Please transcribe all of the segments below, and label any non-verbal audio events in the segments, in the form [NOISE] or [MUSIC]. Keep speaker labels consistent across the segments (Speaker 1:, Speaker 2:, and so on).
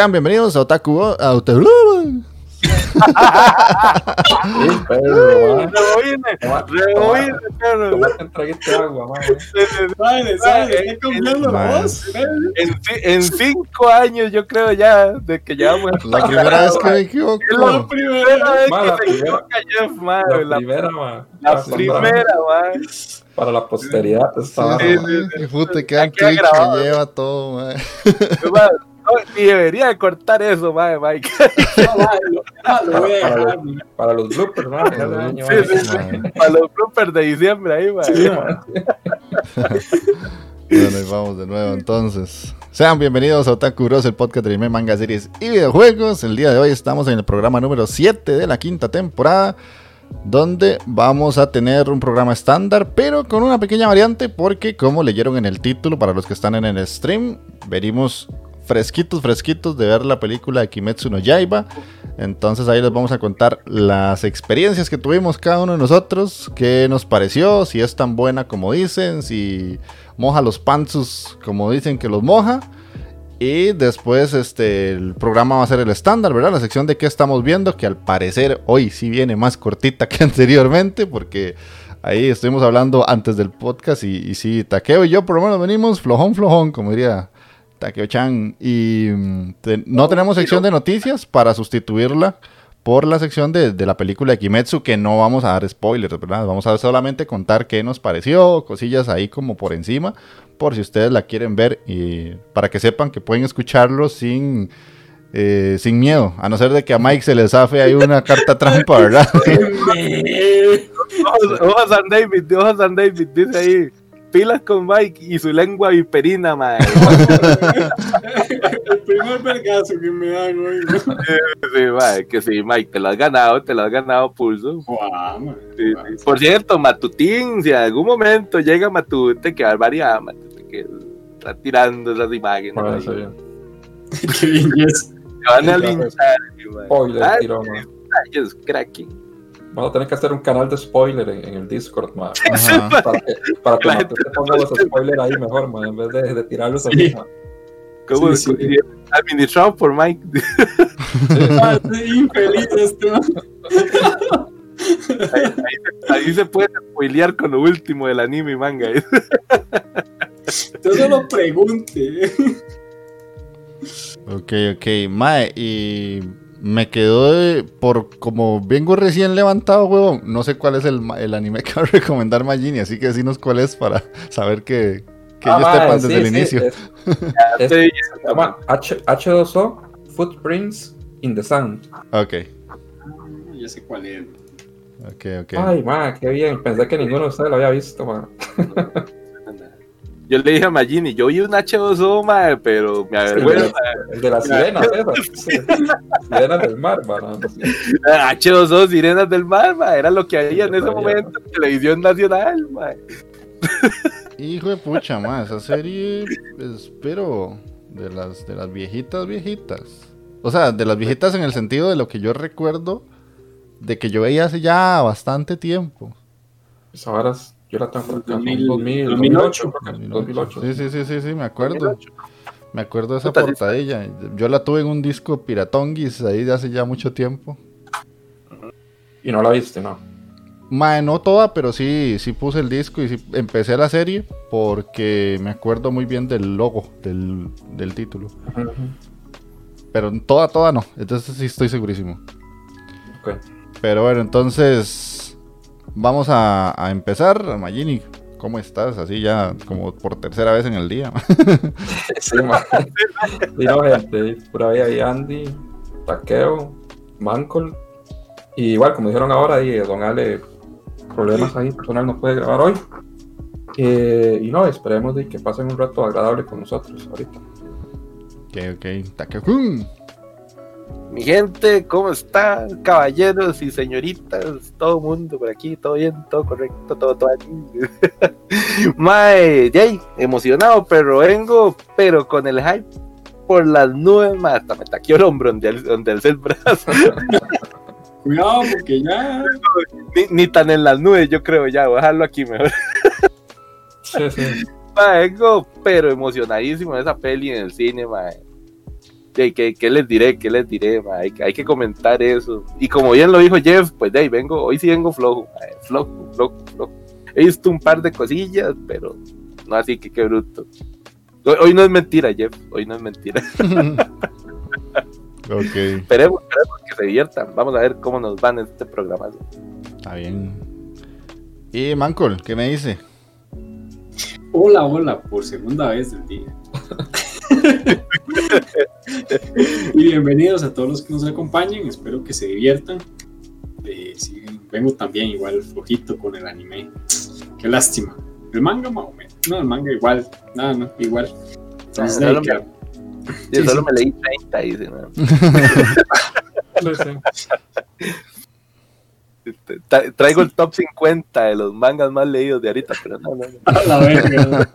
Speaker 1: Sean bienvenidos a Otaku. A Otaku.
Speaker 2: En cinco años, yo creo ya, de que ya
Speaker 1: La primera vez que me equivoco.
Speaker 2: La primera vez que se equivoca Jeff,
Speaker 3: La primera, man.
Speaker 2: La primera, man.
Speaker 3: Para la posteridad, esta
Speaker 1: Y puta, que Twitch que lleva todo, man.
Speaker 2: Y debería de cortar eso, madre, Mike. [LAUGHS]
Speaker 3: para, los bloopers, madre.
Speaker 2: Para los bloopers de diciembre ahí, madre. [LAUGHS]
Speaker 1: bueno, y vamos de nuevo entonces. Sean bienvenidos a Otaku Bros, el podcast de anime, manga, series y videojuegos. El día de hoy estamos en el programa número 7 de la quinta temporada donde vamos a tener un programa estándar, pero con una pequeña variante, porque como leyeron en el título, para los que están en el stream, venimos fresquitos, fresquitos de ver la película de Kimetsu no Yaiba. Entonces ahí les vamos a contar las experiencias que tuvimos cada uno de nosotros, qué nos pareció, si es tan buena como dicen, si moja los pantsus como dicen que los moja. Y después este, el programa va a ser el estándar, ¿verdad? La sección de qué estamos viendo, que al parecer hoy sí viene más cortita que [LAUGHS] anteriormente, porque ahí estuvimos hablando antes del podcast y, y sí, Takeo y yo por lo menos venimos flojón, flojón, como diría Takeo-chan. Y mm, no tenemos sección de noticias para sustituirla por la sección de, la película de Kimetsu, que no vamos a dar spoilers, ¿verdad? Vamos a solamente contar qué nos pareció, cosillas ahí como por encima, por si ustedes la quieren ver y para que sepan que pueden escucharlo sin, eh, sin miedo, a no ser de que a Mike se le zafe ahí una [LAUGHS] carta trampa, ¿verdad? [LAUGHS]
Speaker 2: ojo San David, ojo San David, dice ahí pilas con Mike y su lengua viperina, madre. [LAUGHS]
Speaker 4: El primer vergazo que me dan hoy.
Speaker 2: Sí, madre, que sí, Mike, te lo has ganado, te lo has ganado pulso.
Speaker 4: Wow,
Speaker 2: Por cierto, Matutín, si en algún momento llega Matute, que barbaridad, Matute, que está tirando esas imágenes. Bueno. [LAUGHS]
Speaker 4: Qué bien, yes.
Speaker 2: Se van a linchar,
Speaker 3: Spoiler, tiró,
Speaker 2: es cracking.
Speaker 3: Vamos a tener que hacer un canal de spoiler en, el Discord, man. Para que, para que la ponga los spoilers ahí mejor, man, en vez de, de tirarlos sí. aquí,
Speaker 2: ¿Cómo sí, sí. administrado por Mike? [LAUGHS]
Speaker 4: Ah, infeliz este,
Speaker 2: ahí, ahí, se puede spoilear con lo último del anime y manga.
Speaker 4: Yo solo pregunte.
Speaker 1: Ok, ok. Mae, y me quedó por como vengo recién levantado, huevón. No sé cuál es el, el anime [LAUGHS] que va a recomendar Magini, así que decinos cuál es para saber que, que ah, ellos sepan desde el inicio.
Speaker 3: Es, se llama [LAUGHS] H, H2O Footprints in the Sand.
Speaker 1: Ok.
Speaker 4: Ya sé cuál es.
Speaker 1: Ok, ok.
Speaker 3: Ay, ma, qué bien. Pensé que ninguno de ustedes lo había visto, ma. [LAUGHS]
Speaker 2: yo le dije a Magini, yo vi un H2O, mae, pero me avergüenza.
Speaker 3: El de las sirenas, esas. [LAUGHS] Sirenas del mar, man.
Speaker 2: H2O, Sirenas del Mar, mae, era lo que había en ese momento en televisión nacional, mae.
Speaker 1: Hijo de pucha, ma, esa serie, espero, de las, de las viejitas, viejitas. O sea, de las viejitas en el sentido de lo que yo recuerdo de que yo veía hace ya bastante tiempo.
Speaker 3: Esa vara es- yo la tengo por acá,
Speaker 4: 2000,
Speaker 3: 2000,
Speaker 4: 2008.
Speaker 3: 2008.
Speaker 1: Sí, sí, sí, sí, sí, me acuerdo. Me acuerdo de esa portadilla. Yo la tuve en un disco piratonguis ahí de hace ya mucho tiempo.
Speaker 3: Y no la viste, no.
Speaker 1: Mae, no toda, pero sí, sí puse el disco y sí empecé la serie porque me acuerdo muy bien del logo, del, del título. Pero toda, toda no. Entonces sí estoy segurísimo.
Speaker 3: Ok.
Speaker 1: Pero bueno, entonces vamos a, a empezar. Magini, ¿cómo estás? Así ya como por tercera vez en el día. [LAUGHS]
Speaker 3: Sí, no, gente, por ahí hay Andy, Taqueo, Mancol. Y igual, como dijeron ahora, y Don Ale, problemas ahí, personal no puede grabar hoy. Eh, y no, esperemos de que pasen un rato agradable con nosotros ahorita.
Speaker 1: ok, ok. Takekun.
Speaker 2: Mi gente, ¿cómo está? Caballeros y señoritas, todo mundo por aquí, todo bien, todo correcto, todo, todo aquí. [LAUGHS] Mae, yay, emocionado, pero vengo, pero con el hype por las nubes, mae, hasta me taqueó el hombro donde, al- donde el brazo. [LAUGHS]
Speaker 4: Cuidado, porque ya. [LAUGHS]
Speaker 2: ni, ni tan en las nubes, yo creo, ya, voy a dejarlo aquí mejor.
Speaker 3: Sí, sí.
Speaker 2: Mae, vengo, pero emocionadísimo de esa peli en el cine, mae. Yay, ¿qué, qué les diré? ¿Qué les diré? Hay, que- hay que comentar eso. Y como bien lo dijo Jeff, pues de ahí vengo, hoy sí vengo flojo, flojo, flojo, flojo. He visto un par de cosillas, pero no así que qué bruto. Hoy, hoy no es mentira, Jeff, hoy no es mentira. [LAUGHS]
Speaker 1: ok,
Speaker 2: esperemos, esperemos que se diviertan. Vamos a ver cómo nos van en este programa.
Speaker 1: está bien. Y Mancol, ¿qué me dice?
Speaker 4: Hola, hola, por segunda vez del día. [LAUGHS] [LAUGHS] y bienvenidos a todos los que nos acompañen. Espero que se diviertan. Eh, sí, vengo también igual flojito con el anime. Qué lástima. El manga más o menos. No, el manga igual. Nada, no, igual. Entonces,
Speaker 2: Ah,
Speaker 4: hay
Speaker 2: no,
Speaker 4: que-
Speaker 2: Yo
Speaker 4: Sí,
Speaker 2: solo
Speaker 4: sí.
Speaker 2: me leí 30 dice, ¿no? [LAUGHS]
Speaker 3: Sí, sí.
Speaker 2: Tra- Traigo el top 50 de los mangas más leídos de ahorita, pero no, no, no. [LAUGHS]
Speaker 4: A la verga.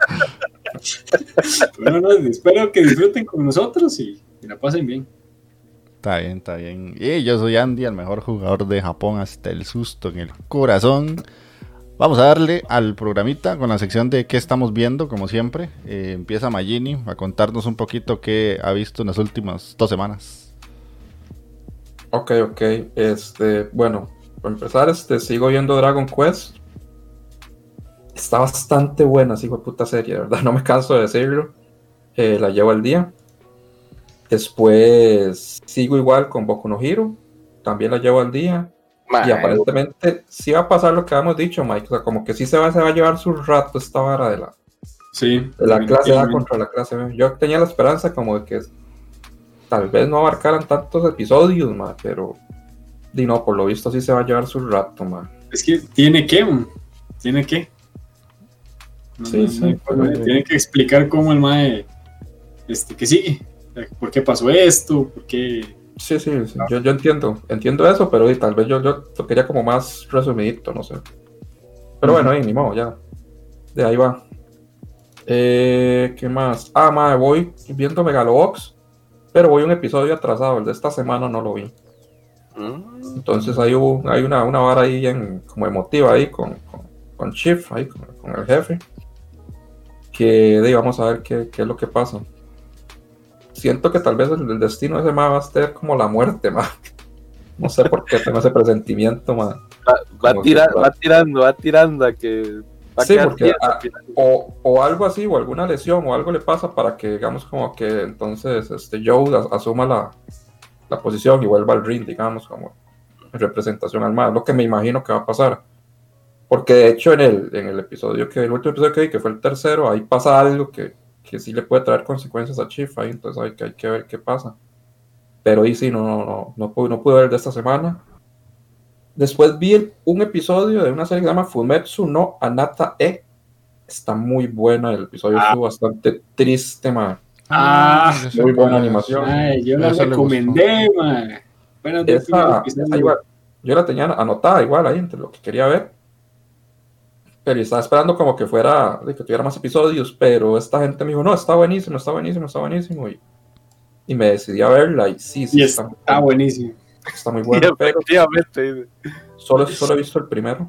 Speaker 4: [LAUGHS] bueno, no, espero que disfruten con nosotros y, y la pasen bien.
Speaker 1: Está bien, está bien. Y yo soy Andy, el mejor jugador de Japón hasta el susto en el corazón. Vamos a darle al programita con la sección de qué estamos viendo, como siempre. Eh, empieza Magini a contarnos un poquito qué ha visto en las últimas dos semanas.
Speaker 3: Ok, ok. Este, bueno, para empezar, este, sigo viendo Dragon Quest. Está bastante buena, hijo de puta serie, de verdad, [LAUGHS] no me canso de decirlo. Eh, la llevo al día. Después sigo igual con Boku no Hero. También la llevo al día. Y aparentemente sí va a pasar lo que habíamos dicho, Mike. O sea, como que sí se va, se va a llevar su rato esta vara de la,
Speaker 4: Sí.
Speaker 3: de la clase A contra la clase B. Yo tenía la esperanza como de que tal vez no abarcaran tantos episodios, ma, pero di no, por lo visto sí se va a llevar su rato, ma.
Speaker 4: Es que tiene que, man. tiene que. No,
Speaker 3: Sí,
Speaker 4: no,
Speaker 3: sí,
Speaker 4: no que explicar cómo el mae, este, que sigue. ¿Por qué pasó esto? ¿Por qué?
Speaker 3: Sí, sí, sí, yo, yo entiendo, entiendo eso, pero tal vez yo, yo lo quería como más resumidito, no sé. Pero bueno, ahí, ni modo, ya. De ahí va. Eh, ¿Qué más? Ah, ma, voy viendo Megalobox, pero voy un episodio atrasado, el de esta semana no lo vi.
Speaker 2: mm,
Speaker 3: Entonces hay, hubo- hay una, una vara ahí en, como emotiva ahí con, con, con Chief, ahí con, con el jefe. Que de, vamos a ver qué, qué es lo que pasa. Siento que tal vez el, el destino de ese ma va a ser como la muerte, [LAUGHS] ma. No sé por qué tengo ese presentimiento, ma.
Speaker 2: va, va tira- va tirando, va tirando a que va a
Speaker 3: Sí, porque,
Speaker 2: bien
Speaker 3: ah. O, o algo así, o alguna lesión, o algo le pasa para que, digamos, como que entonces este Joe as- asuma la, la posición y vuelva al ring, digamos, como en representación al más, lo que me imagino que va a pasar. Porque de hecho en el, en el episodio que, el último episodio que vi, que fue el tercero, ahí pasa algo que, que sí le puede traer consecuencias a Chief, ahí, entonces hay que, hay que ver qué pasa. Pero ahí sí, no, no, no, no pude, no pude ver de esta semana. Después vi el- un episodio de una serie que se llama Fumetsu no Anata E, está muy buena. El episodio
Speaker 4: Ah.
Speaker 3: estuvo bastante triste, ma.
Speaker 4: Ah,
Speaker 3: muy buena animación.
Speaker 4: Ay, yo la recomendé, man. Bueno,
Speaker 3: Esa, esa igual, yo la tenía anotada igual ahí entre lo que quería ver. Pero estaba esperando como que fuera, de que tuviera más episodios, pero esta gente me dijo, no, está buenísimo, está buenísimo, está buenísimo. Y, y me decidí a verla y sí, sí,
Speaker 4: Y
Speaker 3: está,
Speaker 4: está buenísimo.
Speaker 3: está muy bueno. [LAUGHS]
Speaker 2: Efectivamente.
Speaker 3: solo, solo he visto el primero.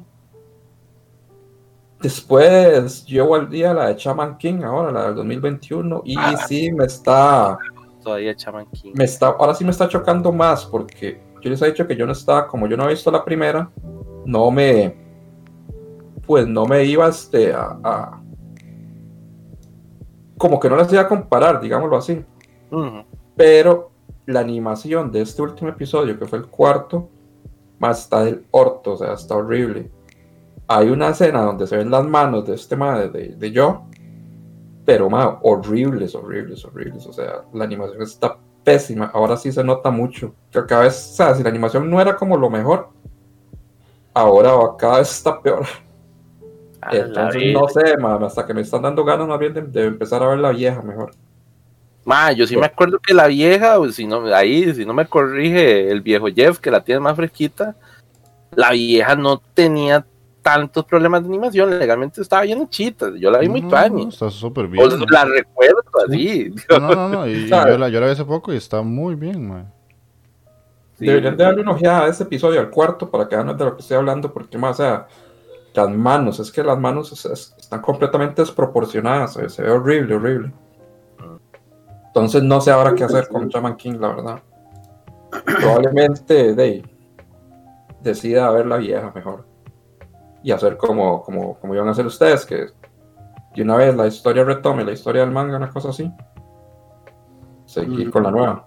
Speaker 3: Después llevo al día la de Chaman King, ahora la del 2021, y
Speaker 2: Ah.
Speaker 3: sí me está,
Speaker 2: Todavía Chaman King.
Speaker 3: me está, ahora sí me está chocando más, porque yo les he dicho que yo no estaba, como yo no he visto la primera, no me, pues no me iba este, a, a- como que no las iba a comparar, digámoslo así,
Speaker 2: Ujú.
Speaker 3: pero la animación de este último episodio, que fue el cuarto, más está del orto, o sea, está horrible. Hay una escena donde se ven las manos de este madre, de, de yo, pero ma, horribles, horribles, horribles. O sea, la animación está pésima. Ahora sí se nota mucho. Que cada vez, o sea, si la animación no era como lo mejor, ahora cada vez está peor. [LAUGHS]
Speaker 2: A la
Speaker 3: Entonces, no sé, ma, hasta que me están dando ganas más bien de, de empezar a ver la vieja mejor.
Speaker 2: Ma, yo sí me acuerdo que la vieja, pues, si no, ahí, si no me corrige el viejo Jeff, que la tiene más fresquita, la vieja no tenía tantos problemas de animación, legalmente estaba bien hechita, yo la vi muy
Speaker 1: No,
Speaker 2: tuani.
Speaker 1: no, Está súper bien.
Speaker 2: O la recuerdo así.
Speaker 1: No, no, no. Y, yo, la, yo la vi hace poco y está muy bien, man.
Speaker 2: Sí.
Speaker 3: Deberían de darle una ojeada a ese episodio, al cuarto, para que vean de lo que estoy hablando, porque más, o sea, las manos, es que las manos es- es- están completamente desproporcionadas, se, ve horrible, horrible. Entonces no sé ahora qué hacer con Shaman King, la verdad. Probablemente de, decida ver la vieja mejor. Y hacer como, como, como iban a hacer ustedes, que de una vez la historia retome, la historia del manga, una cosa así. Seguir con la nueva.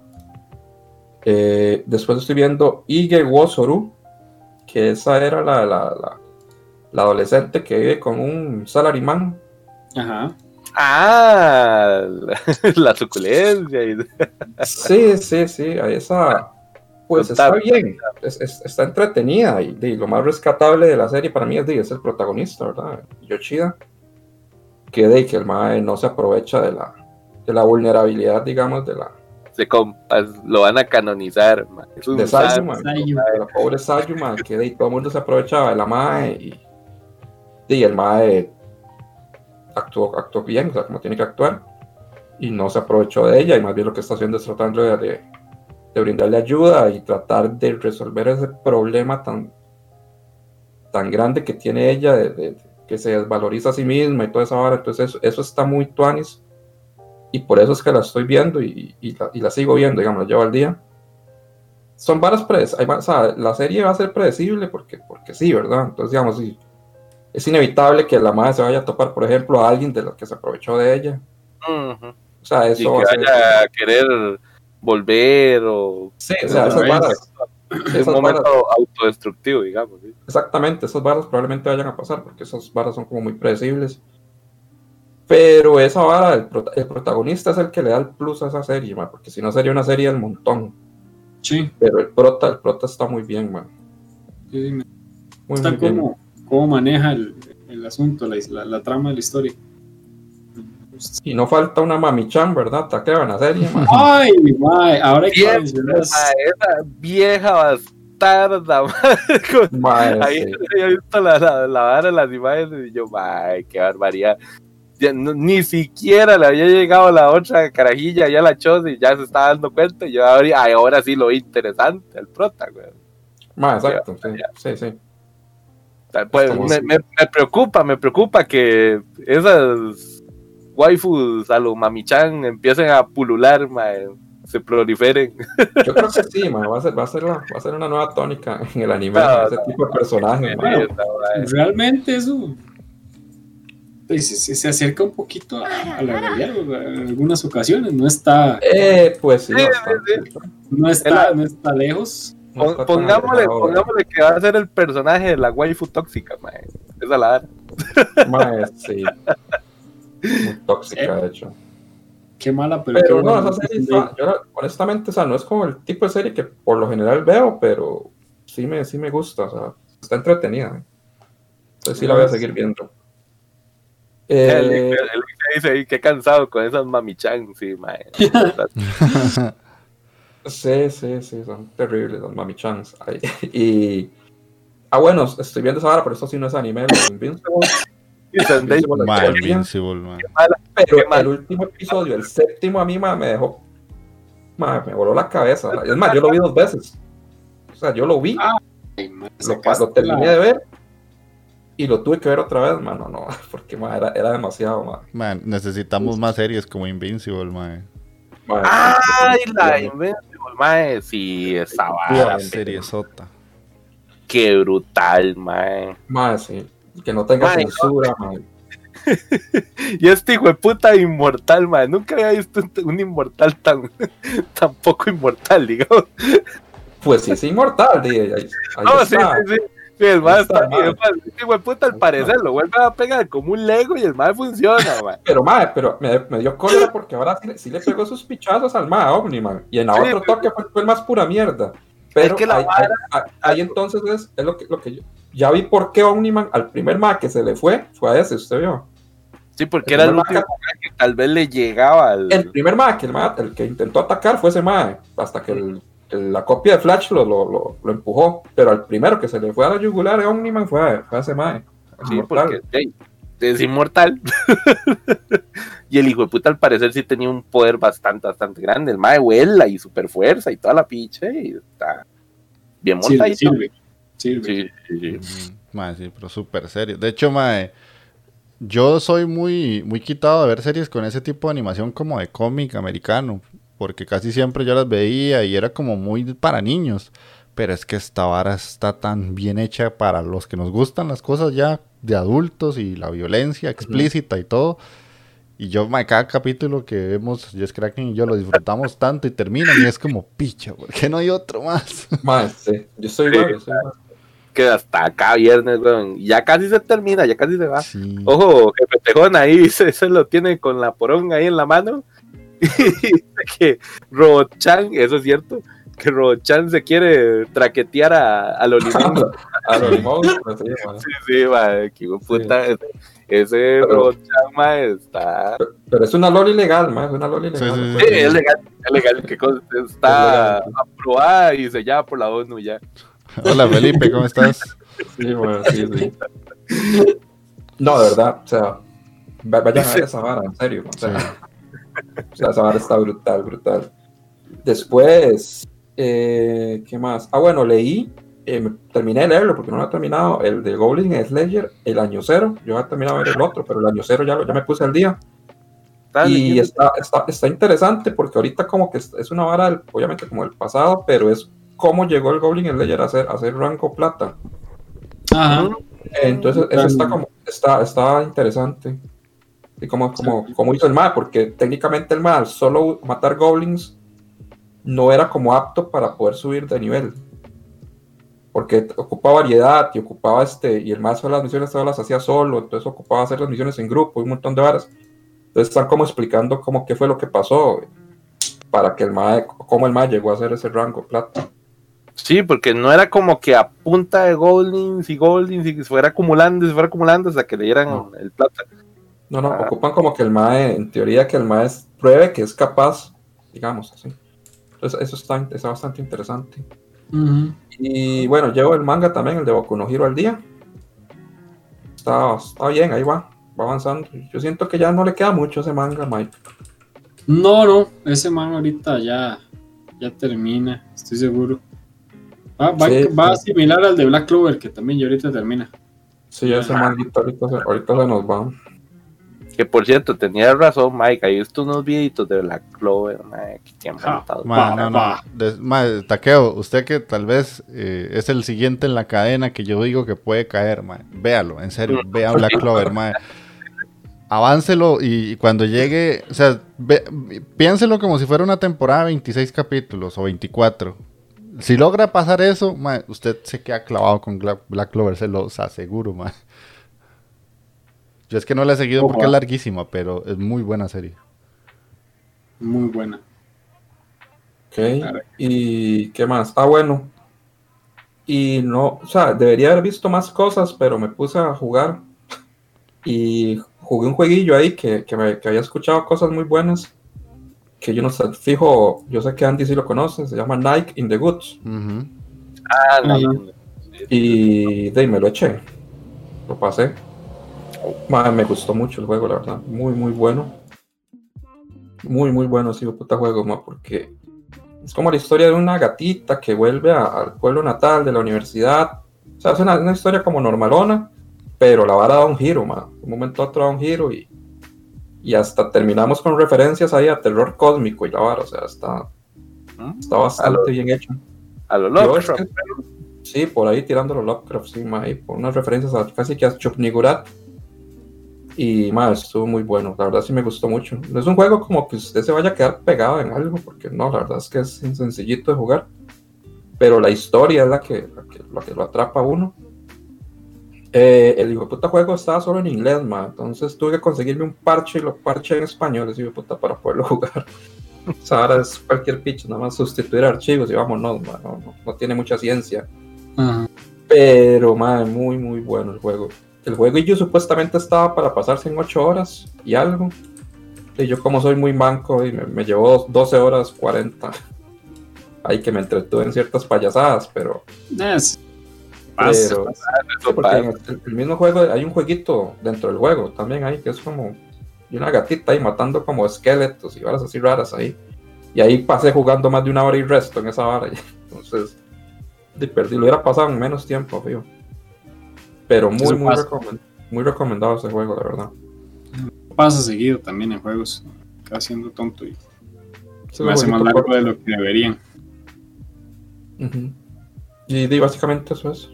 Speaker 3: Eh, después estoy viendo Ige Wosoru, que esa era la, la, la, la adolescente que vive con un salaryman.
Speaker 4: Ajá.
Speaker 2: Ah, [LAUGHS] la, suculencia.
Speaker 3: Sí, sí, sí, esa pues está bien, es- es- está entretenida y, y lo más rescatable de la serie para mí es, es el protagonista, ¿verdad? Yoshida, que de que el mae no se aprovecha de la, de la vulnerabilidad, digamos, de la
Speaker 2: Se compas, lo van a canonizar. ma. Es un
Speaker 3: de. Sayuma, la pobre Sayuma, que de, todo el mundo se aprovechaba de la mae y, y el mae actuó, actuó bien, o sea, como tiene que actuar, y no se aprovechó de ella, y más bien lo que está haciendo es tratando de, de- de brindarle ayuda y tratar de resolver ese problema tan, tan grande que tiene ella, de, de- que se desvaloriza a sí misma y toda esa vara, entonces eso, eso está muy tuanis, y por eso es que la estoy viendo y, y la, y la sigo viendo, digamos, la llevo al día son varas predecibles. O sea, la serie va a ser predecible porque, porque sí, ¿verdad? Entonces, digamos, sí, es inevitable que la madre se vaya a topar, por ejemplo, a alguien de los que se aprovechó de ella. O sea,
Speaker 2: Y
Speaker 3: eso
Speaker 2: que
Speaker 3: va a ser.
Speaker 2: vaya a querer volver o
Speaker 3: Sí, o sea, esas varas. esas
Speaker 2: un momento
Speaker 3: varas-
Speaker 2: autodestructivo, digamos. ¿sí?
Speaker 3: exactamente, esas varas probablemente vayan a pasar porque esas varas son como muy predecibles. Pero esa vara, el, prota- el protagonista es el que le da el plus a esa serie, man, porque si no sería una serie del montón.
Speaker 4: Sí.
Speaker 3: Pero el prota, el prota está muy bien, man.
Speaker 4: sí, sí, me
Speaker 3: Muy,
Speaker 4: gusta
Speaker 3: muy bien.
Speaker 4: Cómo, maneja el, el asunto, la, la, la trama de la historia.
Speaker 3: Y no falta una mamichan, ¿verdad? Taquea en la serie, [LAUGHS] man.
Speaker 4: Ay, mae, ahora que
Speaker 2: Bien,
Speaker 4: mencionas-
Speaker 2: Ma, esa vieja bastarda, [LAUGHS]
Speaker 3: Mae,
Speaker 2: Ahí
Speaker 3: sí.
Speaker 2: he visto la, la, la vara de las imágenes y yo, ay, qué barbaridad. Ya no- ni siquiera le había llegado la otra carajilla ya la choza y ya se estaba dando cuenta. Y yo ahora, ay, ahora sí lo interesante, el prota, güey.
Speaker 3: Ma, exacto, sí, sí, sí.
Speaker 2: Sea, Pues, me,
Speaker 3: si-
Speaker 2: me- me preocupa, me preocupa que esas waifus a lo mamichan empiecen a pulular, mae, se proliferen. [LAUGHS]
Speaker 3: Yo creo que sí, ma, va a ser, va a ser, la- va a ser una nueva tónica en el anime,
Speaker 2: No,
Speaker 3: ese
Speaker 2: no,
Speaker 3: tipo de personajes,
Speaker 2: mae.
Speaker 4: realmente eso pues, se, se acerca un poquito a, a la realidad en algunas ocasiones no está
Speaker 3: Eh, pues sí,
Speaker 4: no está no está lejos
Speaker 2: Pon- pongámosle, pongámosle que va a ser el personaje de la waifu tóxica, mae. Esa la vara.
Speaker 3: Ma, sí. Muy [LAUGHS] tóxica, de hecho.
Speaker 4: qué mala pero,
Speaker 3: Pero
Speaker 4: qué
Speaker 3: no, esa serie, está- yo la- honestamente, o sea, no es como el tipo de serie que por lo general veo, pero sí me, sí me gusta, o sea, está entretenida. ¿eh? Entonces sí la voy a seguir viendo.
Speaker 2: El,
Speaker 3: Eh,
Speaker 2: el- el que dice ahí, qué cansado con esas mamichan, sí, mae. [LAUGHS]
Speaker 3: sí, sí, sí, son terribles los mami chans. Ay, [LAUGHS] Y. Ah, bueno, estoy viendo esa vara, pero esto sí no es anime, Invincible. Invincible
Speaker 1: Ma,
Speaker 3: todo el día.
Speaker 1: Invincible, ma.
Speaker 3: Pero el último episodio, el séptimo, a mí ma, me dejó. me voló la cabeza. Es más, yo lo vi dos veces. O sea, yo lo vi,
Speaker 4: Ay, man,
Speaker 3: lo, terminé de ver y lo tuve que ver otra vez, mano. No, [LAUGHS] porque era, era demasiado, ma.
Speaker 1: Man, necesitamos más series como Invincible, ma.
Speaker 3: Ma,
Speaker 2: Ay, la
Speaker 3: sí,
Speaker 2: Invincible, mae. Sí, esa vara.
Speaker 1: Serie sota.
Speaker 2: Qué brutal, mae.
Speaker 3: ma, sí. Que no tenga
Speaker 2: Ma,
Speaker 3: censura, ma. [LAUGHS]
Speaker 2: Y este hijo de puta inmortal, mae. Nunca había visto un, un inmortal tan, [LAUGHS] tan poco inmortal, digamos.
Speaker 3: Pues sí, es inmortal, di, ahí,
Speaker 2: No,
Speaker 3: está.
Speaker 2: sí, sí. Sí, el mae
Speaker 3: Ahí
Speaker 2: está bien. Este puta, al parecer, lo vuelve a pegar como un Lego y el mae funciona, mae. [LAUGHS]
Speaker 3: Pero, ma, pero me, me dio cólera porque ahora sí, le- sí le pegó sus pichazos al ma Omniman. Y en la
Speaker 2: Sí,
Speaker 3: otro
Speaker 2: pero-
Speaker 3: toque fue, fue el más pura mierda. Pero
Speaker 2: que la
Speaker 3: ahí, ahí- ahí- ahí entonces es, es lo, que, lo que yo. Ya vi por qué Omniman al primer ma que se le fue, fue a ese, usted vio.
Speaker 2: Sí, porque era el último que tal vez le llegaba al.
Speaker 3: El primer ma que, el, el que intentó atacar fue ese ma, hasta que el- el- la copia de Flash lo, lo, lo, lo empujó. Pero al primero que se le fue a la yugular a Omniman fue a, fue a ese ma.
Speaker 2: Sí, porque ey, es inmortal. [LAUGHS] y el hijo de puta, al parecer, sí tenía un poder bastante, bastante grande. El mae vuela y super fuerza y toda la piche. Y está bien
Speaker 4: Sirve,
Speaker 2: montadito.
Speaker 4: sirve, sirve.
Speaker 2: Sí, sí, sí.
Speaker 1: Ujú. Ma, sí, pero súper serio. De hecho, mae, yo soy muy, muy quitado de ver series con ese tipo de animación como de cómic americano. Porque casi siempre yo las veía y era como muy para niños. Pero es que esta vara está tan bien hecha para los que nos gustan las cosas ya de adultos y la violencia explícita y todo. Y yo, cada capítulo que vemos, Jess Kraken y yo lo disfrutamos tanto y terminan y es como, picha, ¿por qué no hay otro más? [LAUGHS]
Speaker 3: Ma, sí, yo soy igual, yo soy igual.
Speaker 2: Que hasta acá viernes, weón. Ya casi se termina, ya casi se va.
Speaker 1: Sí.
Speaker 2: Ojo, jefe Tejón ahí [LAUGHS] se, se lo tiene con la poronga ahí en la mano. Que Robochan, eso es cierto, que Robochan se quiere traquetear a, a. [LAUGHS]
Speaker 3: A los monstruos, sí, ma.
Speaker 2: Sí, sí, madre, que puta. Ese, ese Robochan, madre, está.
Speaker 3: Pero es una loli legal, ma, es una loli
Speaker 1: Sí,
Speaker 3: legal.
Speaker 1: sí,
Speaker 2: Sí, es legal, es legal, que está
Speaker 3: Es legal.
Speaker 2: aprobada y sellada por la ONU ya.
Speaker 1: Hola Felipe, ¿cómo estás?
Speaker 3: Sí, bueno, sí, sí. No, de verdad, o sea, va- vayan a ver esa vara, en serio. O sea, o sea, esa vara está brutal, brutal. Después, eh, ¿qué más? Ah, bueno, leí, eh, terminé de leerlo porque no lo he terminado, el de Goblin Slayer, el año cero. Yo ya he terminado de ver el otro, pero el año cero ya, lo- ya me puse al día. Y está, está, está interesante porque ahorita como que es, es una vara, del- obviamente como el pasado, pero es cómo llegó el Goblin Slayer a ser, a ser rango plata.
Speaker 4: Ajá.
Speaker 3: Entonces, eso está como, está, está interesante. Y como, como, como hizo el MAD, porque técnicamente el MAD, solo matar goblins, no era como apto para poder subir de nivel. Porque ocupaba variedad y ocupaba este, y el MAD solo las misiones todas las hacía solo, entonces ocupaba hacer las misiones en grupo y un montón de varas. Entonces están como explicando cómo qué fue lo que pasó para que el MAD, cómo el MAD llegó a hacer ese rango plata.
Speaker 2: Sí, porque no era como que a punta de goblins y goblins y que se fuera acumulando y se fuera acumulando hasta que le dieran
Speaker 3: No.
Speaker 2: el plata.
Speaker 3: No, no,
Speaker 2: Ah.
Speaker 3: ocupan como que el MAE, en teoría, que el MAE pruebe que es capaz, digamos así. Entonces, eso está, está bastante interesante. Y bueno, llevo el manga también, el de Boku no Hero al día. Está, está bien, ahí va, va avanzando. Yo siento que ya no le queda mucho a ese manga, Mike.
Speaker 4: No, no, ese man ahorita ya, ya termina, estoy seguro. Va, va,
Speaker 3: Sí,
Speaker 4: va
Speaker 3: sí.
Speaker 4: similar al de Black Clover, que también ya ahorita termina.
Speaker 3: Sí, ese manguito ahorita, se- ahorita se nos va.
Speaker 2: Que por cierto, tenía razón, Mike. Ahí visto unos videitos de Black Clover, Mike. Que han
Speaker 4: Ah.
Speaker 1: Ma, no, no. ma, Taqueo, usted que tal vez eh, es el siguiente en la cadena que yo digo que puede caer, ma. Véalo, en serio, vea Black Clover, ma. Aváncelo y, y cuando llegue, o sea, ve- piénselo como si fuera una temporada de 26 capítulos o 24. Si logra pasar eso, ma, usted se queda clavado con Black Clover, se los aseguro, ma. Yo es que no la he seguido porque es larguísima, pero es muy buena serie.
Speaker 4: Muy buena.
Speaker 3: Ok. ¿Y qué más? Ah, bueno. Y no, o sea, debería haber visto más cosas, pero me puse a jugar. Y jugué un jueguillo ahí que, que, me, que había escuchado cosas muy buenas. Que yo no sé, fijo, yo sé que Andy sí lo conoce, se llama Nike in the Goods.
Speaker 2: Ah, no.
Speaker 3: Y de ahí me lo eché. Lo pasé. Ma, me gustó mucho el juego, la verdad. Muy, muy bueno. Muy, muy bueno, sí, puta juego, ma, porque es como la historia de una gatita que vuelve a- al pueblo natal de la universidad. O sea, es una, una historia como normalona, pero la vara da un giro, ma. De un momento a otro da un giro y, y hasta terminamos con referencias ahí a terror cósmico y la vara. O sea, está,
Speaker 2: ¿Mm?
Speaker 3: está bastante bien hecho.
Speaker 2: A lo
Speaker 3: es que- Sí, por ahí tirando los Lovecraft, sí, ma, y por unas referencias a casi que a Chupnigurat. Y más, estuvo muy bueno, la verdad sí me gustó mucho. No es un juego como que usted se vaya a quedar pegado en algo, porque no, la verdad es que es sencillito de jugar. Pero la historia es la que, la que, la que lo atrapa a uno. Eh, el hijo de puta juego estaba solo en inglés, ma, entonces tuve que conseguirme un parche y lo parché en español, ese hijo de puta, para poderlo [LAUGHS] jugar. O sea, ahora es cualquier pitch, nada más sustituir archivos y vámonos, ma, no, no, no tiene mucha ciencia.
Speaker 4: Ajá.
Speaker 3: Pero, madre, muy, muy bueno el juego. El juego y yo supuestamente estaba para pasarse en 8 horas y algo. Y yo como soy muy manco y me, me llevó 12 horas 40. Ahí que me entretuve en ciertas payasadas, pero...
Speaker 4: Es- pasa,
Speaker 3: pero
Speaker 4: pasa.
Speaker 3: El, el mismo juego hay un jueguito dentro del juego también ahí que es como... Y una gatita ahí matando como esqueletos y varas así raras ahí. Y ahí pasé jugando más de una hora y resto en esa vara. [LAUGHS] Entonces, de perdí, lo hubiera pasado en menos tiempo, tío. Pero muy, muy, muy recomendado ese juego, la verdad.
Speaker 4: pasa seguido también en juegos. Acaba siendo tonto y se me hace más largo de lo que deberían.
Speaker 3: Y, y básicamente eso es.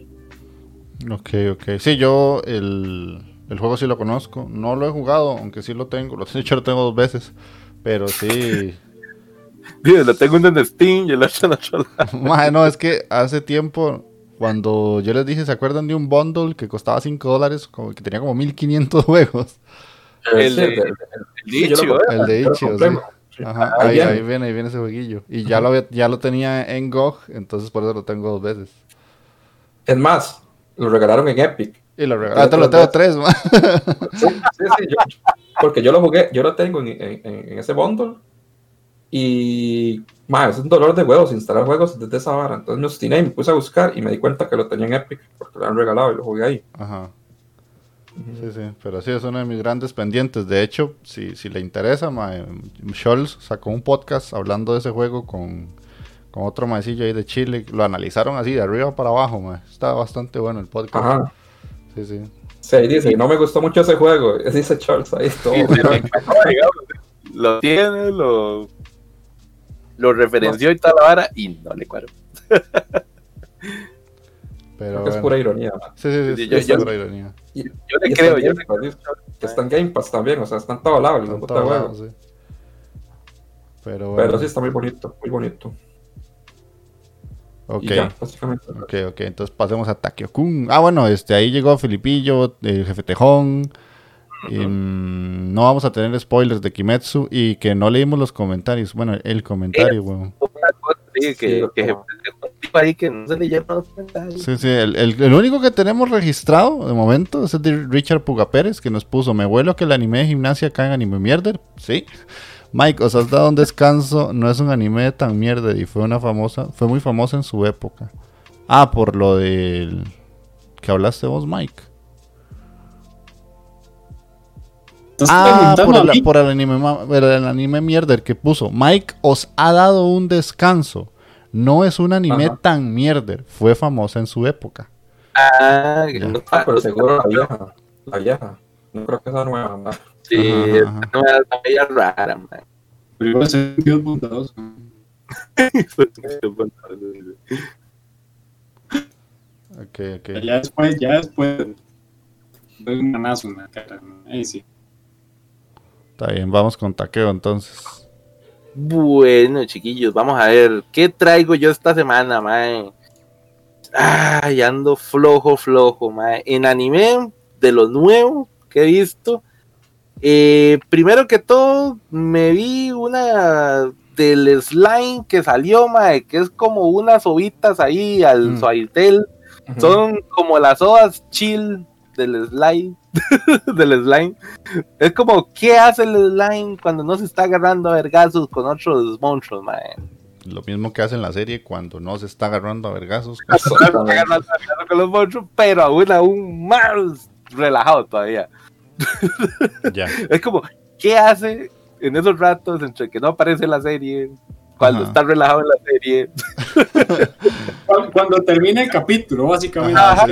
Speaker 1: Ok, ok. Sí, yo el, el juego sí lo conozco. No lo he jugado, aunque sí lo tengo. Lo [LAUGHS] de hecho lo tengo dos veces. Pero sí.
Speaker 2: Dios, lo tengo en Steam y el otro en otro lado.
Speaker 1: No, es que hace tiempo, cuando yo les dije, ¿se acuerdan de un bundle que costaba 5 dólares? Que tenía como 1500 juegos.
Speaker 2: El de- El Ichigo,
Speaker 3: compré,
Speaker 1: El de sí.
Speaker 3: Sí.
Speaker 1: Ajá,
Speaker 3: Ahí
Speaker 1: ahí,
Speaker 3: viene.
Speaker 1: ahí viene, ese jueguillo. Y ya lo, había- ya lo tenía en GOG, entonces por eso lo tengo dos veces.
Speaker 3: Es más, lo regalaron en Epic.
Speaker 1: Y lo regalé. Ahorita lo tengo tres, ma.
Speaker 3: Sí, sí, sí, yo- porque yo lo jugué, yo lo tengo en, en- en- en ese bundle. Y ma, es un dolor de huevos instalar juegos desde esa vara. Entonces me obstiné y me puse a buscar y me di cuenta que lo tenía en Epic porque lo han regalado y lo jugué ahí.
Speaker 1: Ajá. Sí, sí, pero sí es uno de mis grandes pendientes. De hecho, si, si le interesa, mae, Scholz sacó un podcast hablando de ese juego con, con otro maecillo ahí de Chile. Lo analizaron así, de arriba para abajo, mae. Está bastante bueno el podcast.
Speaker 3: Ajá.
Speaker 1: Sí, sí.
Speaker 3: Sí, dice, no me gustó mucho ese juego. [LAUGHS] Dice Charles ahí todo.
Speaker 2: Sí, Lo tiene, lo, lo referenció y toda la vara y no le cuadro.
Speaker 1: Pero
Speaker 3: Porque es
Speaker 1: bueno.
Speaker 3: pura ironía. man.
Speaker 1: Sí, sí, sí,
Speaker 2: yo-
Speaker 1: es
Speaker 2: yo-
Speaker 1: pura ironía.
Speaker 2: Yo le creo, yo
Speaker 3: Game
Speaker 2: le
Speaker 3: Pass, dice, que está en Game Pass también, o sea, está en todo lado el
Speaker 1: Está en
Speaker 3: puta
Speaker 1: todos lados, sí. Pero bueno.
Speaker 3: Pero sí está muy bonito, muy bonito.
Speaker 1: ok.
Speaker 3: Ya.
Speaker 1: Ok, ok, entonces pasemos a Takio-kun. Ah, bueno, este, ahí llegó Filipillo, el jefe Tejón. Y, mm, no vamos a tener spoilers de Kimetsu y que no leímos los comentarios. Bueno, el comentario, weón.
Speaker 2: Sí, que,
Speaker 3: Sí,
Speaker 2: que,
Speaker 3: loco.
Speaker 2: que- ahí que no se le llaman los comentarios.
Speaker 1: Sí, sí, el, el- el único que tenemos registrado de momento es el de Richard Puga Pérez, que nos puso, me vuelo que el anime de gimnasia cae en anime mierder. Sí. Mike, os has dado un descanso, no es un anime tan mierder y fue una famosa, fue muy famosa en su época. Ah, por lo del que hablaste vos, Mike.
Speaker 4: ¿Estás
Speaker 1: Ah, por
Speaker 4: a
Speaker 1: el,
Speaker 4: mí?
Speaker 1: por el anime, el mierder que puso. Mike os ha dado un descanso. No es un anime
Speaker 3: Ajá.
Speaker 1: tan mierder. Fue famosa en su época.
Speaker 2: Ah, no-
Speaker 3: Ah, pero seguro la vieja. La vieja. No creo que sea nueva. man.
Speaker 2: Sí,
Speaker 1: Ajá,
Speaker 2: era tan bella rara, man.
Speaker 4: Pero igual se dio bondadoso.
Speaker 1: Ok, ok.
Speaker 4: Ya después, ya después. Doy un manazo en la cara. Ahí sí.
Speaker 1: Está bien, vamos con taqueo entonces.
Speaker 2: Bueno, chiquillos, vamos a ver qué traigo yo esta semana, mae. Ay, ando flojo, flojo, mae. En anime, de lo nuevo que he visto, eh, primero que todo, me vi una del slime que salió, mae, que es como unas ovitas ahí al
Speaker 1: Mm.
Speaker 2: Suavitel. Son como las ovas chill del slime. [LAUGHS] del slime. Es como, ¿qué hace el slime cuando no se está agarrando a vergazos con otros monstruos, mae?
Speaker 1: Lo mismo que hace en la serie cuando no se está agarrando a vergazos.
Speaker 2: No con los monstruos, pero aún, aún más relajado todavía. [LAUGHS]
Speaker 1: ya.
Speaker 2: Es como, ¿qué hace en esos ratos entre que no aparece la serie, cuando
Speaker 1: Ajá.
Speaker 2: está relajado en la serie.
Speaker 4: cuando, [LAUGHS] cuando termina el capítulo, básicamente.
Speaker 2: Ajá,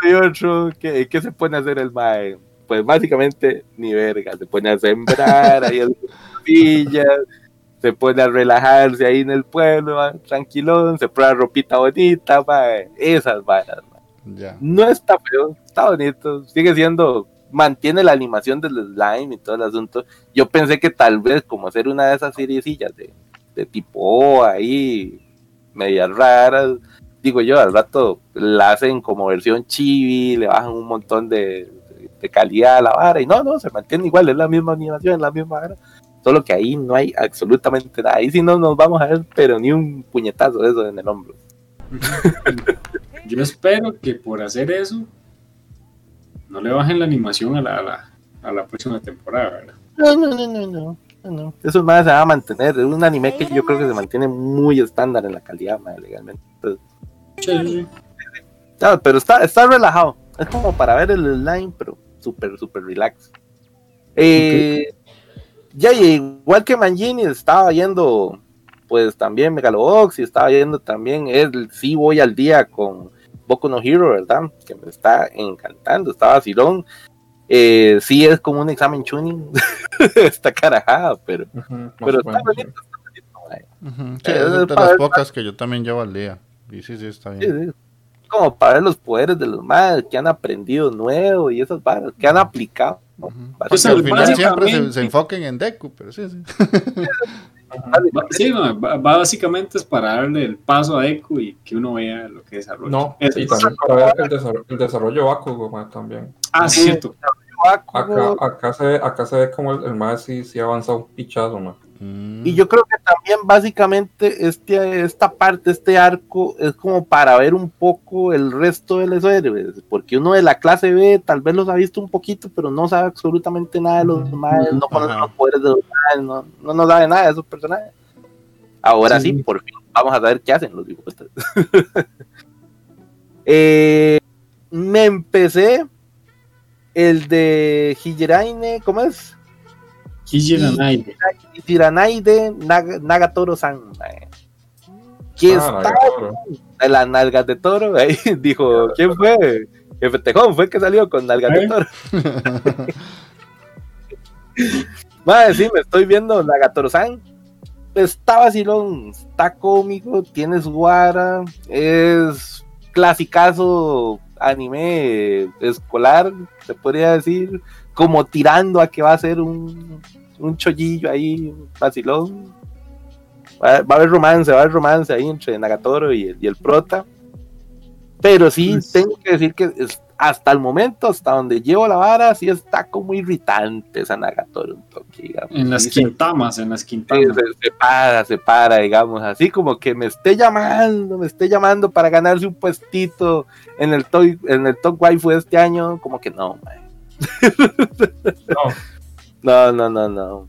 Speaker 2: 38,
Speaker 4: ¿qué,
Speaker 2: ¿qué, se pone a hacer el mae? Pues básicamente ni verga, se pone a sembrar ahí en villas, se pone a relajarse ahí en el pueblo, mae, tranquilón, se prueba ropita bonita, mae, esas varas.
Speaker 1: Yeah.
Speaker 2: No está feo, está bonito, sigue siendo mantiene la animación del slime y todo el asunto. Yo pensé que tal vez como hacer una de esas seriecillas de, de tipo oh, ahí, medias raras, digo yo, al rato la hacen como versión chibi, le bajan un montón de, de calidad a la vara y no, no, se mantiene igual, es la misma animación, es la misma vara. Solo que ahí no hay absolutamente nada. Ahí sí no nos vamos a ver, pero ni un puñetazo de eso en el hombro. [LAUGHS]
Speaker 4: Yo espero que por hacer eso no le bajen la animación a la, a la, a la próxima temporada, ¿verdad?
Speaker 2: No, no, no, no, no. no. Eso más se va a mantener. Es un anime que yo creo que se mantiene muy estándar en la calidad, madre, legalmente. Pues,
Speaker 4: Sí, sí, sí.
Speaker 2: no, pero está, está relajado. Es como para ver el slime, pero súper, súper relax. Eh, Ya, y igual que Mangini, estaba yendo, pues también Megalobox y estaba yendo también. Él sí voy al día con Boku no Hero, ¿verdad? Que me está encantando, está vacilón. Eh, sí es como un examen tuning, [LAUGHS] está carajada, pero,
Speaker 3: Ujú, más
Speaker 2: pero está bonito.
Speaker 1: Ujú. Sí,
Speaker 2: Eh,
Speaker 1: es de las pocas que yo también llevo al día. Y sí, sí, está bien.
Speaker 2: sí. Como para ver los poderes de los madres que han aprendido nuevo y esas varas que han aplicado.
Speaker 1: Porque al final siempre se, se enfoquen en Deku, pero sí, sí. [LAUGHS]
Speaker 4: Va- Sí, no, va- va básicamente es para darle el paso a Echo y que uno vea lo que desarrolla.
Speaker 3: No,
Speaker 4: Eso
Speaker 3: y
Speaker 4: es.
Speaker 3: también para ver el desarrollo, el desarrollo Bakugo, ma, también.
Speaker 4: Ah,
Speaker 2: Sí.
Speaker 4: cierto.
Speaker 3: Acá, acá, se, ve- acá se ve como el, el más sí, sí avanza un pichazo, ma.
Speaker 1: Mm.
Speaker 2: Y yo creo que también básicamente este, esta parte, este arco, es como para ver un poco el resto de los héroes, porque uno de la clase B tal vez los ha visto un poquito, pero no sabe absolutamente nada de los demás, no conoce
Speaker 1: Ajá.
Speaker 2: los poderes de los demás, no, no, sabe nada de esos personajes. Ahora sí,
Speaker 4: Sí.
Speaker 2: por fin, vamos a saber qué hacen los dibujos. [LAUGHS] Eh, me empecé el de Hijiraine, ¿cómo es?
Speaker 4: Hijiranai.
Speaker 2: Tiranaide Naga, Nagatoro-san, mae. que
Speaker 3: Ah,
Speaker 2: está
Speaker 3: Nagatoro.
Speaker 2: en las nalgas de toro. [LAUGHS] Ahí dijo, ¿quién fue? Tejón fue el que salió con nalgas de
Speaker 4: ¿Eh?
Speaker 2: toro. [LAUGHS] [LAUGHS] Madre, sí, me estoy viendo Nagatoro-san. Está vacilón, está cómico, tiene su vara, es clasicazo anime escolar, se podría decir, como tirando a que va a ser un, un chollillo ahí, vacilón. Va, va a haber romance, va a haber romance ahí entre Nagatoro y el, y el prota. Pero sí,
Speaker 4: Pues-
Speaker 2: tengo que decir que es- hasta el momento, hasta donde llevo la vara, sí está como irritante esa Nagatoro un toque, digamos.
Speaker 4: En las quintamas, en las quintamas.
Speaker 2: se, se para, se para, digamos, así como que me esté llamando, me esté llamando para ganarse un puestito en el top, en el top waifu de este año, como que no, mae.
Speaker 3: No, [LAUGHS]
Speaker 2: no, no, no, no.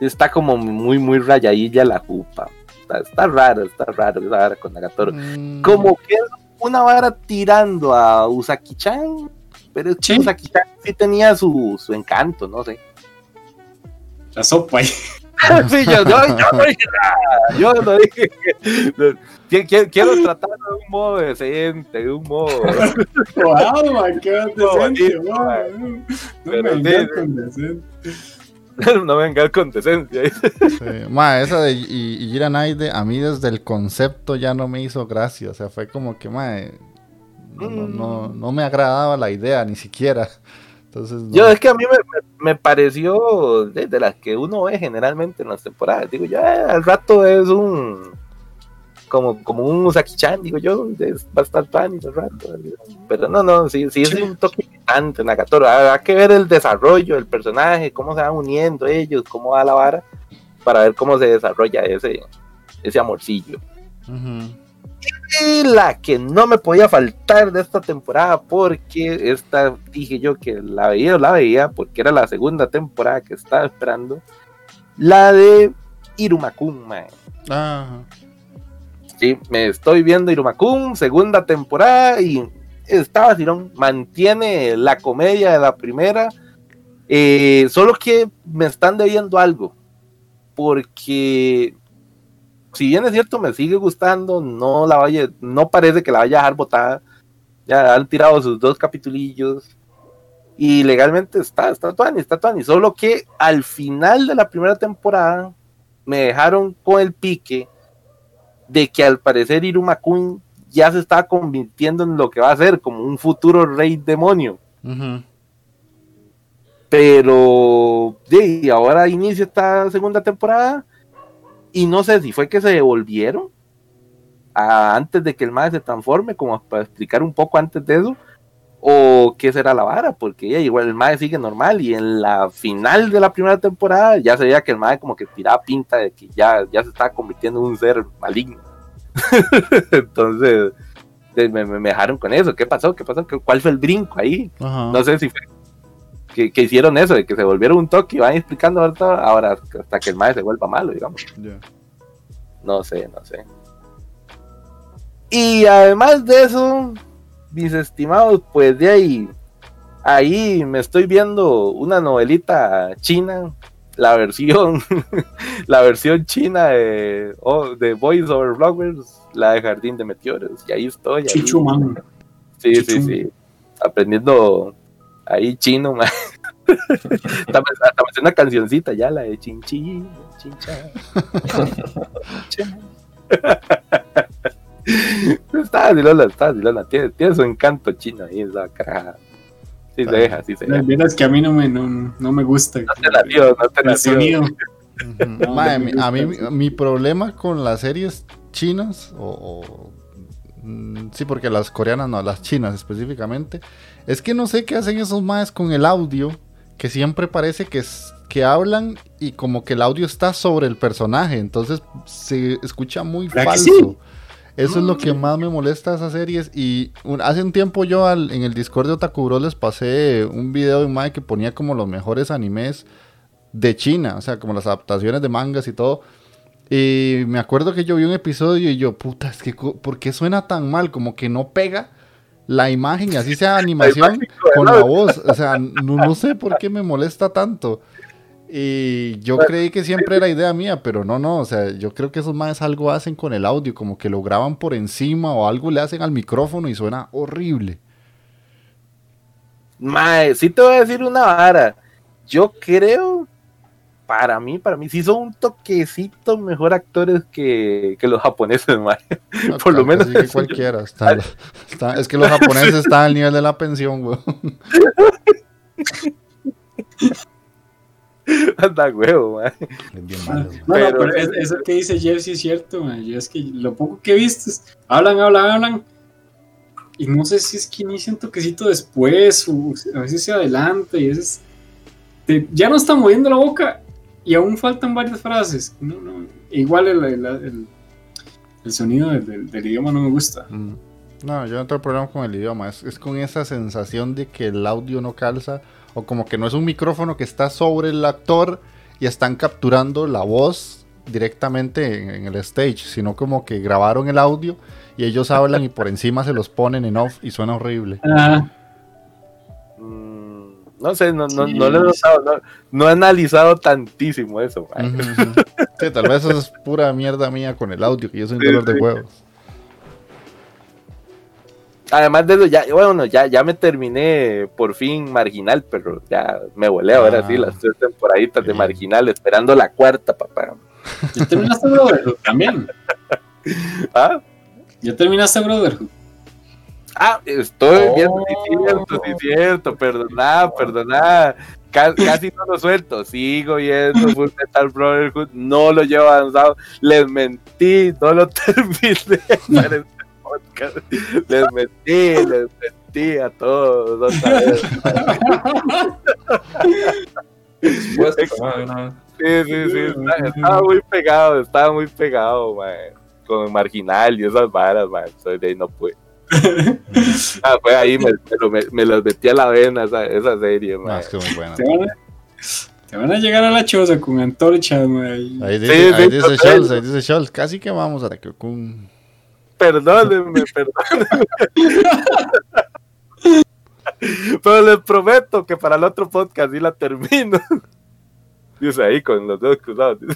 Speaker 2: Está como muy, muy rayadilla la jupa. Está, está raro, está raro esa vara con Nagatoro.
Speaker 1: Mm.
Speaker 2: Como que es una vara tirando a Usaki-chan, pero es que
Speaker 4: Sí.
Speaker 2: Usaki-chan sí tenía su, su encanto, no sé.
Speaker 4: La sopa ahí. [LAUGHS]
Speaker 2: Sí, yo, yo, yo no dije nada. Yo no dije. [LAUGHS] no, qui- qui- quiero tratarlo de un modo decente, de un modo. [LAUGHS]
Speaker 4: Wow, man, qué [LAUGHS]
Speaker 2: No,
Speaker 4: decente,
Speaker 2: bonito, man.
Speaker 4: No
Speaker 2: Pero
Speaker 4: me
Speaker 2: sí,
Speaker 4: con decente. [LAUGHS]
Speaker 2: no venga con decencia.
Speaker 1: Sí. Ma, esa de y, y Jiranaide, a mí desde el concepto ya no me hizo gracia. O sea, fue como que, ma, no, no, no, no me agradaba la idea, ni siquiera. Entonces, no.
Speaker 2: Yo es que a mí me, me- pareció de, de las que uno ve generalmente en las temporadas. Digo, eh, al rato es un. Como, como un Usaki-chan, digo yo, es bastante fan y al rato. Pero no, no, sí, sí es
Speaker 4: Sí.
Speaker 2: un toque irritante, Nagatoro. Habrá que ver el desarrollo del personaje, cómo se van uniendo ellos, cómo va la vara, para ver cómo se desarrolla ese, ese amorcillo.
Speaker 1: Ujú.
Speaker 2: Y la que no me podía faltar de esta temporada, porque esta dije yo que la veía o la veía, porque era la segunda temporada que estaba esperando, la de Irumakun, mae.
Speaker 1: Ajá.
Speaker 2: Sí, me estoy viendo Irumakun, segunda temporada, y está vacilón, mantiene la comedia de la primera, eh, solo que me están debiendo algo, porque si bien es cierto, me sigue gustando, no la vaya, no parece que la vaya a dejar botada. Ya han tirado sus dos capitulillos. Y legalmente está, está Tuani, está Tuani. Solo que al final de la primera temporada me dejaron con el pique de que al parecer Irumakun ya se está convirtiendo en lo que va a ser, como un futuro rey demonio. Pero sí, ahora inicia esta segunda temporada y no sé si fue que se devolvieron a- antes de que el mae se transforme, como para explicar un poco antes de eso, o qué será la vara, porque ya, igual el mae sigue normal y en la final de la primera temporada ya se veía que el mae como que tiraba pinta de que ya, ya se estaba convirtiendo en un ser maligno. [LAUGHS] Entonces, me, me- dejaron con eso. ¿Qué pasó? ¿Qué pasó? ¿Qué- ¿Cuál fue el brinco ahí?
Speaker 1: Ajá.
Speaker 2: No sé si fue que, que hicieron eso, de que se volvieron un toque y van explicando ahora hasta que el mae se vuelva malo, digamos. No sé, no sé. Y además de eso, mis estimados, pues de ahí, ahí me estoy viendo una novelita china, la versión, [LAUGHS] la versión china de, oh, de Voice Over Bloggers, la de Jardín de Meteoros, y ahí estoy. ahí.
Speaker 4: Chichuman.
Speaker 2: Sí, sí, sí. Aprendiendo ahí chino, man. [LAUGHS] hasta, me- una cancioncita ya, la de chinchi, chincha. [LAUGHS] está dilona, está dilona. Tiene, tiene su encanto chino ahí, esa cara. Sí se deja, sí se
Speaker 4: La
Speaker 2: deja.
Speaker 4: verdad es que a mí no me, no, no me gusta
Speaker 2: No te nació, no te nació.
Speaker 4: sonido.
Speaker 1: Ujú.
Speaker 4: No,
Speaker 1: a mí mi, mi problema con las series chinas o, o- mm, sí porque las coreanas no las chinas específicamente es que no sé qué hacen esos maes con el audio que siempre parece que es- que hablan y como que el audio está sobre el personaje entonces se escucha muy
Speaker 4: ¿Verdad que
Speaker 1: falso
Speaker 4: sí?
Speaker 1: Eso es lo que más me molesta de esas series. Y un- hace un tiempo yo al- en el Discord de Otaku Bros les pasé un video de un mae que ponía como los mejores animes de China, o sea, como las adaptaciones de mangas y todo. Y me acuerdo que yo vi un episodio y yo, puta, es que, ¿por qué suena tan mal? Como que no pega la imagen y así sea [LAUGHS] animación
Speaker 2: imagen
Speaker 1: con la- voz. O sea, no, no sé por qué me molesta tanto. Y yo creí que siempre era idea mía, pero no, no, o sea, yo creo que esos más algo hacen con el audio, como que lo graban por encima o algo le hacen al micrófono y suena horrible.
Speaker 2: Mae, sí te voy a decir una vara. Yo creo, para mí, para mí, sí son un toquecito mejor actores que, que los japoneses, [LAUGHS] mae.
Speaker 1: No,
Speaker 2: Por lo menos
Speaker 1: que cualquiera. está- está- es que los japoneses [LAUGHS] están al nivel de la pensión, güey. [LAUGHS] [LAUGHS]
Speaker 2: Anda huevo, mae.
Speaker 1: Es bien malo, güey.
Speaker 4: No,
Speaker 2: Pero-
Speaker 4: no, pero es- eso que dice Jeff sí es cierto, man. Yo es que lo poco que he visto es, hablan, hablan, hablan. Y no sé si es que inicia un toquecito después o a veces se adelanta y a veces te- ya no está moviendo la boca y aún faltan varias frases. No, no, igual el, el- el- el sonido del, del- del idioma no me gusta.
Speaker 1: Mm. No, yo no tengo problema con el idioma. Es, es con esa sensación de que el audio no calza. O como que no es un micrófono que está sobre el actor y están capturando la voz directamente en, en el stage. Sino como que grabaron el audio y ellos hablan y por encima se los ponen en off y suena horrible.
Speaker 4: Ah,
Speaker 2: Mm, no sé, no, no,
Speaker 4: Sí.
Speaker 2: no lo he notado, no, no he analizado tantísimo eso.
Speaker 1: Sí, tal vez eso es pura mierda mía con el audio, que yo soy un
Speaker 2: Sí,
Speaker 1: dolor de huevos.
Speaker 2: Además de eso, ya, bueno, ya, ya me terminé por fin Marginal, pero ya me volé ahora
Speaker 1: Ah.
Speaker 2: sí las tres temporaditas de. Marginal, esperando la cuarta, papá.
Speaker 4: ¿Ya terminaste Brotherhood también? [LAUGHS]
Speaker 2: ¿Ah?
Speaker 4: ¿Ya terminaste Brotherhood?
Speaker 2: Ah, estoy
Speaker 4: Oh.
Speaker 2: viendo, sí, cierto, sí, cierto, perdoná, perdoná. Ca- Casi no lo suelto, sigo viendo Full Metal Brotherhood, no lo llevo avanzado, les mentí, no lo [LAUGHS] terminé [LAUGHS] podcast, les mentí, les mentí a todos otra vez.
Speaker 3: Vez.
Speaker 2: Sí, sí, sí, estaba muy pegado, estaba muy pegado, mae. con Marginal y esas varas, man. Soy de ahí no pude. [LAUGHS] ah, fue ahí, me, me, lo- me, me los metí a la vena esa, esa serie,
Speaker 1: No,
Speaker 2: man.
Speaker 1: es que muy buena.
Speaker 4: Te van, a, te van a llegar a la choza con antorchas, mae.
Speaker 1: Ahí
Speaker 2: Sí,
Speaker 1: dice,
Speaker 2: sí,
Speaker 1: ahí dice
Speaker 2: total.
Speaker 1: Scholz, ahí dice Scholz, casi que vamos a Takeo-kun.
Speaker 2: Perdónenme, [LAUGHS] perdónenme. Pero les prometo que para el otro podcast sí la termino. Dice ahí con los dedos cruzados. no,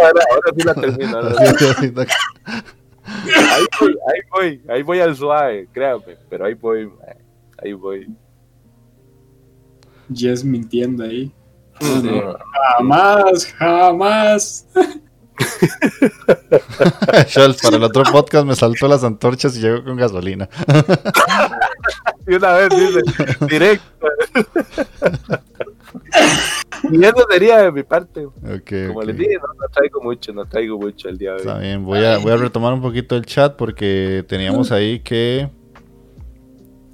Speaker 2: ahora, ahora sí la termino. ahora. Ahí voy, ahí voy, ahí voy al suave, créame, pero ahí voy, man, ahí voy.
Speaker 4: Jess mintiendo ahí.
Speaker 3: Sí.
Speaker 4: Jamás, jamás. [LAUGHS]
Speaker 1: Para el otro podcast me saltó las antorchas y llego con gasolina. [LAUGHS]
Speaker 2: Y una vez dice, directo. y eso sería de mi parte. Como les dije, no, no traigo mucho, no traigo mucho el día de
Speaker 1: Está
Speaker 2: hoy.
Speaker 1: bien, voy a, voy a retomar un poquito el chat porque teníamos ahí que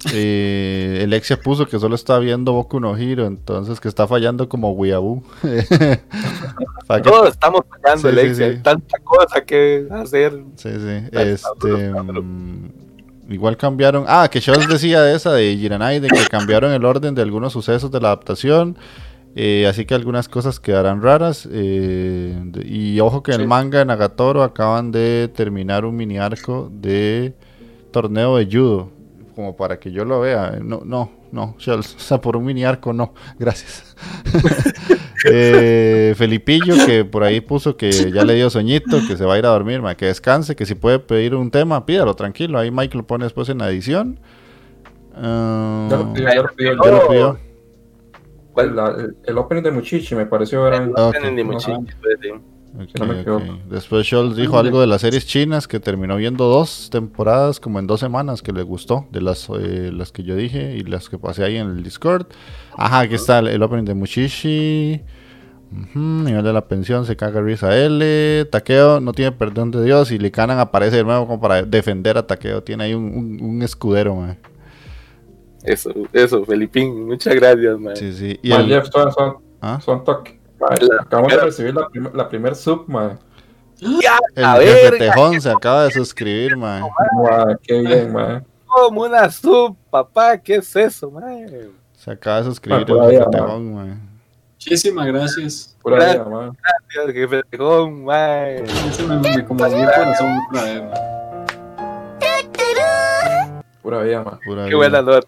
Speaker 1: eh, [LAUGHS] Alexia puso que solo está viendo Boku no Hero, entonces que está fallando como Weeaboo. [LAUGHS]
Speaker 2: Todos estamos fallando,
Speaker 1: Sí,
Speaker 2: Alexia,
Speaker 1: sí.
Speaker 2: hay tanta cosa que hacer.
Speaker 1: Sí, sí. Este, mm, igual cambiaron. Ah, que Scholz [LAUGHS] decía de esa de Jiranai, de que cambiaron el orden de algunos sucesos de la adaptación. eh, así que algunas cosas quedarán raras. eh, y ojo que en el manga de Nagatoro acaban de terminar un mini arco de torneo de judo. Como para que yo lo vea. No, no, no. O sea, por un mini arco, no. Gracias. [LAUGHS] Eh, Felipillo, que por ahí puso que ya le dio soñito, que se va a ir a dormir, ma, que descanse, que si puede pedir un tema, pídalo tranquilo. Ahí Mike lo pone después en la edición.
Speaker 3: Ya lo pidió, ya lo pidió.
Speaker 1: ya lo pidió.
Speaker 2: ¿Cuál?
Speaker 3: La- el, el opening de Muchichi me pareció
Speaker 1: Ah, ok.
Speaker 2: Tienen ni muchísimo, sí.
Speaker 1: Ok,
Speaker 3: no me
Speaker 1: ok.
Speaker 3: equivoco.
Speaker 1: Después Scholz dijo algo de las series chinas que terminó viendo dos temporadas como en dos semanas que le gustó de las, eh, las que yo dije y las que pasé ahí en el Discord. Ajá, aquí está el, el opening de Mushishi. Ujú, nivel de la pensión se caga risa L. Takeo no tiene perdón de Dios y Likanan aparece de nuevo como para defender a Takeo. Tiene ahí un, un- un escudero, man.
Speaker 2: Eso, eso, Felipín, muchas gracias, man.
Speaker 1: Sí, sí. Y el-
Speaker 3: Jeff, son, son,
Speaker 1: ¿Ah?
Speaker 3: son toque. Acabamos de recibir la, prim- la primer sub, ma.
Speaker 2: Ya,
Speaker 1: el jefe Tejón se acaba de suscribir, man.
Speaker 3: Ma, qué bien, ma.
Speaker 2: como una sub, papá, ¿qué es eso, man?
Speaker 1: Se acaba de suscribir
Speaker 3: Ah, por
Speaker 1: el
Speaker 3: ahí,
Speaker 1: jefe
Speaker 3: ah.
Speaker 1: Tejón, man.
Speaker 4: Muchísimas gracias.
Speaker 3: Pura
Speaker 2: Gracias.
Speaker 3: vida, ma.
Speaker 2: Gracias, jefe Tejón, man.
Speaker 4: Eso me, me conmovió el corazón otra vez, mae.
Speaker 3: Pura vida, ma.
Speaker 1: Pura
Speaker 2: Qué buena nota.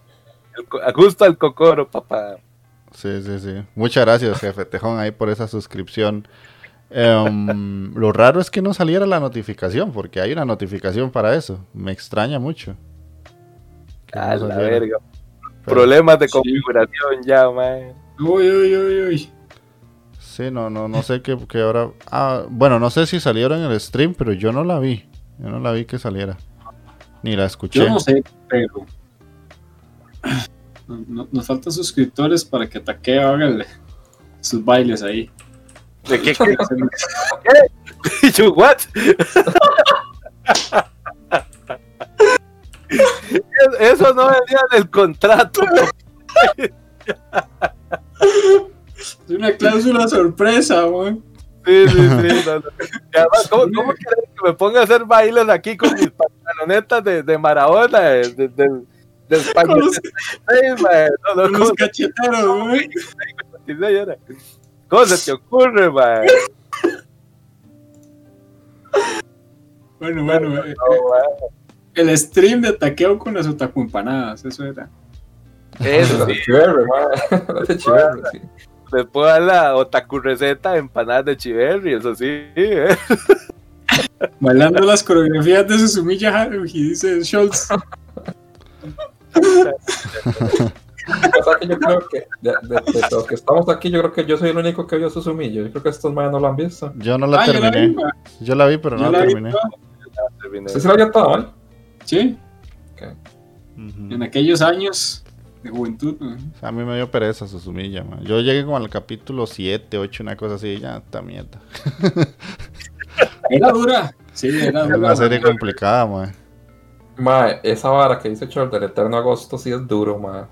Speaker 2: El Justo al cocoro, papá.
Speaker 1: Sí, sí, sí. Muchas gracias, jefe Tejón, ahí por esa suscripción. Em, lo raro es que no saliera la notificación, porque hay una notificación para eso. Me extraña mucho. Que
Speaker 2: A
Speaker 1: no
Speaker 2: la verga.
Speaker 1: Pero-
Speaker 2: Problemas de
Speaker 4: Sí.
Speaker 2: configuración ya, man.
Speaker 4: Uy, uy, uy, uy.
Speaker 1: Sí, no, no, no sé qué, qué ahora. Ah, bueno, no sé si salieron en el stream, pero yo no la vi. Yo no la vi que saliera. Ni la escuché.
Speaker 4: Yo no sé, pero. No- no- nos faltan suscriptores para que Takeo haga el- sus bailes ahí.
Speaker 2: ¿De qué? [LAUGHS] qué? Yo, what? Eso no venía del contrato.
Speaker 4: Es una cláusula sorpresa, man.
Speaker 2: Sí, sí, sí. no, no. Y además, ¿cómo, cómo quieres que me ponga a hacer bailes aquí con mis pantalonetas de, de Maradona? De, de, de, España?
Speaker 4: Con los,
Speaker 2: Sí, man. No, no,
Speaker 4: con los
Speaker 2: ¿cómo,
Speaker 4: cacheteros, man.
Speaker 2: ¿Cómo se te ocurre, man?
Speaker 4: Bueno, bueno, eh,
Speaker 2: No, man.
Speaker 4: el stream de Takeo con las otaku empanadas, eso era.
Speaker 2: Eso sí.
Speaker 3: de Chiverre, ma. La de Chiverre, sí.
Speaker 2: Puedo dar la otaku receta de empanadas de chiverri, eso sí. ¿eh?
Speaker 4: Bailando las coreografías de Susumilla Haruhi, dice Schultz. [LAUGHS]
Speaker 3: O sea que yo creo que de, de- de los que estamos aquí, yo creo que yo soy el único que vio Susumillo. Yo creo que estos más no lo han visto.
Speaker 1: Yo no la
Speaker 4: Ah, yo la vi,
Speaker 1: terminé. Yo la vi, pero
Speaker 4: Yo
Speaker 1: no la
Speaker 4: la vi
Speaker 1: terminé.
Speaker 4: toda.
Speaker 2: Terminé.
Speaker 3: ¿Usted se lo había todo, mal?
Speaker 4: Sí,
Speaker 3: Ok.
Speaker 1: Ujú.
Speaker 4: en aquellos años de juventud. man.
Speaker 1: A mí me dio pereza Susumilla, man. Yo llegué como al capítulo 7, 8, una cosa así, y ya, está mierda.
Speaker 4: Era dura. Sí, era [LAUGHS]
Speaker 1: Es
Speaker 4: dura.
Speaker 1: una serie complicada, man.
Speaker 3: Ma, esa vara que dice Chor del Eterno Agosto sí es duro, ma.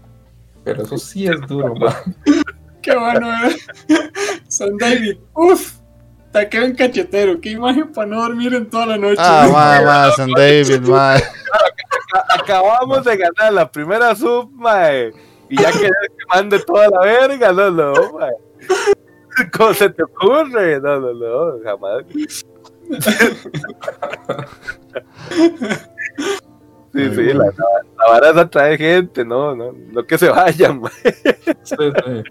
Speaker 3: Pero eso sí es duro, ma. [LAUGHS]
Speaker 4: Qué bueno, eh. [LAUGHS] San David. Uf. Taqueo en cachetero. Qué imagen para no dormir en toda la noche.
Speaker 1: Ah, ma, [LAUGHS] ma, San David, ma.
Speaker 2: A- Acabamos de ganar la primera sub, mae. Y ya que mande toda la verga, no, no, mae. ¿Cómo se te ocurre? No, no, no, jamás. Sí, sí, la, la, la vara es atraer gente, no, no, no que se vayan, [LAUGHS] mae.
Speaker 3: Sí, sí.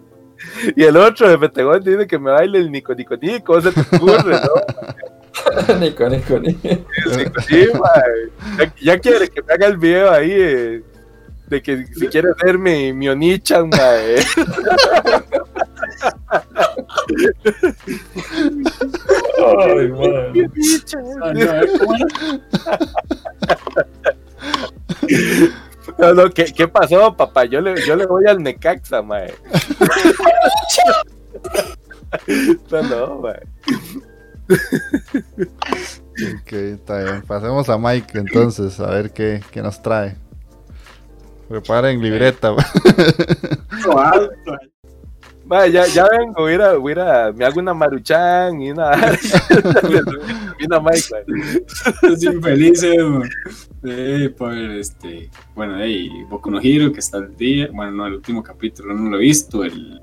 Speaker 2: Y el otro de Petegón dice que me baile el Nico Nico Nico, ¿cómo se te ocurre, no?
Speaker 3: Nico, [LAUGHS] Nico, Nico.
Speaker 2: Nico, sí. Ya, ya quiere que me haga el video ahí eh, de que si quiere ser mi, mi Onichan, mae.
Speaker 3: Ay, man.
Speaker 4: No, [LAUGHS]
Speaker 2: No, no, ¿qué, qué pasó, papá? Yo le, yo le voy al Necaxa, mae. [LAUGHS] No, no, mae.
Speaker 1: Ok, está bien. Pasemos a Mike entonces, a ver qué, qué nos trae. Preparen libreta.
Speaker 2: Mae, ya, ya vengo, voy a, ir a- voy a me hago una maruchan y una, y una
Speaker 4: man. Sí, por este. Bueno, hey, Boku no Hero, que está al día. Bueno, no, el último capítulo no lo he visto. El.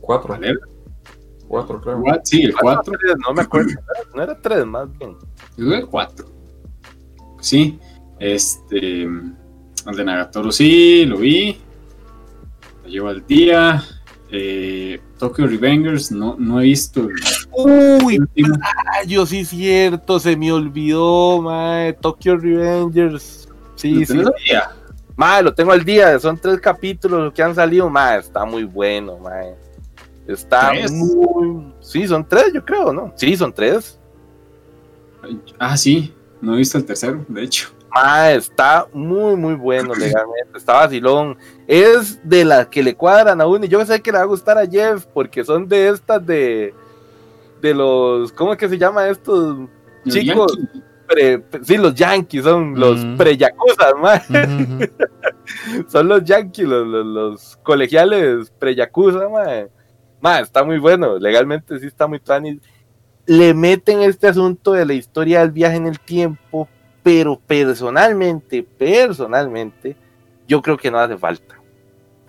Speaker 3: Cuatro.
Speaker 4: ¿Cuál era?
Speaker 3: Cuatro, creo.
Speaker 4: What? Sí, el 4.
Speaker 2: No me acuerdo, no era tres más bien.
Speaker 4: Yo creo el 4. Sí, este. El de Nagatoro sí, lo vi. Lo llevo al día. Eh, Tokyo Revengers, no, no he visto
Speaker 2: Uy, yo sí cierto, se me olvidó, mae. Tokyo Revengers. Sí,
Speaker 4: ¿Lo
Speaker 2: sí.
Speaker 4: tenés al día?
Speaker 2: Mae, lo tengo al día, son tres capítulos los que han salido, mae, está muy bueno, mae. Está
Speaker 4: ¿Tres?
Speaker 2: muy... Sí, son tres, yo creo, ¿no? Sí, son tres.
Speaker 4: Ah, sí, no he visto el tercero, de hecho.
Speaker 2: Está muy, muy bueno [CLEARS THROAT] legalmente, está vacilón. Es de las que le cuadran a uno, y yo sé que le va a gustar a Jeff, porque son de estas de... De los... ¿Cómo es que se llama estos?
Speaker 4: Los
Speaker 2: Chicos. Pre- pre- sí, los Yankees, son los
Speaker 1: Mm. Ujú, [LAUGHS] ujú.
Speaker 2: son los Yankees, los, los, los colegiales pre-Yakuza, mae. Mae, está muy bueno, legalmente sí está muy tuanis. Le meten este asunto de la historia del viaje en el tiempo, pero personalmente, personalmente, yo creo que no hace falta.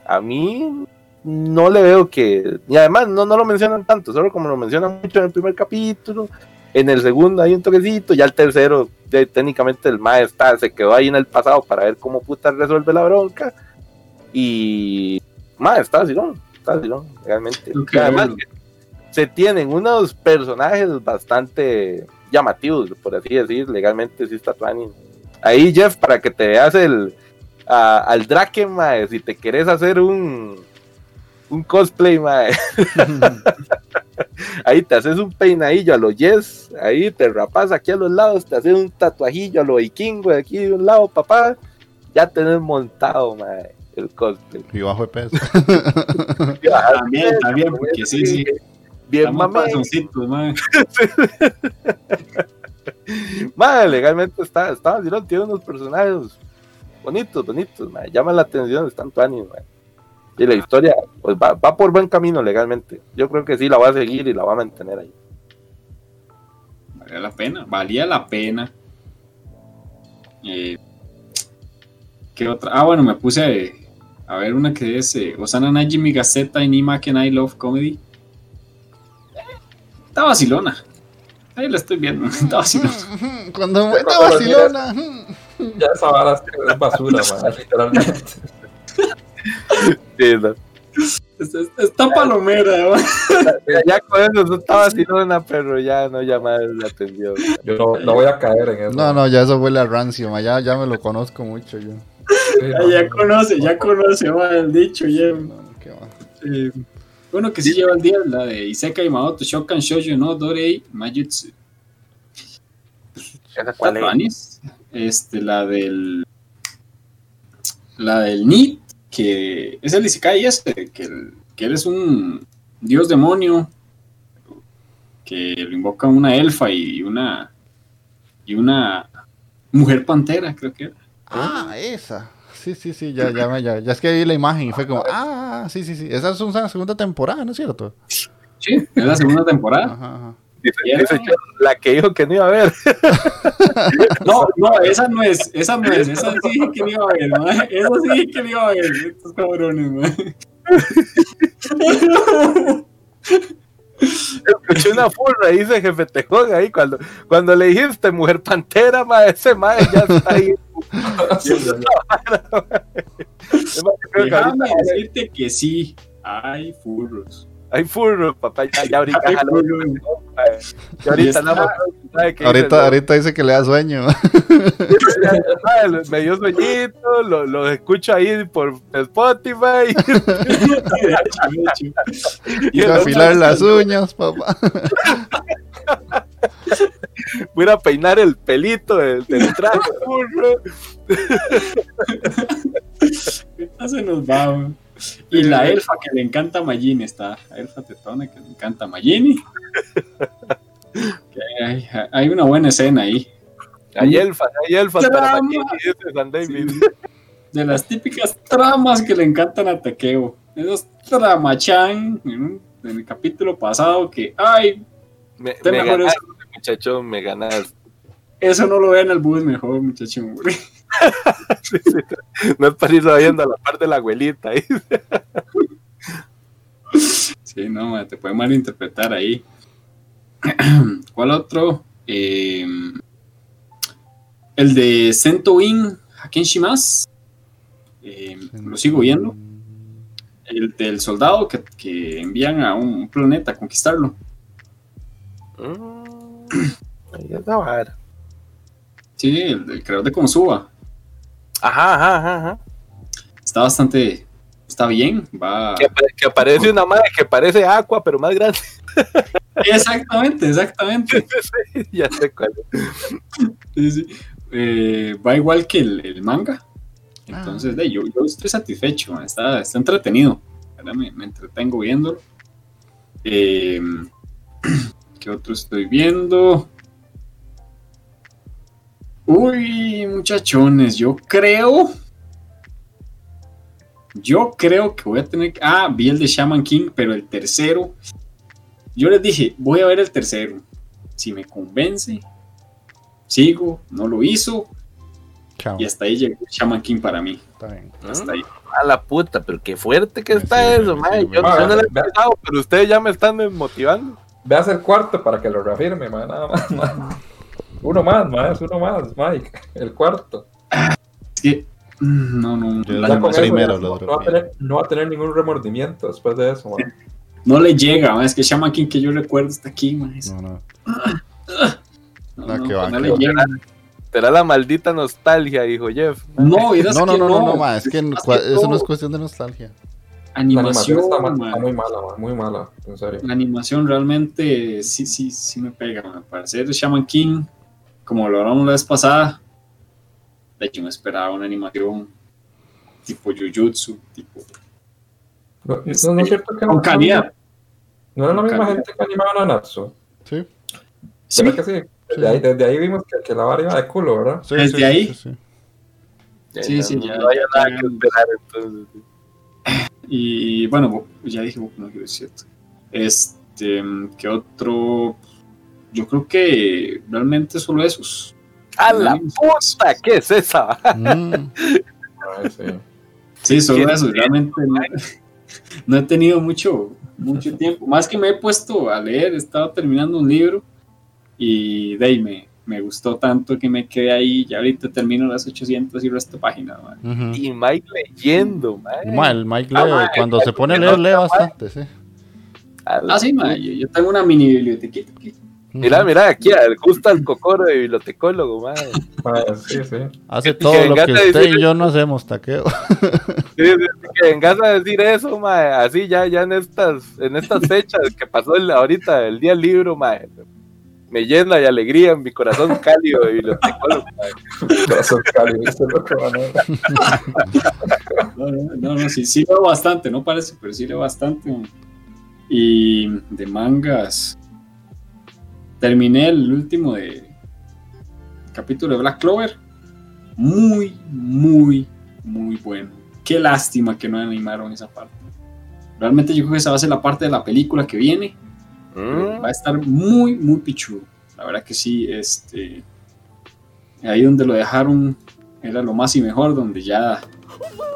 Speaker 2: A mí no le veo que, y además no, no lo mencionan tanto, solo como lo mencionan mucho en el primer capítulo, en el segundo hay un toquecito, ya el tercero, ya técnicamente el mae está, se quedó ahí en el pasado para ver cómo puta resuelve la bronca. Y mae, está así, ¿no? Está así, ¿no? Realmente. Además se tienen unos personajes bastante llamativos, por así decir, legalmente sí está tuanis. Ahí, Jeff, para que te veas el a- al Draken, mae, si te querés hacer un un cosplay, mae. [LAUGHS] ahí te haces un peinadillo a lo Yes, ahí te rapas aquí a los lados, te haces un tatuajillo a lo vikingo de aquí de un lado, papá. Ya tenés montado, mae, el cosplay.
Speaker 1: Y bajo de peso.
Speaker 4: También, también, porque sí, sí.
Speaker 2: Bien,
Speaker 4: mae. [LAUGHS]
Speaker 2: Madre, legalmente está, está tiene unos personajes bonitos, bonitos, madre, llaman la atención, están tuanis. Y la historia pues, va, va por buen camino legalmente. Yo creo que sí la va a seguir y la va a mantener ahí.
Speaker 4: Valía la pena, valía la pena. Eh, ¿Qué otra? Ah, bueno, me puse a, ver una que es eh, Osana Najimi Gaceta y Nima Ken I Love Comedy. Está vacilona. Ahí la estoy viendo. [LAUGHS] Está vacilona.
Speaker 1: Cuando
Speaker 3: Cuando lo
Speaker 1: Barcelona.
Speaker 3: Ya esa vara es basura, [LAUGHS] man, literalmente.
Speaker 2: Sí, no.
Speaker 4: Está, está palomera, mae.
Speaker 2: ya, ya con eso está vacilona, pero ya no llama la atención.
Speaker 3: Yo no, no voy a caer en eso.
Speaker 1: No, no, ya eso huele a rancio, ya, ya me lo conozco mucho yo.
Speaker 3: Sí,
Speaker 4: Ah,
Speaker 3: no,
Speaker 4: ya
Speaker 3: no.
Speaker 4: conoce, ya conoce, mae, el dicho, ya.
Speaker 1: No, qué va.
Speaker 4: Eh, bueno, que sí lleva el día, la de Isekai Maoto Shokan Shoujo no Dorei Majutsu.
Speaker 2: ¿Esa cuál es?
Speaker 4: Este, la del. La del Nit, que es el Isekai este, que, el- que él es un dios demonio que lo invoca una elfa y una. y una mujer pantera, creo que era.
Speaker 1: Ah, esa. Sí, sí, sí, ya, ya, me- ya, ya es que vi la imagen y fue como, ah, sí, sí, sí. Esa es una segunda temporada, ¿no es cierto?
Speaker 4: Sí, es la segunda temporada.
Speaker 1: Ajá, ajá.
Speaker 2: Dice, la que dijo que no iba a ver. [LAUGHS]
Speaker 4: No, no, esa no es, esa no es, esa sí dije que no iba a ver, ¿no? Esa sí dije que no iba a ver, estos cabrones, man.
Speaker 2: Escuché una furra, dice jefe Tejón ahí cuando, cuando le dijiste mujer pantera, ma, ese ma ya está ahí. [LAUGHS]
Speaker 4: Déjame
Speaker 2: ahorita
Speaker 4: decirte que sí, hay furros.
Speaker 2: Hay furro, papá, ya, ya ahorita
Speaker 4: Hay furros.
Speaker 2: ya ahorita
Speaker 4: Y
Speaker 2: nada más
Speaker 1: Ahorita, ahorita dice que le da sueño. [LAUGHS]
Speaker 2: me dio sueñito, lo, lo escucho ahí por Spotify. [LAUGHS]
Speaker 1: A afilar las uñas, papá. [LAUGHS]
Speaker 2: Voy a peinar el pelito del, del [LAUGHS] traje,
Speaker 4: se nos va. Y la elfa que le encanta a Magini está. La elfa tetona que le encanta a Magini. Hay, hay una buena escena ahí.
Speaker 2: Hay elfas, hay elfas para. Magini, dice San David.
Speaker 4: De las típicas tramas que le encantan a Takeo. Esos tramachan en, el capítulo pasado que, ay,
Speaker 2: Me, me ganaste, muchacho, me ganaste.
Speaker 4: eso no lo vean al bus mejor, muchacho. güey. [LAUGHS]
Speaker 2: No es para irlo viendo a la parte de la abuelita. ahí.
Speaker 4: Sí, no, te puede malinterpretar ahí. [CLEARS THROAT] ¿Cuál otro? Eh, el de Sento In Haken Shimas. Eh, lo sigo viendo. El del soldado que, que envían a un planeta a conquistarlo.
Speaker 2: Mm, ahí es la vara.
Speaker 4: Sí, el, el creador de Konosuba.
Speaker 2: Ajá, ajá, ajá, ajá.
Speaker 4: Está bastante. Está bien. Va.
Speaker 2: Que, apa- que aparece una madre que parece agua, pero más grande. [LAUGHS]
Speaker 4: Exactamente, exactamente. [LAUGHS]
Speaker 2: ya sé cuál es.
Speaker 4: Sí, sí. Eh, va igual que el, el manga. Entonces, de, yo, yo estoy satisfecho, está, está entretenido. Me, me entretengo viéndolo. Eh, [CLEARS THROAT] ¿Qué otro estoy viendo? Uy, muchachones, yo creo. Yo creo que voy a tener. que- Ah, vi el de Shaman King, pero el tercero. Yo les dije, voy a ver el tercero. Si me convence, sigo. No lo hizo.
Speaker 1: Chao.
Speaker 4: Y hasta ahí llegó Shaman King para mí.
Speaker 1: Está bien.
Speaker 4: Hasta ahí.
Speaker 2: A la puta, pero qué fuerte que
Speaker 1: Me
Speaker 2: está eso,
Speaker 1: me
Speaker 2: madre. Yo, yo no le he pensado, pero ustedes ya me están motivando.
Speaker 3: Veas el cuarto para que lo reafirme, man, nada más. man. Uno más, man, es uno más, Mike. El cuarto.
Speaker 4: Que. mm, No, no.
Speaker 1: Ya
Speaker 3: con eso
Speaker 1: primero
Speaker 3: no, no va a tener, no va a tener ningún remordimiento después de eso, man.
Speaker 4: No le llega, es que Shaman King que yo recuerdo está aquí, man. Es-
Speaker 1: No, no.
Speaker 4: No,
Speaker 1: No,
Speaker 4: no,
Speaker 1: que va,
Speaker 4: no
Speaker 1: que
Speaker 4: le
Speaker 1: va.
Speaker 4: llega.
Speaker 2: Será la maldita nostalgia, dijo Jeff.
Speaker 4: No,
Speaker 1: No, no, no, no, no, ma, es que eso no es cuestión de nostalgia.
Speaker 3: La animación
Speaker 4: animación,
Speaker 3: está, muy mala, man, muy mala, en serio.
Speaker 4: La animación realmente sí, sí, sí me pega, man. Para ser Shaman King, como lo hablamos la vez pasada, de hecho me esperaba una animación tipo Jujutsu, tipo
Speaker 3: No, no, no es cierto que
Speaker 4: con
Speaker 3: no,
Speaker 4: calidad.
Speaker 3: no era la misma
Speaker 4: calidad.
Speaker 3: gente que animaba Nanatsu.
Speaker 1: Sí.
Speaker 4: Sí,
Speaker 3: ¿Verdad que sí? Desde, ahí, desde ahí vimos que, que la vara iba de culo, ¿verdad?
Speaker 1: Sí,
Speaker 4: Desde
Speaker 1: sí,
Speaker 4: ahí.
Speaker 1: sí, sí.
Speaker 4: Sí, sí,
Speaker 2: no,
Speaker 4: ya-
Speaker 2: no hay
Speaker 4: ya
Speaker 2: nada que esperar, entonces.
Speaker 4: Y bueno, ya dije Boku no Hero, es cierto. Este, ¿qué otro? Yo creo que realmente solo esos.
Speaker 2: ¡A la puta! ¿Qué es esa?
Speaker 1: Mm,
Speaker 3: sí.
Speaker 4: Sí, solo
Speaker 2: ¿Quién-
Speaker 4: esos. Realmente no, [LAUGHS] no he tenido mucho, mucho [LAUGHS] tiempo. Más que me he puesto a leer, he estado terminando un libro y de ahí me, me gustó tanto que me quedé ahí. Ya ahorita termino las 800 y resto páginas. man.
Speaker 1: ujú.
Speaker 2: Y Mike leyendo, man.
Speaker 1: Ma, el Mike
Speaker 2: Ah,
Speaker 1: lee,
Speaker 2: ma,
Speaker 1: cuando
Speaker 2: el-
Speaker 1: se [LAUGHS] pone a
Speaker 2: el
Speaker 1: leer, lee bastante, sí.
Speaker 4: Ah, sí, man, yo, yo tengo una mini bibliotequita aquí.
Speaker 2: Mira, mira, aquí justo al cocoro de bibliotecólogo, man.
Speaker 3: Ay, sí, sí.
Speaker 1: Hace
Speaker 2: que
Speaker 1: todo lo que usted
Speaker 2: decir-
Speaker 1: y yo no hacemos, taqueo. [LAUGHS]
Speaker 2: Sí, sí, sí, que vengas a decir eso, mae, así ya, ya en estas, en estas fechas que pasó el- ahorita el día del libro, mae, me llena de alegría en mi corazón cálido de bibliotecólogo.
Speaker 3: Corazón cálido, ¿viste lo que van a-
Speaker 4: No, no, no, no, sí, sí leo bastante, no parece, pero sí leo bastante. Y de mangas, terminé el último de capítulo de Black Clover. Muy, muy, muy bueno. Qué lástima que no animaron esa parte. Realmente yo creo que esa va a ser la parte de la película que viene.
Speaker 2: Mm.
Speaker 4: Va a estar muy, muy pichudo. La verdad que sí, este. Ahí donde lo dejaron era lo más y mejor, donde ya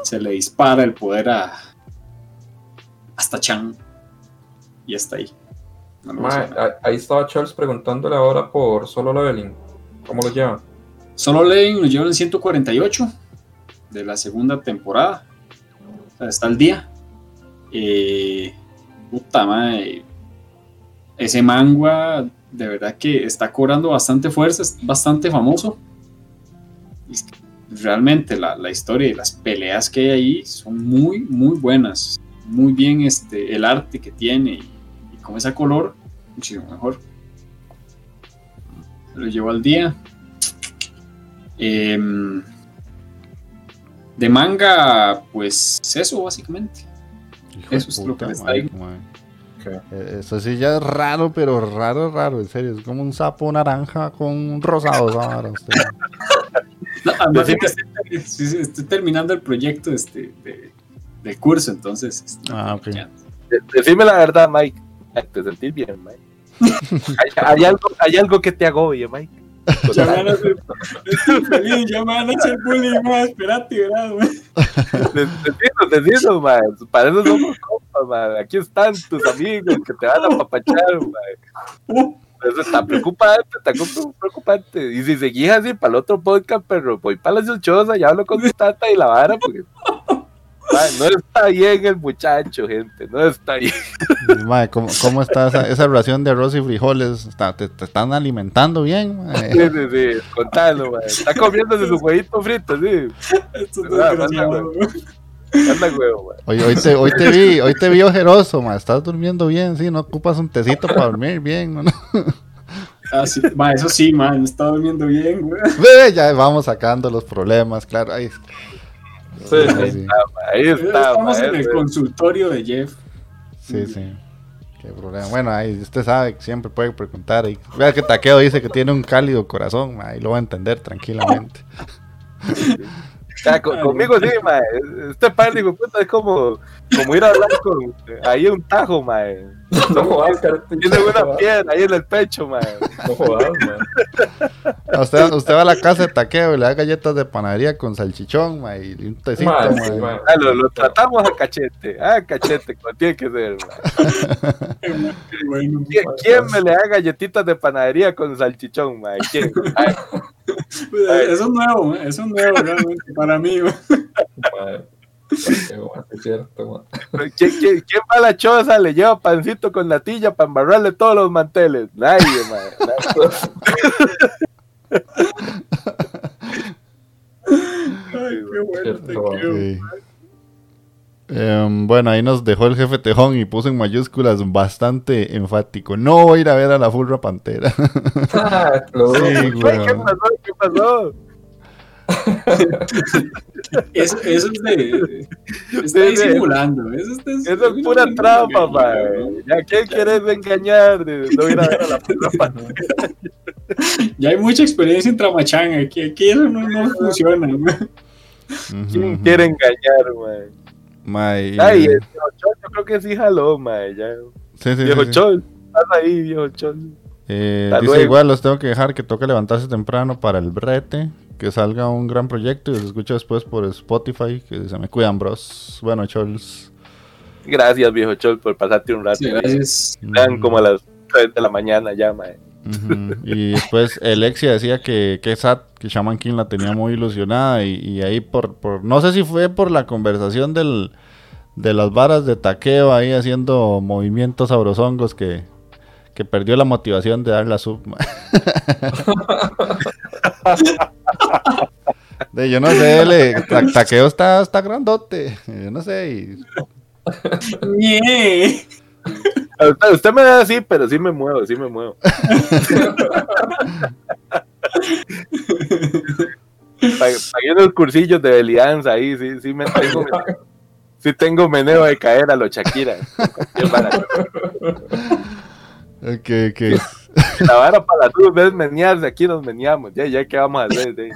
Speaker 4: se le dispara el poder a. Hasta Chan. Y hasta ahí. No
Speaker 3: ahí- estaba Charles preguntándole ahora por solo leveling. ¿Cómo lo llevan?
Speaker 4: Solo Levin nos llevan en 148 de la segunda temporada. O sea, está al día. Eh, puta madre. Ese manga de verdad que está cobrando bastante fuerza, es bastante famoso. Y realmente la, la historia y las peleas que hay ahí son muy, muy buenas. Muy bien este, el arte que tiene y, y con ese color, muchísimo mejor. Lo llevo al día. Em, de manga, pues eso básicamente.
Speaker 1: Hijo
Speaker 4: Eso es lo que
Speaker 1: mae,
Speaker 4: traigo.
Speaker 1: Eh, Eso sí ya es raro, pero raro, raro, en serio. Es como un sapo naranja con un rosado. esa vara, usted. [LAUGHS]
Speaker 4: No, además de
Speaker 2: Decime-
Speaker 4: que estoy, terminando el proyecto este, de, curso, entonces. este,
Speaker 1: Ah, ok.
Speaker 4: ya.
Speaker 2: De- Decime la verdad, Mike. Te sentís bien, Mike. [LAUGHS] hay, hay algo, hay algo que te agobie, Mike.
Speaker 4: Ya van a hacer, estoy feliz, ya me van a hacer bullying más, espérate, ¿verdad, güey?
Speaker 2: Decinos, decinos, man. Para eso somos compas, man. Aquí están tus amigos que te van a apapachar, man. Eso está preocupante, está preocupante. Y si seguís así para el otro podcast, pero voy para la choza, ya hablo con tu tata y la vara, porque. Man, no está bien el muchacho, gente. No está bien.
Speaker 1: Mae, ¿cómo, cómo está esa, esa ración de arroz y frijoles? ¿Está- te, te están alimentando bien? mae?
Speaker 2: Sí, sí, sí. Contalo, man. Está comiéndose su huevito frito, sí.
Speaker 4: Esto.
Speaker 2: Anda, huevo, man.
Speaker 1: Hoy, hoy, te, hoy te vi, hoy te vi ojeroso, mae. Estás durmiendo bien, sí, no ocupas un tecito para dormir bien, ¿no?
Speaker 4: Ah, sí, ma, eso sí, man, está durmiendo bien, güey.
Speaker 1: Ve, ya vamos sacando los problemas, claro. Ay,
Speaker 3: Sí,
Speaker 1: sí,
Speaker 3: sí.
Speaker 2: Ahí está,
Speaker 4: Estamos
Speaker 2: man.
Speaker 4: en el consultorio de Jeff.
Speaker 1: sí, sí. Qué problema. Bueno, ahí usted sabe que siempre puede preguntar. Y, vea que Taqueo dice que tiene un cálido corazón, mae, ahí lo va a entender tranquilamente.
Speaker 2: Ya, con- conmigo sí, mae. Este par de puta es como, como ir a hablar con ahí un tajo, mae. [LAUGHS]
Speaker 3: No jodas, Carti.
Speaker 2: Tiene una piedra ahí en el pecho, mae.
Speaker 3: No jodas, man.
Speaker 1: Usted, usted va a la casa de Taqueo y le da galletas de panadería con salchichón, mae, y un tecito,
Speaker 3: sí, mae.
Speaker 2: Ah, lo, lo tratamos a cachete, a cachete, como tiene que ser,
Speaker 4: bueno.
Speaker 2: ¿Quién, quién me le da galletitas de panadería con salchichón, mae? ¿Quién? Ay,
Speaker 4: Eso es nuevo, eso es nuevo realmente para mí.
Speaker 3: man.
Speaker 2: ¿Quién, quién, quién va a la choza? Le lleva pancito con natilla para embarrarle todos los manteles. Nadie, mae. Nadie.
Speaker 4: Ay, qué bueno.
Speaker 3: Cierto,
Speaker 4: te
Speaker 3: güey.
Speaker 4: quiero.
Speaker 1: Sí. Em, bueno, ahí nos dejó el jefe Tejón y puso en mayúsculas bastante enfático. No voy a ir a ver a la Fulra Pantera.
Speaker 3: Ah,
Speaker 1: Sí.
Speaker 2: ¿Qué pasó? ¿Qué pasó?
Speaker 4: Eso, eso es de. Está disimulando. Eso, es-
Speaker 2: Eso es pura trampa, mae. ¿Ya quién quieres engañar? No ir a ver a la [LAUGHS] puta.
Speaker 4: Ya hay mucha experiencia en Tramachán. Aquí, aquí eso no, no funciona. güey.
Speaker 2: ¿Quién quiere engañar? Mae, Ay,
Speaker 1: eh,
Speaker 2: el viejo Chol, yo creo que sí jaló, mae. Ya.
Speaker 1: sí, sí,
Speaker 2: Viejo
Speaker 1: sí, sí.
Speaker 2: Chol, estás ahí, viejo Chol.
Speaker 1: Eh, dice
Speaker 2: luego.
Speaker 1: igual, los tengo que dejar que toque levantarse temprano para el brete, que salga un gran proyecto y los escucho después por Spotify, que se me cuidan, bros. Bueno, chols.
Speaker 2: Gracias, viejo Chol, por pasarte un rato.
Speaker 4: Sí, gracias.
Speaker 2: Eran como a las 3 de la mañana ya, mae.
Speaker 1: Y después Alexia decía que, que Sat, que Shaman King la tenía muy ilusionada y, y ahí por, por, no sé si fue por la conversación del, de las varas de taqueo ahí haciendo movimientos sabrosongos que, que perdió la motivación de dar la sub. [LAUGHS] De, yo no sé, le, ta- taqueo está, está grandote, yo no sé, y
Speaker 4: Ñe. [LAUGHS]
Speaker 2: Usted, usted me da así, pero sí me muevo, sí me muevo. Pa- Pagué unos cursillos de Belianza ahí, sí, sí me tengo, sí tengo meneo de caer a los Shakira. Qué barato. [LAUGHS] La vara para tú, en vez de aquí nos meneamos. Ya, ya, ¿qué vamos a hacer? De?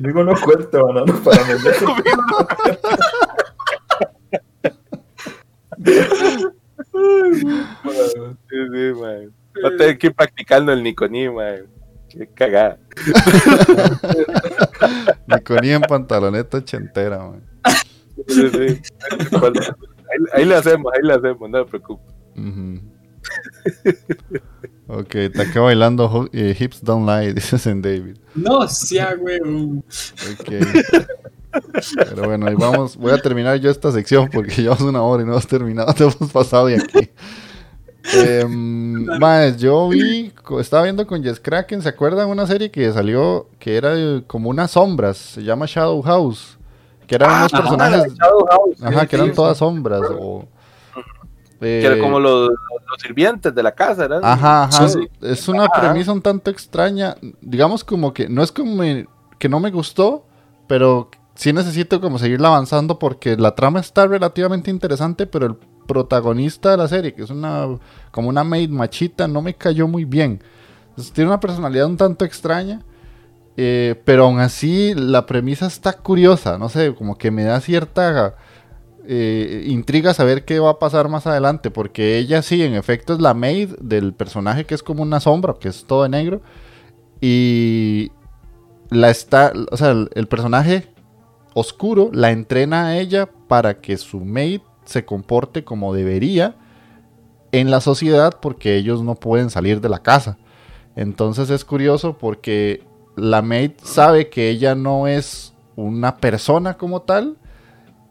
Speaker 3: Digo, no cuento, banano, para menearse. [LAUGHS]
Speaker 2: sí, sí, man. Va a que ir practicando el Niconí, man. Qué cagada.
Speaker 1: Niconí en pantaloneta ochentera, man.
Speaker 2: Sí, sí. [LAUGHS] Ahí, ahí le hacemos, ahí le hacemos, no te preocupes.
Speaker 1: Ujú. Ok, te acá bailando eh, Hips Don't Lie, [LAUGHS] dices en David.
Speaker 4: No sea, weón.
Speaker 1: Ok. Pero bueno, ahí vamos. Voy a terminar yo esta sección porque [LAUGHS] llevamos una hora y no hemos terminado. Te hemos pasado de aquí. Mae, yo vi, estaba viendo con Jess Kraken, ¿se acuerdan una serie que salió que era eh, como unas sombras? Se llama Shadow House. Que eran unos
Speaker 4: ajá,
Speaker 1: personajes,
Speaker 2: House,
Speaker 1: ajá,
Speaker 2: sí,
Speaker 1: que eran
Speaker 2: sí.
Speaker 1: todas sombras. O,
Speaker 2: Que era
Speaker 1: eh,
Speaker 2: como los, los sirvientes de la casa, ¿verdad?
Speaker 1: Ajá, ajá.
Speaker 4: Sí.
Speaker 1: Es una
Speaker 2: Ajá.
Speaker 1: premisa un tanto extraña. Digamos como que no es como que no me gustó, pero sí necesito como seguirla avanzando porque la trama está relativamente interesante, pero el protagonista de la serie, que es una como una maid machita, no me cayó muy bien. Entonces, tiene una personalidad un tanto extraña. Eh, pero aún así la premisa está curiosa, no sé, como que me da cierta eh, intriga saber qué va a pasar más adelante, porque ella sí, en efecto, es la maid del personaje que es como una sombra, que es todo de negro, y la está, o sea, el, el personaje oscuro la entrena a ella para que su maid se comporte como debería en la sociedad, porque ellos no pueden salir de la casa. Entonces es curioso porque la maid sabe que ella no es una persona como tal,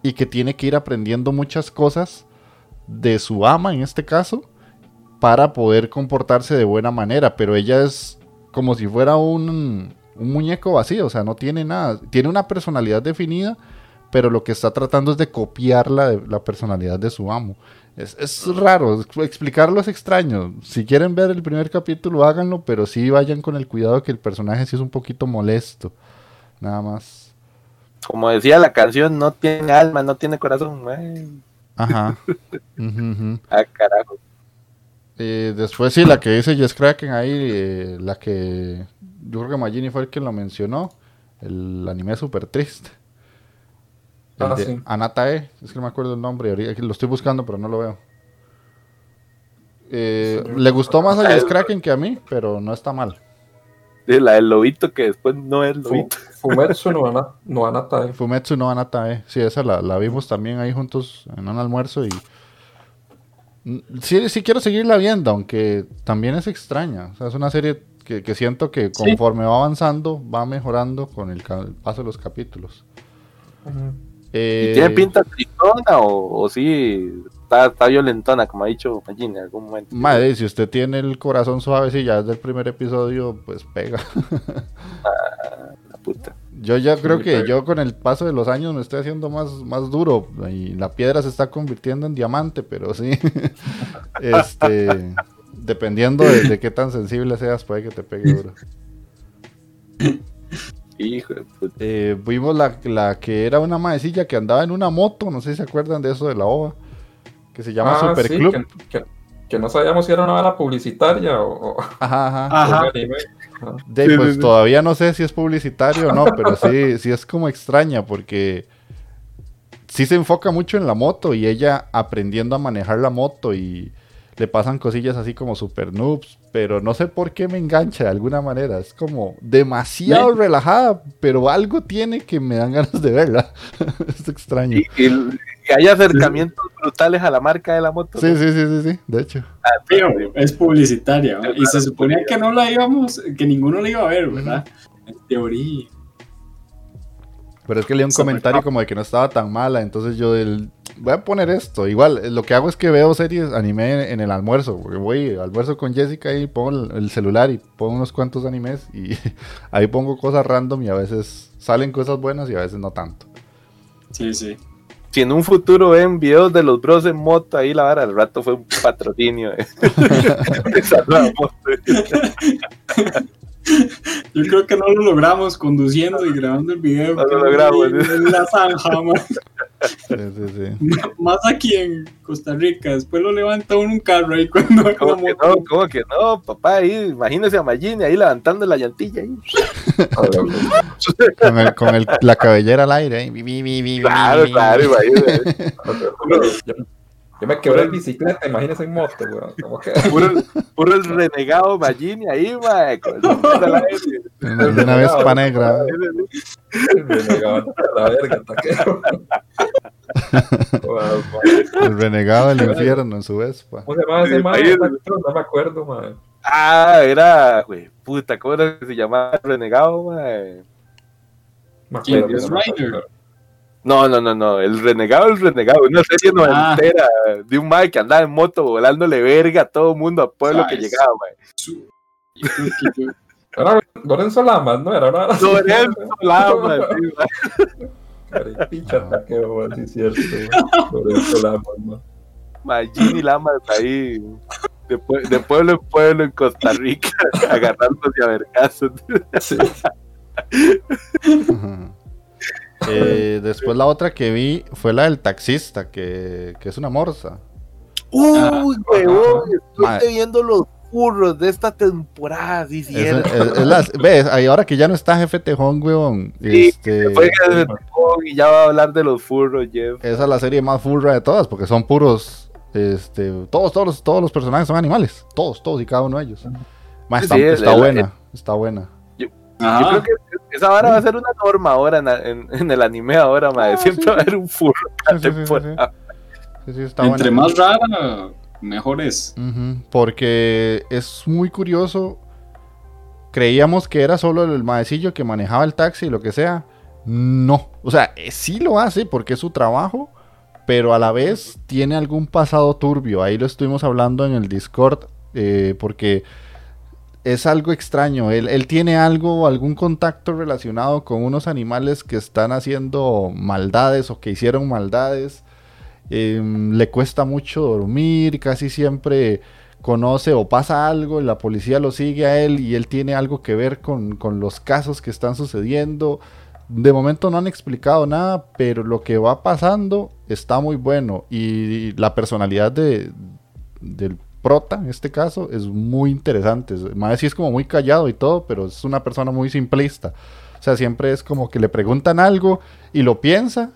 Speaker 1: y que tiene que ir aprendiendo muchas cosas de su ama en este caso para poder comportarse de buena manera, pero ella es como si fuera un, muñeco vacío, o sea, no tiene nada, tiene una personalidad definida, pero lo que está tratando es de copiar la, la personalidad de su amo. Es, es raro, explicarlo es extraño. Si quieren ver el primer capítulo, háganlo, pero sí vayan con el cuidado que el personaje sí es un poquito molesto. Nada más.
Speaker 2: Como decía la canción, no tiene alma, no tiene corazón.
Speaker 1: Ajá. [LAUGHS]
Speaker 2: Ah, carajo.
Speaker 1: Eh, después sí, la que dice Jess Kraken ahí, eh, la que yo creo que Magini fue el que lo mencionó, el anime súper triste.
Speaker 3: Ah,
Speaker 1: de
Speaker 3: sí.
Speaker 1: Anatae, es que no me acuerdo el nombre, lo estoy buscando pero no lo veo. Eh,
Speaker 3: Sí,
Speaker 1: le gustó más a
Speaker 2: Ah,
Speaker 1: Jess Kraken que a mí, pero no está mal.
Speaker 2: Sí, la del lobito que después no es lobito.
Speaker 3: Fumetsu no ana- no Anatae.
Speaker 1: Fumetsu no Anatae, sí, esa la, la vimos también ahí juntos en un almuerzo y... Mm, Sí, sí quiero seguirla viendo, aunque también es extraña. O sea, es una serie que, que siento que
Speaker 4: Sí.
Speaker 1: conforme va avanzando, va mejorando con el, paso de los capítulos.
Speaker 3: Ujú.
Speaker 1: Eh,
Speaker 2: ¿Y tiene pinta tristona o, o sí está, está violentona, como ha dicho Magini en algún momento?
Speaker 1: Madre, si usted tiene el corazón suave, si ya desde el primer episodio, pues pega.
Speaker 2: La puta.
Speaker 1: Yo ya creo que yo con el paso de los años me estoy haciendo más, más duro y la piedra se está convirtiendo en diamante, pero sí. [LAUGHS] este, dependiendo de, de qué tan sensible seas, puede que te pegue duro. [LAUGHS]
Speaker 2: Hijo de puta.
Speaker 1: Eh, vimos la, la que era una maecilla que andaba en una moto, no sé si se acuerdan de eso de la OVA, que se llama
Speaker 3: Ah,
Speaker 1: Super
Speaker 3: sí,
Speaker 1: Club.
Speaker 3: que, que- que no sabíamos si era una bala publicitaria o,
Speaker 1: Ajá, ajá.
Speaker 3: o
Speaker 4: Ajá.
Speaker 1: De,
Speaker 2: Sí,
Speaker 1: pues
Speaker 2: sí, sí.
Speaker 1: todavía no sé si es publicitario o no, [LAUGHS] pero sí, sí es como extraña porque sí se enfoca mucho en la moto y ella aprendiendo a manejar la moto y le pasan cosillas así como super noobs, pero no sé por qué me engancha de alguna manera. Es como demasiado
Speaker 4: Sí.
Speaker 1: relajada, pero algo tiene que me dan ganas de verla. [LAUGHS] es extraño.
Speaker 2: Y, y- y hay acercamientos brutales a la marca de la moto.
Speaker 1: Sí,
Speaker 2: ¿no?
Speaker 1: sí, sí, sí, sí, de hecho.
Speaker 4: Fijo, es publicitaria. Y se suponía que no la íbamos, que ninguno la iba a ver, ¿verdad? En teoría.
Speaker 1: Pero es que leí un comentario como de que no estaba tan mala, entonces yo del- voy a poner esto. Igual, eh, lo que hago es que veo series anime en el almuerzo, porque voy almuerzo con Jessica y pongo el, el celular y pongo unos cuantos animes y [LAUGHS] ahí pongo cosas random y a veces salen cosas buenas y a veces no tanto.
Speaker 4: Sí, sí.
Speaker 2: Si en un futuro ven videos de los bros en moto, ahí la vara al rato fue un patrocinio. de- [LAUGHS] [LAUGHS]
Speaker 4: Yo creo que no lo logramos conduciendo y grabando el video.
Speaker 2: No lo logramos.
Speaker 4: En la zanja, man.
Speaker 1: Sí, sí, sí. [LAUGHS]
Speaker 4: Más aquí en Costa Rica. Después lo levanta uno un carro ahí cuando
Speaker 2: ¿Cómo que no? ¿Cómo que no, papá? Ahí, imagínese a Magini ahí levantando la llantilla. Ahí.
Speaker 1: Con, el- con el- la cabellera al aire. vi,
Speaker 2: Claro, claro, imagínese. [LAUGHS]
Speaker 3: Yo, me quebré en bicicleta, imagínese en moto, weón. Que... [LAUGHS]
Speaker 2: Puro, puro el [LAUGHS] renegado Magini ahí, mae. con el nombre de la [LAUGHS] gente.
Speaker 1: De una vez pa' negra.
Speaker 3: El renegado a la verga, taquero.
Speaker 1: El renegado del infierno en su Vespa.
Speaker 3: ¿Cómo se llama ese
Speaker 2: ahí-
Speaker 3: No me acuerdo, man.
Speaker 2: Ah, era, güey, puta, ¿cómo era que se llamaba el renegado, mae?
Speaker 3: Me
Speaker 4: Rider.
Speaker 2: No, no, no, no, el renegado, el renegado, una serie
Speaker 4: Ah.
Speaker 2: noventera de un mae que andaba en moto volándole verga a todo mundo a pueblo
Speaker 4: Ah,
Speaker 2: que
Speaker 4: es-
Speaker 2: llegaba, mae. [LAUGHS]
Speaker 3: Era Lorenzo Lamas, ¿no? Era.
Speaker 2: Lorenzo [LAUGHS] Lamas, sí, mae.
Speaker 3: Sí es cierto. man. Lorenzo Lamas, man.
Speaker 2: Magini Lamas ahí, de, pue- de pueblo en pueblo en Costa Rica, [LAUGHS] agarrándose a vergazos.
Speaker 3: Sí.
Speaker 1: Eh, después la otra que vi fue la del taxista, que, que es una morsa.
Speaker 2: Uy, huevón,
Speaker 1: Mae.
Speaker 2: estoy viendo los furros de esta temporada, sí,
Speaker 1: Es- es- es las- ves, ahí ahora que ya no está jefe Tejón, weón.
Speaker 2: Sí,
Speaker 1: este,
Speaker 2: Fue y ya va a hablar de los furros, Jeff.
Speaker 1: esa es la serie más furra de todas, porque son puros, este, todos, todos, los, todos los personajes son animales, todos, todos y cada uno de ellos. Ma, está,
Speaker 2: Sí,
Speaker 1: está
Speaker 2: el-
Speaker 1: buena, está buena.
Speaker 2: Yo
Speaker 4: Ah,
Speaker 2: creo que esa vara va a ser una norma ahora en, en- en el anime ahora, madre.
Speaker 1: Ah,
Speaker 2: Siempre
Speaker 1: sí.
Speaker 2: va a haber un furro cada
Speaker 1: Sí, sí, sí, sí,
Speaker 2: temporada.
Speaker 1: Sí, sí, está
Speaker 4: entre
Speaker 1: buena.
Speaker 4: más rara, mejor es.
Speaker 1: Porque es muy curioso. Creíamos que era solo el maecillo que manejaba el taxi y lo que sea. No. O sea, eh, sí lo hace porque es su trabajo. Pero a la vez tiene algún pasado turbio. Ahí lo estuvimos hablando en el Discord. eh, porque es algo extraño. Él, él tiene algo, algún contacto relacionado con unos animales que están haciendo maldades o que hicieron maldades. Em, le cuesta mucho dormir, casi siempre conoce o pasa algo y la policía lo sigue a él y él tiene algo que ver con, con los casos que están sucediendo. De momento no han explicado nada, pero lo que va pasando está muy bueno y la personalidad de, del prota, en este caso, es muy interesante. Más sí es como muy callado y todo, pero es una persona muy simplista. O sea, siempre es como que le preguntan algo y lo piensa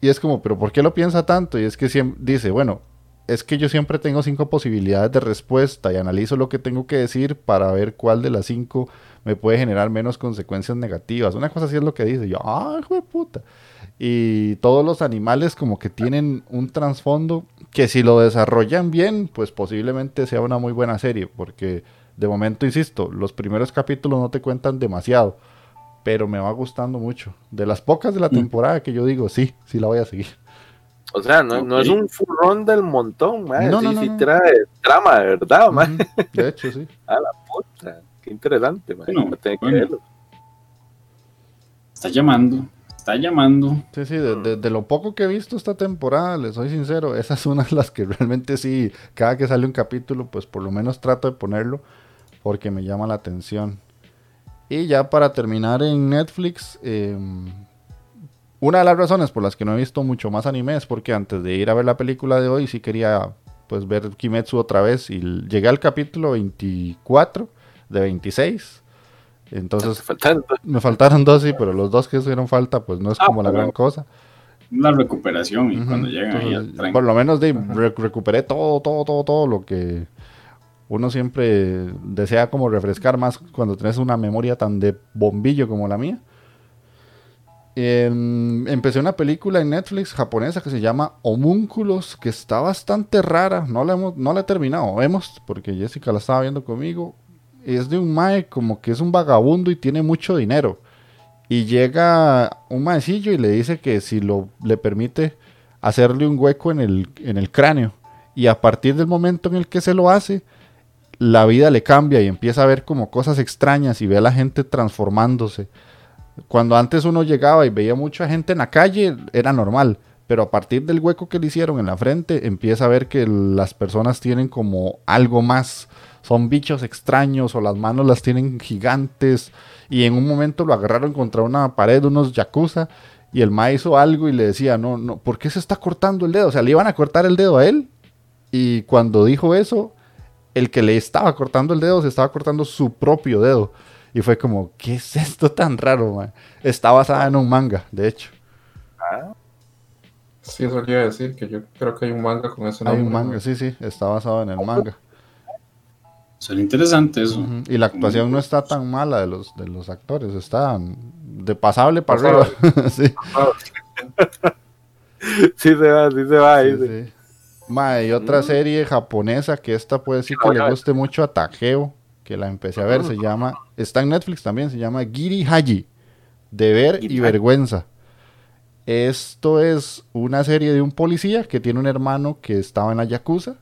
Speaker 1: y es como, pero ¿por qué lo piensa tanto? Y es que siempre dice, bueno, es que yo siempre tengo cinco posibilidades de respuesta y analizo lo que tengo que decir para ver cuál de las cinco me puede generar menos consecuencias negativas. Una cosa así es lo que dice. Yo, ¡ay, hijo de puta! Y todos los animales como que tienen un trasfondo que si lo desarrollan bien, pues posiblemente sea una muy buena serie. Porque de momento, insisto, los primeros capítulos no te cuentan demasiado. Pero me va gustando mucho. De las pocas de la
Speaker 4: Mm.
Speaker 1: temporada que yo digo, sí, sí la voy a seguir.
Speaker 2: O sea, no, es un furrón del montón, madre.
Speaker 1: No,
Speaker 2: sí,
Speaker 1: no, no,
Speaker 2: sí
Speaker 1: no.
Speaker 2: trae trama, de verdad.
Speaker 1: Ujú, De hecho, sí. [LAUGHS]
Speaker 2: Puta, Qué interesante, madre.
Speaker 4: Bueno,
Speaker 2: a tener que
Speaker 4: bueno.
Speaker 2: verlo.
Speaker 4: Está llamando, está llamando.
Speaker 1: Sí, sí, de, lo poco que he visto esta temporada, les soy sincero, esa es una de las que realmente sí, cada que sale un capítulo, pues por lo menos trato de ponerlo porque me llama la atención. Y ya para terminar en Netflix, eh, una de las razones por las que no he visto mucho más anime es porque antes de ir a ver la película de hoy sí quería pues ver Kimetsu otra vez y llegué al capítulo 24 de 26. Entonces me faltaron dos, sí, pero los dos que hicieron falta, pues no es
Speaker 4: Ah,
Speaker 1: como la gran cosa.
Speaker 4: La recuperación y cuando llegan ahí
Speaker 1: entonces,
Speaker 4: tren.
Speaker 1: Por lo menos de, recuperé todo, todo, todo, todo lo que uno siempre desea como refrescar más cuando tenés una memoria tan de bombillo como la mía. Em, empecé una película en Netflix japonesa que se llama Homúnculos, que está bastante rara. No la, hemos, no la he terminado, vemos, porque Jessica la estaba viendo conmigo. Es de un mae como que es un vagabundo y tiene mucho dinero. Y llega un maecillo y le dice que si lo, le permite hacerle un hueco en el, en el cráneo. Y a partir del momento en el que se lo hace, la vida le cambia y empieza a ver como cosas extrañas y ve a la gente transformándose. Cuando antes uno llegaba y veía mucha gente en la calle, era normal. Pero a partir del hueco que le hicieron en la frente, empieza a ver que las personas tienen como algo más. Son bichos extraños o las manos las tienen gigantes. Y en un momento lo agarraron contra una pared, unos yakuza. Y el ma hizo algo y le decía, no, no, ¿por qué se está cortando el dedo? O sea, le iban a cortar el dedo a él. Y cuando dijo eso, el que le estaba cortando el dedo se estaba cortando su propio dedo. Y fue como, ¿qué es esto tan raro, man? Está basada en un manga, de hecho.
Speaker 2: Ah,
Speaker 3: Sí, eso quería decir, que yo creo que hay un manga con ese
Speaker 1: Hay
Speaker 3: nombre.
Speaker 1: un manga, sí, sí, está basado en el manga.
Speaker 4: Suena interesante eso.
Speaker 1: Ujú, Y la actuación no está tan mala de los, de los actores, está de pasable para arriba. [LAUGHS] sí, [LAUGHS]
Speaker 2: Sí se va, sí se va.
Speaker 1: sí,
Speaker 2: dice.
Speaker 1: sí. Ma, y otra serie japonesa que esta puede decir que le guste mucho a Takeo, que la empecé a ver, se llama, está en Netflix también, se llama Giri Haji, Deber y. Vergüenza. Esto es una serie de un policía que tiene un hermano que estaba en la Yakuza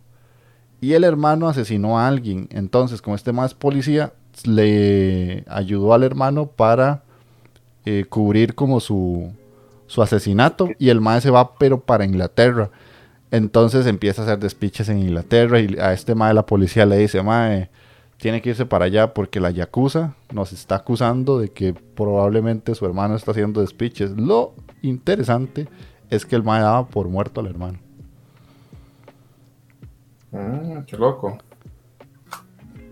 Speaker 1: y el hermano asesinó a alguien. Entonces, como este más policía, le ayudó al hermano para eh, cubrir como su, su asesinato y el mae se va pero para Inglaterra. Entonces empieza a hacer despiches en Inglaterra y a este mae la policía le dice, mae, tiene que irse para allá porque la Yakuza nos está acusando de que probablemente su hermano está haciendo despiches. Lo interesante es que el mae daba por muerto al hermano.
Speaker 3: Mm, qué loco.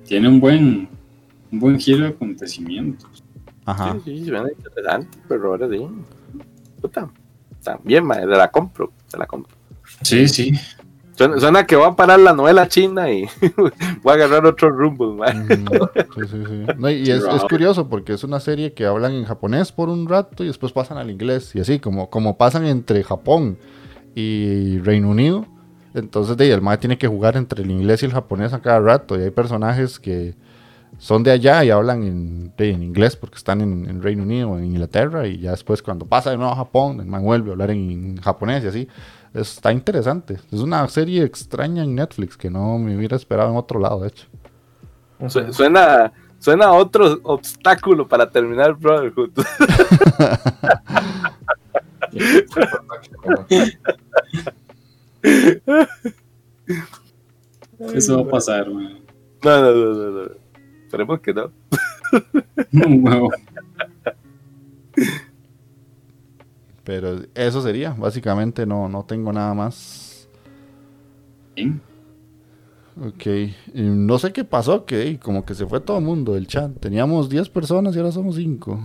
Speaker 4: Tiene un buen, un buen giro de acontecimientos.
Speaker 1: Ajá.
Speaker 2: Sí, sí, suena interesante, pero ahora sí. Puta. También, madre, la compro, se la compro.
Speaker 4: Sí, sí.
Speaker 2: Suena, suena que va a parar la novela china y [LAUGHS] voy a agarrar otro rumbo, madre.
Speaker 1: Mm, sí, sí, sí. No, y es, es curioso porque es una serie que hablan en japonés por un rato y después pasan al inglés y así, como, como pasan entre Japón y Reino Unido. Entonces de ahí, el mae tiene que jugar entre el inglés y el japonés a cada rato y hay personajes que son de allá y hablan en, de- en inglés porque están en, en Reino Unido o en Inglaterra y ya después cuando pasa de nuevo a Japón, el man vuelve a hablar en, japonés y así. Está interesante. Es una serie extraña en Netflix que no me hubiera esperado en otro lado, de hecho.
Speaker 2: Su- Suena, suena a otro obstáculo para terminar Brotherhood. [LAUGHS] [LAUGHS] [LAUGHS]
Speaker 4: Eso va a pasar, man.
Speaker 2: No, no, no, no, no. Esperemos que no. [LAUGHS]
Speaker 4: Huevo.
Speaker 1: Pero eso sería, básicamente no, no tengo nada más. Ok, y no sé qué pasó, que como que se fue todo el mundo del chat. Teníamos 10 personas y ahora somos 5.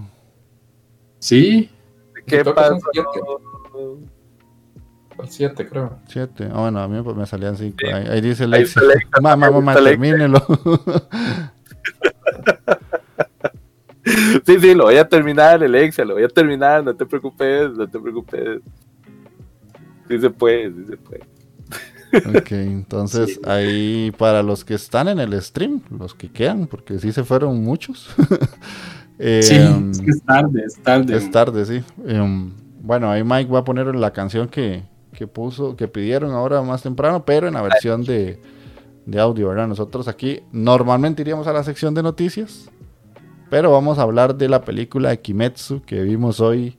Speaker 4: Sí,
Speaker 2: ¿Qué pasó?
Speaker 3: Son siete. El 7, creo.
Speaker 1: 7. Ah, bueno, a mí pues, me salían 5. Ahí, ahí dice Lexi, Mamá, mamá, termínelo.
Speaker 2: Sí, sí, lo voy a terminar, Alexia, lo voy a terminar, no te preocupes, no te preocupes. Sí se puede, sí se puede.
Speaker 1: ok, [LAUGHS] entonces ahí para los que están en el stream, los que quedan, porque sí se fueron muchos. [LAUGHS] eh,
Speaker 4: sí. Es que es tarde, es tarde.
Speaker 1: Es tarde, sí. Em, bueno, ahí Mike va a poner la canción que, que puso, que pidieron ahora más temprano, pero en la versión de, de audio, ¿verdad? Nosotros aquí normalmente iríamos a la sección de noticias, pero vamos a hablar de la película de Kimetsu que vimos hoy.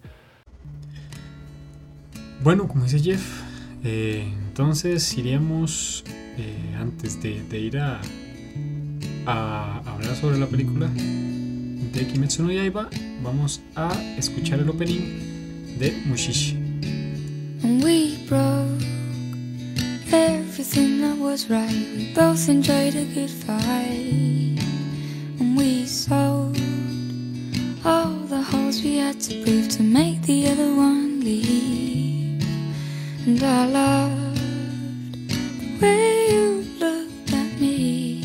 Speaker 5: Bueno, como dice Jeff, eh, entonces iríamos, eh, antes de, de ir a, a hablar sobre la película de Kimetsu no Yaiba, vamos a escuchar el opening de Mushishi.
Speaker 6: And we broke everything that was right. We both enjoyed a good fight. And we sold all the holes we had to prove to make the other one leave. And I loved the way you looked at me.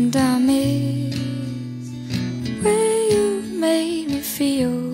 Speaker 6: And I miss the way you made me feel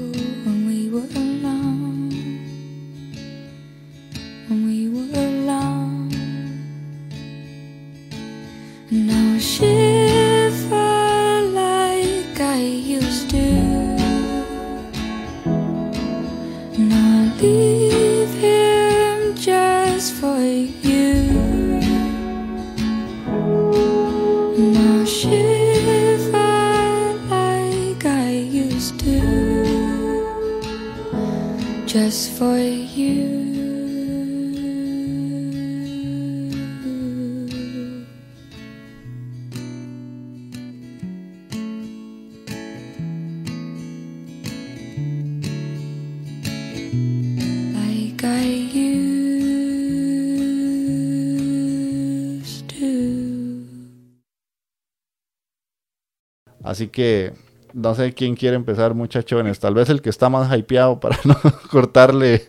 Speaker 1: Así que no sé quién quiere empezar, muchachones. Tal vez el que está más hypeado para [LAUGHS] no cortarle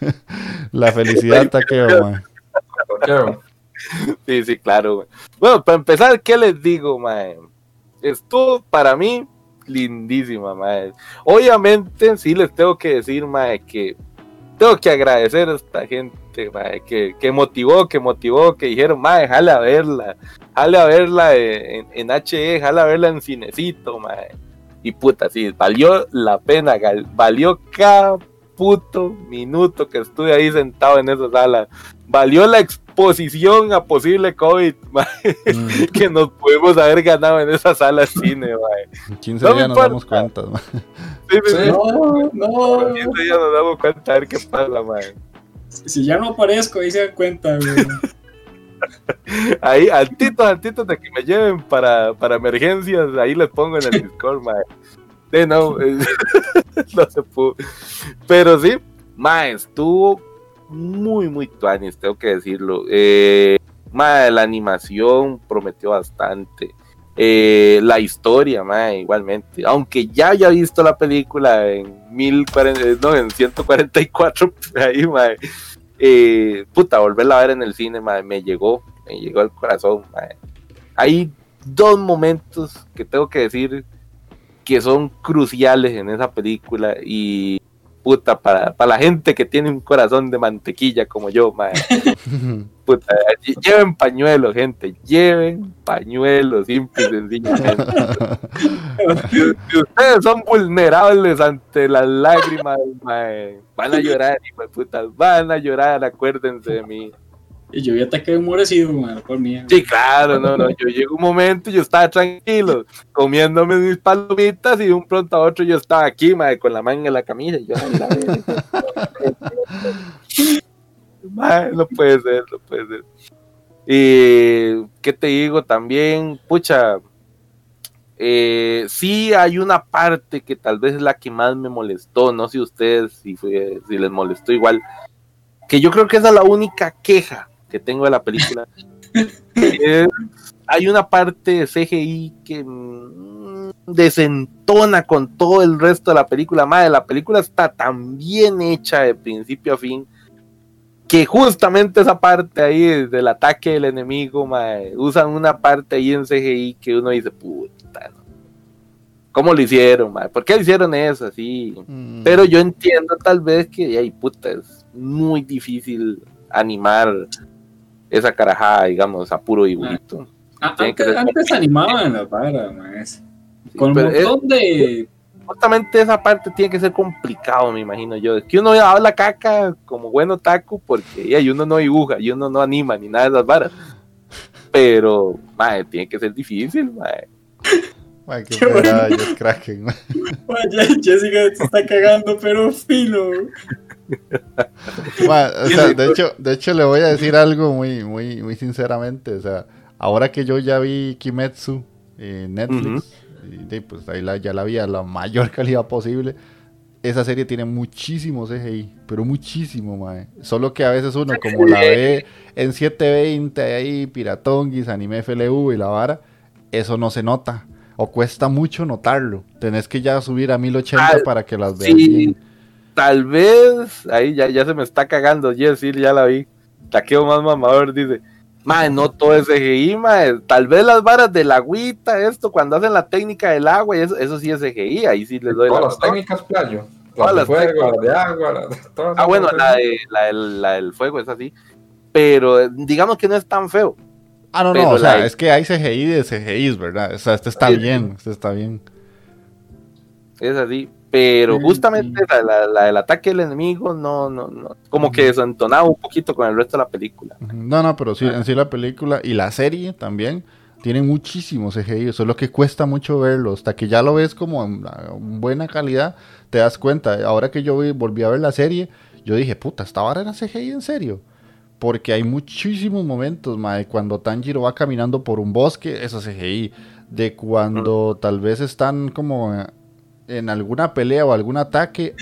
Speaker 1: [LAUGHS] la felicidad a Taqueo, mae.
Speaker 3: Taqueo.
Speaker 2: Sí, sí, claro. güey. Bueno, para empezar, ¿qué les digo, mae? Estuvo para mí lindísima, mae. Obviamente, sí les tengo que decir, mae, que tengo que agradecer a esta gente, mae, que, que motivó, que motivó, que dijeron, mae, jale a verla, jale a verla en, en HE, jale a verla en Cinecito, mae. Y puta, sí, valió la pena, valió cada puto minuto que estuve ahí sentado en esa sala. Valió la exposición a posible COVID, [LAUGHS]
Speaker 1: Mm,
Speaker 2: que nos pudimos haber ganado en esa sala de cine, mae.
Speaker 1: en 15
Speaker 2: No
Speaker 1: días nos damos cuenta.
Speaker 2: Sí, sí.
Speaker 4: No, no.
Speaker 2: En 15 días nos damos cuenta a ver qué pasa, mae.
Speaker 4: Si ya no aparezco, ahí se dan cuenta, güey. [LAUGHS]
Speaker 2: Ahí, antitos, antitos de que me lleven para, para emergencias, ahí les pongo en el [LAUGHS] Discord, mae. Sí, no, eh, no se pudo. Pero sí, mae, estuvo muy, muy tuanis, tengo que decirlo. Eh, la animación prometió bastante. Eh, la historia, mae, igualmente. Aunque ya haya visto la película en 1040, no, en 144, [LAUGHS] ahí, mae. Eh, puta, volverla a ver en el cine, mae, me llegó, me llegó al corazón, mae. Hay dos momentos que tengo que decir que son cruciales en esa película y puta, para, para la gente que tiene un corazón de mantequilla como yo, mae. [LAUGHS] Puta, lle- lleven pañuelos, gente, lleven pañuelos, simple y sencillamente. Si, ustedes son vulnerables ante las lágrimas, mae, van a llorar, hijo de puta, van a llorar, acuérdense de mí.
Speaker 4: Y yo ya te quedé humorecido, man, por mí.
Speaker 2: Sí, claro, no, no, yo llego un momento y yo estaba tranquilo, comiéndome mis palomitas y de un pronto a otro yo estaba aquí, mae, con la manga en la camisa y yo, "Ay, la verga". [LAUGHS] Mae, no puede ser, no puede ser. Y, ¿qué te digo? También, pucha, eh, sí hay una parte que tal vez es la que más me molestó, no sé ustedes si, fue, si les molestó igual, que yo creo que esa es la única queja que tengo de la película. Es- hay una parte de CGI que mm, desentona con todo el resto de la película. Madre, la película está tan bien hecha de principio a fin que justamente esa parte ahí del ataque del enemigo, mae, usan una parte ahí en CGI que uno dice, puta, ¿no? ¿cómo lo hicieron? mae? ¿Por qué hicieron eso así?
Speaker 1: Mm,
Speaker 2: Pero yo entiendo tal vez que, ay, puta, es muy difícil animar esa carajada, digamos, a puro dibujito.
Speaker 4: Ah, antes,
Speaker 2: ser-
Speaker 4: antes animaban las varas, man.
Speaker 2: Sí,
Speaker 4: Con un
Speaker 2: pero es-
Speaker 4: montón de.
Speaker 2: justamente esa parte tiene que ser complicado, me imagino yo. Es que uno habla caca como bueno taco porque y uno no dibuja y uno no anima ni nada de esas varas. Pero, mae, tiene que ser difícil, mae.
Speaker 1: mae, qué [LAUGHS] pegada, Jeff Kraken, mae.
Speaker 4: Oye, Jessica se está cagando, pero filo. [LAUGHS]
Speaker 1: Ma, o sea, de hecho, de hecho le voy a decir algo muy, muy, muy sinceramente. O sea, ahora que yo ya vi Kimetsu en Netflix, y de, pues ahí la- ya la vi a la mayor [LAUGHS] calidad posible. Esa serie tiene muchísimo CGI, pero muchísimo, mae. Solo que a veces uno, como la ve en 720, ahí, Piratonguis, Anime FLV y la vara, eso no se nota. O cuesta mucho notarlo. Tenés que ya subir a 1080
Speaker 2: Ah,
Speaker 1: para que las veas
Speaker 2: Sí,
Speaker 1: bien.
Speaker 2: Tal vez, ahí ya, ya se me está cagando, Jess, sí, ya la vi. Taqueo más mamador, dice. Mae, no todo es CGI, mae. Tal vez las varas del agüita, esto, cuando hacen la técnica del agua, y eso, eso sí es CGI, ahí sí les doy la
Speaker 3: Todas las
Speaker 2: razón.
Speaker 3: técnicas, playo.
Speaker 2: Todas
Speaker 3: Las de fuego, las de agua, las de todas
Speaker 2: Ah,
Speaker 3: las
Speaker 2: bueno,
Speaker 3: cosas.
Speaker 2: la, de, la, del, la del fuego es así. Pero eh, digamos que no es tan feo.
Speaker 1: Ah, no,
Speaker 2: Pero
Speaker 1: no, o sea, es que hay CGI de CGI, ¿verdad? O sea, este está
Speaker 2: Sí.
Speaker 1: bien, este está bien.
Speaker 2: Es así. Pero
Speaker 4: Sí,
Speaker 2: justamente La, la- la del ataque del enemigo, no, no, no. Como que desentonaba un poquito con el resto de la película.
Speaker 1: No, no, pero sí, en sí la película y la serie también tienen muchísimo CGI, eso es lo que cuesta mucho verlo, hasta que ya lo ves como en buena calidad, te das cuenta. Ahora que yo volví a ver la serie, yo dije, puta, esta vara era CGI en serio. Porque hay muchísimos momentos, mae, cuando Tanjiro va caminando por un bosque, eso es CGI. De cuando tal vez están como eh, en alguna pelea o algún ataque,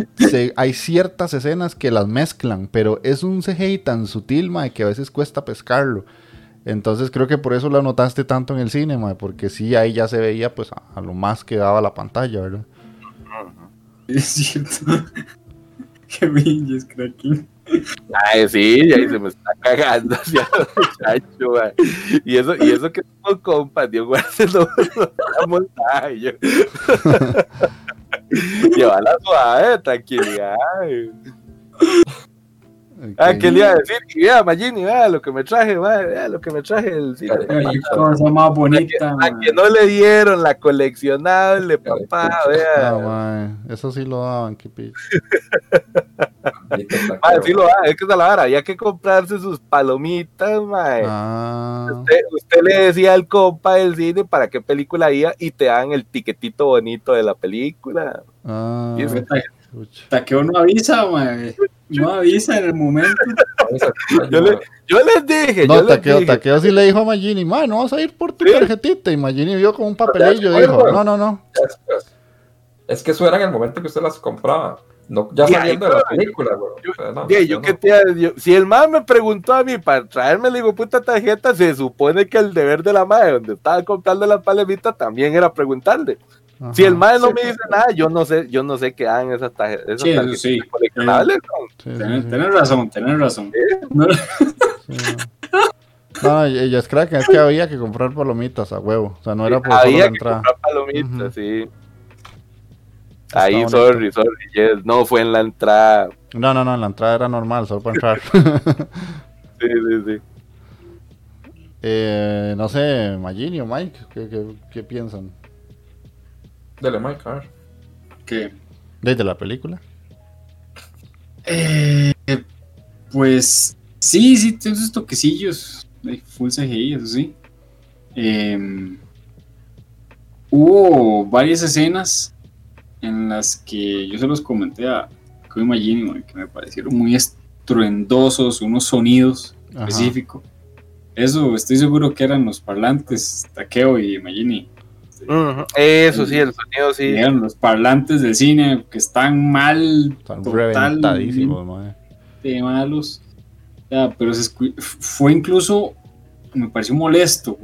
Speaker 1: hay ciertas escenas que las mezclan, pero es un CGI tan sutil, mae, que a veces cuesta pescarlo. Entonces creo que por eso la notaste tanto en el cine, mae, porque sí, ahí ya se veía pues a, lo más que daba la pantalla, ¿verdad? [LAUGHS]
Speaker 4: Es cierto. [LAUGHS] Qué binges, cracking.
Speaker 2: Ay, sí, y ahí se me está cagando [LAUGHS] hacia el muchacho, mae. Y eso, y eso que somos compas, Dios guarde, [LAUGHS] no, [LAUGHS] la montaje. Yo... Llévala suave, tranquilidad. Ah. ¿qué le iba a decir? Y vea, Magini, vea lo que me traje, vea, lo que me traje el cine.
Speaker 4: Ay, cosa más bonita.
Speaker 2: A que no le dieron la coleccionable, papá, vea.
Speaker 1: eso sí lo daban, qué picho.
Speaker 2: Ah, sí lo da, es que es la vara, había que comprarse sus palomitas, mae.
Speaker 1: Ah,
Speaker 2: Usted, usted le decía al compa del cine para qué película iba y te dan el tiquetito bonito de la película.
Speaker 1: ah,
Speaker 2: Y es-
Speaker 1: chucha.
Speaker 4: Taqueo no avisa, mae. No avisa en el momento.
Speaker 2: Yo le- Yo les dije, yo
Speaker 1: No,
Speaker 2: les
Speaker 1: Taqueo,
Speaker 2: dije.
Speaker 1: Taqueo sí le dijo a Magini, man, no vas a ir por tu
Speaker 2: Sí.
Speaker 1: tarjetita. Y Magini vio como un papelillo, dijo,
Speaker 3: bueno.
Speaker 1: no, no, no.
Speaker 3: Es, es- es que eso era en el momento que usted las compraba. No, ya saliendo
Speaker 2: yo-
Speaker 3: de la película, güey.
Speaker 2: Yo,
Speaker 3: O sea, no, yo
Speaker 2: yo
Speaker 3: no.
Speaker 2: que yo- si el man me preguntó a mí para traerme la digo puta tarjeta, se supone que el deber de la madre donde estaba comprando las palomitas también era preguntarle.
Speaker 1: Ajá.
Speaker 2: Si el madre no me dice nada, yo no sé, yo no sé qué dan esas tarjetas.
Speaker 4: Sí,
Speaker 2: tarjetas
Speaker 4: sí.
Speaker 2: coleccionables, ¿no?
Speaker 1: Sí, sí,
Speaker 4: Tenés,
Speaker 1: sí,
Speaker 4: tenés razón, tenés razón. No,
Speaker 1: sí, no. Es crack, es que había que comprar palomitas a huevo. O sea, no era por solo
Speaker 2: Había que
Speaker 1: entrada.
Speaker 2: comprar palomitas, sí.
Speaker 1: Está
Speaker 2: Ahí,
Speaker 1: bonito.
Speaker 2: sorry, sorry, yes, no fue en la entrada.
Speaker 1: No, no, no, la entrada era normal, solo para entrar. [LAUGHS] [LAUGHS]
Speaker 2: Sí, sí, sí.
Speaker 1: eh, no sé, Magini o Mike, ¿qué, qué, qué piensan?
Speaker 3: Dele, Mike, a ver.
Speaker 4: ¿qué?
Speaker 1: ¿Desde la película?
Speaker 4: Eh, pues sí, sí, tiene sus toquecillos. Hay Full CGI, eso sí. Em, hubo varias escenas en las que yo se los comenté a Kobe Magini, que me parecieron muy estruendosos, unos sonidos específicos. Eso estoy seguro que eran los parlantes Takeo y Magini.
Speaker 2: Eso sí, el sonido sí.
Speaker 4: Eran los parlantes del cine que están mal,
Speaker 1: Están
Speaker 4: totalmente
Speaker 1: reventadísimos, mae.
Speaker 4: de malos. Ya, pero se escu- fue incluso, me pareció molesto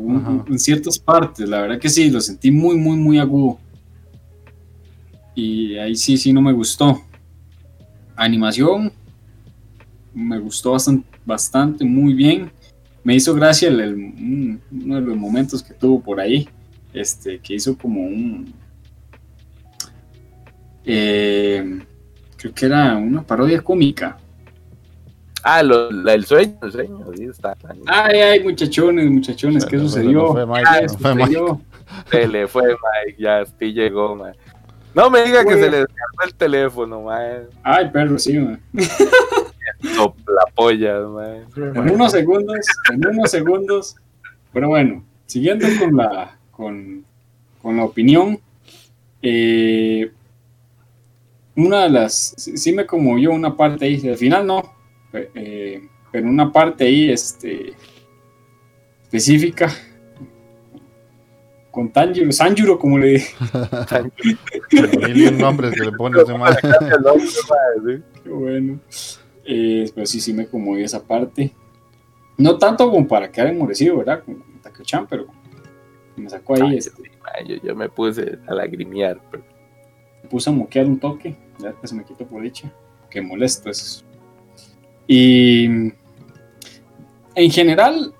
Speaker 4: en ciertas partes. La verdad que sí, lo sentí muy, muy, muy agudo. Y ahí sí, sí, no me gustó. Animación, me gustó bastante, bastante muy bien. Me hizo gracia el- el- un- uno de los momentos que tuvo por ahí, este, que hizo como un... eh, creo que era una parodia cómica.
Speaker 2: Ah, lo- la- el sueño, el sueño, sí, está.
Speaker 4: Ay, ay, muchachones, muchachones, ¿qué sucedió?
Speaker 1: no fue Mike,
Speaker 4: ¿Qué
Speaker 1: no fue Mike.
Speaker 2: Se le fue, Mike, ya sí llegó, Mike. No me diga que se le descargó el teléfono, Mike.
Speaker 4: Ay, perro, sí, man.
Speaker 2: Sopla polla, Mike.
Speaker 4: En unos segundos, en unos segundos. Pero bueno, siguiendo con la, con, con la opinión, eh, una de las, sí, me conmovió una parte ahí, al final no, eh, pero una parte ahí este, específica, con Tanjiro, Sanjuro, como le dije. [LAUGHS]
Speaker 1: Mil nombres que le pone ese. [LAUGHS]
Speaker 4: Qué bueno. Eh, pero sí, sí me conmovió esa parte. No tanto como para quedar enmurecido, ¿verdad? Como Takeo-chan, pero me sacó ahí,
Speaker 2: Ay,
Speaker 4: este,
Speaker 2: yo, yo me puse a lagrimear. pero-
Speaker 4: me puse a moquear un toque, ya que se me quitó por dicha, que molesto es. Y en general,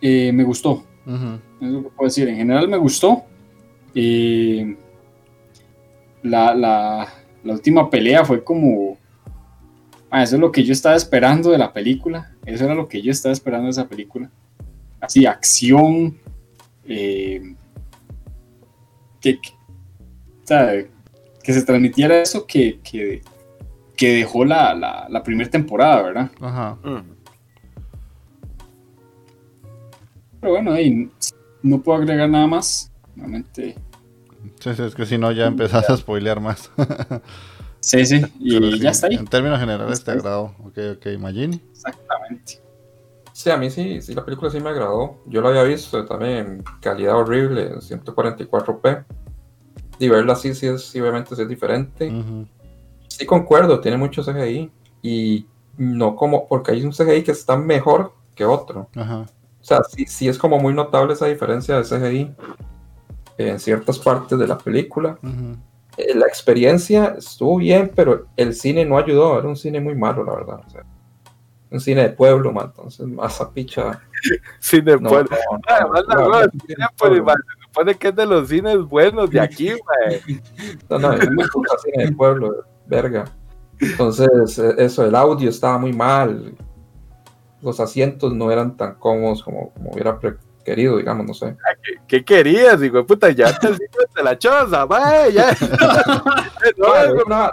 Speaker 4: eh, me gustó.
Speaker 1: Ujú.
Speaker 4: Es lo que puedo decir. En general me gustó. Eh, la, la- la última pelea fue como. Ah, eso es lo que yo estaba esperando de la película. Eso era lo que yo estaba esperando de esa película. Así, acción. eh, que, que- se transmitiera eso que, que, que dejó la, la, la primera temporada, ¿verdad?
Speaker 1: Ajá.
Speaker 2: Mm.
Speaker 4: Pero bueno, ahí no puedo agregar nada más. Realmente.
Speaker 1: Sí, sí, es que si no ya empezás a spoilear más.
Speaker 4: Sí, sí, y
Speaker 1: Pero sí,
Speaker 4: ya está ahí.
Speaker 1: En términos generales te agradó. Ok, ok, Magini.
Speaker 4: Exactamente.
Speaker 3: Sí, a mí sí, sí, la película sí me agradó. Yo la había visto también en calidad horrible, en 144p. Y verla así, sí, es, sí, obviamente sí es diferente.
Speaker 1: Ujú.
Speaker 3: Sí concuerdo, tiene mucho CGI. Y no como, porque hay un CGI que está mejor que otro.
Speaker 1: Ajá.
Speaker 3: O sea, sí, sí es como muy notable esa diferencia de CGI en ciertas partes de la película.
Speaker 1: ujú.
Speaker 3: Eh, La experiencia estuvo bien, pero el cine no ayudó. Era un cine muy malo, la verdad. O sea, un cine de pueblo, man. Entonces, más a picha.
Speaker 2: Cine
Speaker 3: No,
Speaker 2: pueblo.
Speaker 3: no, no,
Speaker 2: Además, la cine, man, se supone que es de los cines buenos de aquí, [LAUGHS] man.
Speaker 3: No, no, es muy puta cine de pueblo, verga. Entonces, eh, eso, el audio estaba muy mal. Los asientos no eran tan cómodos como, como hubiera querido, digamos, no sé.
Speaker 2: ¿Qué querías, hijo de puta? Ya te de la choza, man. Ya. [LAUGHS] [LAUGHS] No, hijo,
Speaker 3: no,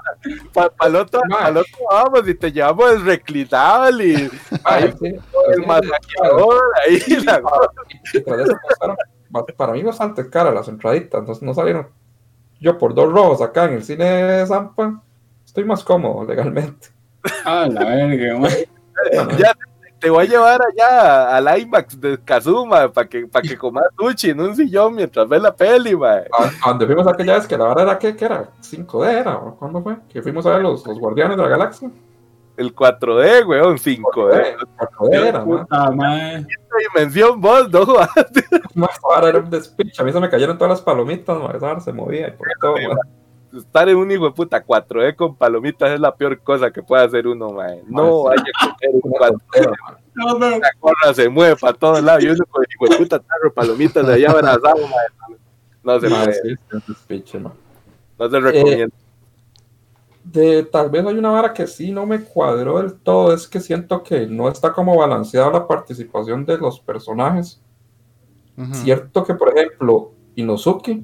Speaker 2: pa- pa'l otro, vamos y te llevamos el reclinable y
Speaker 3: madre, el
Speaker 2: el masajeador ahí. La...
Speaker 3: eso costaron para mí bastante cara las entraditas, entonces no salieron. Yo por dos robos acá en el cine de Zampa estoy más cómodo legalmente.
Speaker 4: Ah, la verga, man. [LAUGHS]
Speaker 2: Ya te voy a llevar allá al IMAX de Kazuma para que, pa que comas sushi en un sillón mientras ves la peli, man.
Speaker 3: A, a donde fuimos aquella vez que la verdad era que, que era 5D, era, ¿o ¿cuándo fue? Que fuimos a ver los, los Guardianes de la Galaxia.
Speaker 2: El 4D, weón, 5D.
Speaker 3: 4D era.
Speaker 4: Puta madre.
Speaker 2: Dimensión vos, no jugaste. [LAUGHS]
Speaker 3: Más ahora era un despiche. A mí se me cayeron todas las palomitas, vara se movía y por todo, man.
Speaker 2: Estar en un hijo de puta 4D con palomitas es la peor cosa que puede hacer uno, man. No
Speaker 3: Ah,
Speaker 2: vaya a comer un
Speaker 3: Una
Speaker 2: 4D.
Speaker 3: tontera, man.
Speaker 4: No, no.
Speaker 2: La gorra se mueve para todos lados y uno con el hijo de puta tarro palomitas de allá abrazado, man. No se
Speaker 3: despiche, man.
Speaker 2: no se recomienda.
Speaker 3: de tal vez hay una vara que sí no me cuadró del todo, es que siento que no está como balanceada la participación de los personajes. Cierto que, por ejemplo, Inosuke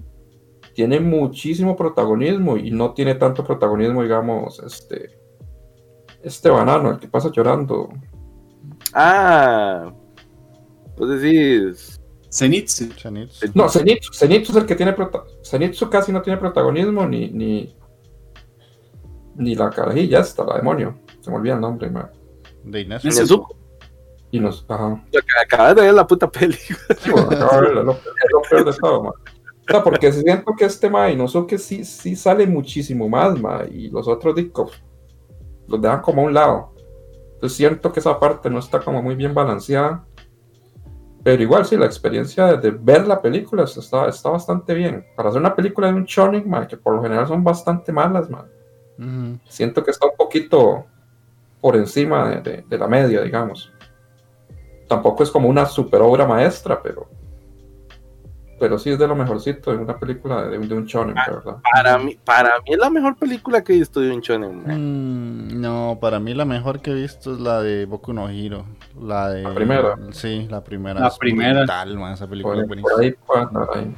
Speaker 3: tiene muchísimo protagonismo y no tiene tanto protagonismo, digamos, este, este banano, el que pasa llorando.
Speaker 2: Ah, vos decís.
Speaker 4: Zenitsu.
Speaker 3: No, Zenitsu, Zenitsu es el que tiene prota- Zenitsu casi no tiene protagonismo ni, ni, ni la carajilla esta, la demonio. Se me olvida el nombre, man.
Speaker 1: De Inés.
Speaker 3: Y nos, ajá.
Speaker 2: Acabas de ver la puta peli.
Speaker 3: Sí, bueno, acabo de verlo, es lo, lo peor de todo, ma. O sea, porque siento que este ma Inosuke sí, sí sale muchísimo más, ma, y los otros discos los dejan como a un lado. Entonces siento que esa parte no está como muy bien balanceada. Pero igual sí, la experiencia de, de ver la película está, está bastante bien. Para hacer una película de un shonen, ma, que por lo general son bastante malas, ma, siento que está un poquito por encima de, de- de la media, digamos. Tampoco es como una super obra maestra, pero pero sí es de lo mejorcito en una película de, de un shonen, de verdad.
Speaker 2: Para mí, para mí es la mejor película que he visto de un shonen.
Speaker 1: Mm, no, para mí la mejor que he visto es la de Boku no Hero. La de.
Speaker 3: ¿La primera?
Speaker 1: Sí, la primera.
Speaker 4: La
Speaker 1: es
Speaker 4: primera.
Speaker 1: brutal, man, esa película
Speaker 3: Por,
Speaker 1: es
Speaker 3: por ahí ahí.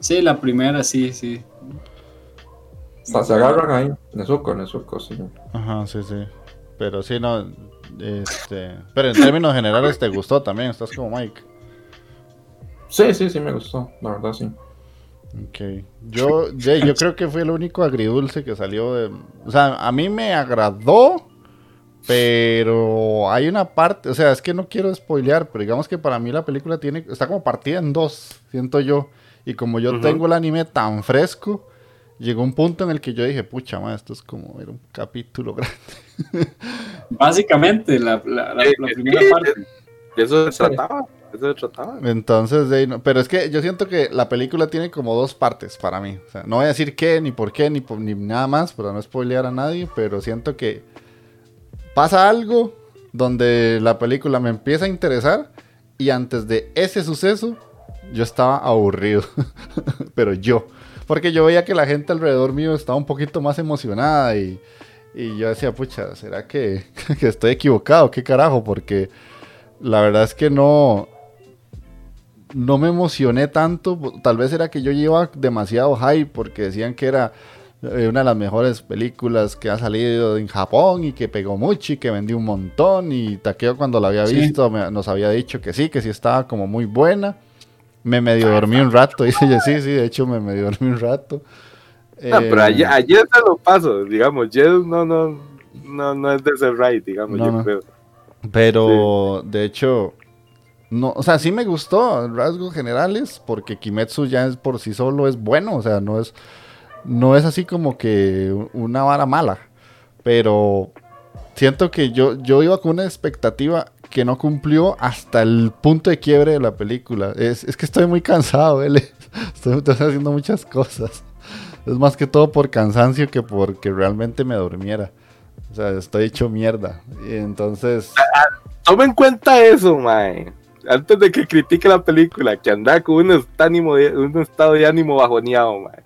Speaker 4: Sí, la primera, sí, sí.
Speaker 3: Hasta se agarran ahí. Nezuko, Nezuko, sí.
Speaker 1: Ajá, sí, sí. Pero sí, no. Este. Pero en términos generales te gustó también. Estás como Mike.
Speaker 3: Sí, sí, sí me gustó, la verdad sí.
Speaker 1: Ok. Yo, yo creo que fue el único agridulce que salió de. O sea, a mí me agradó. Pero hay una parte, o sea, es que no quiero spoilear, pero digamos que para mí la película tiene, está como partida en dos, siento yo. Y como yo tengo el anime tan fresco, llegó un punto en el que yo dije, pucha, ma, esto es como era un capítulo grande.
Speaker 4: Básicamente, la, la, la, primera parte.
Speaker 2: De eso se trataba.
Speaker 1: Entonces, de pero es que yo siento que la película tiene como dos partes para mí. O sea, no voy a decir qué, ni por qué, ni nada más, para no spoilear a nadie, pero siento que pasa algo donde la película me empieza a interesar y antes de ese suceso yo estaba aburrido. [LAUGHS] pero yo. Porque yo veía que la gente alrededor mío estaba un poquito más emocionada y, y yo decía, pucha, ¿será que, [LAUGHS] que estoy equivocado? ¿Qué carajo? Porque la verdad es que no, no me emocioné tanto. Tal vez era que yo llevaba demasiado hype porque decían que era eh, una de las mejores películas que ha salido en Japón y que pegó mucho y que vendió un montón. Y Takeo cuando la había
Speaker 4: Sí.
Speaker 1: visto me- nos había dicho que sí, que sí estaba como muy buena. Me medio dormí un rato, [LAUGHS] dice yo, sí, sí, de hecho me medio dormí un rato.
Speaker 2: No, pero
Speaker 1: Eh,
Speaker 2: ayer, ayer se lo paso, digamos. Jess no, no, no, no es de ese right, digamos,
Speaker 1: No,
Speaker 2: yo
Speaker 1: no.
Speaker 2: creo.
Speaker 1: Pero de hecho, no, o sea, sí me gustó rasgos generales, porque Kimetsu ya es por sí solo es bueno, o sea, no es, no es así como que una vara mala. Pero siento que yo, yo iba con una expectativa que no cumplió hasta el punto de quiebre de la película. Es, es que estoy muy cansado, [LAUGHS] L. Estoy, haciendo muchas cosas. Es más que todo por cansancio que porque realmente me durmiera. O sea, estoy hecho mierda. Y entonces...
Speaker 2: Tome en cuenta eso, mae. Antes de que critique la película, que anda con un, estado ánimo de- un estado de ánimo bajoneado, mae.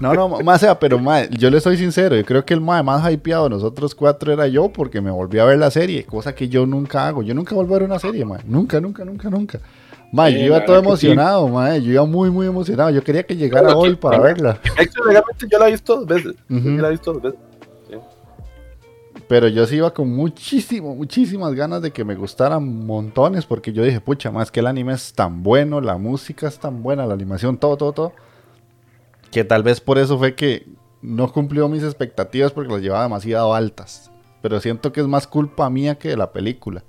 Speaker 1: No, no, más sea, pero mae, yo le soy sincero, yo creo que el mae más hypeado de nosotros cuatro era yo porque me volví a ver la serie, cosa que yo nunca hago. Yo nunca vuelvo a ver una serie, mae. Nunca, nunca, nunca, nunca. Mae, yo
Speaker 4: Eh,
Speaker 1: iba todo
Speaker 4: sí.
Speaker 1: emocionado, mae. Yo iba muy, muy emocionado. Yo quería que llegara
Speaker 2: Bueno,
Speaker 1: hoy
Speaker 2: que-
Speaker 1: para verla. [LAUGHS]
Speaker 2: Hecho, legalmente yo la he visto dos veces. Yo la he visto dos veces.
Speaker 1: Pero yo sí iba con muchísimo, muchísimas ganas de que me gustaran montones porque yo dije, pucha, más que el anime es tan bueno, la música es tan buena, la animación, todo, todo, todo. Que tal vez por eso fue que no cumplió mis expectativas porque las llevaba demasiado altas. Pero siento que es más culpa mía que de la película.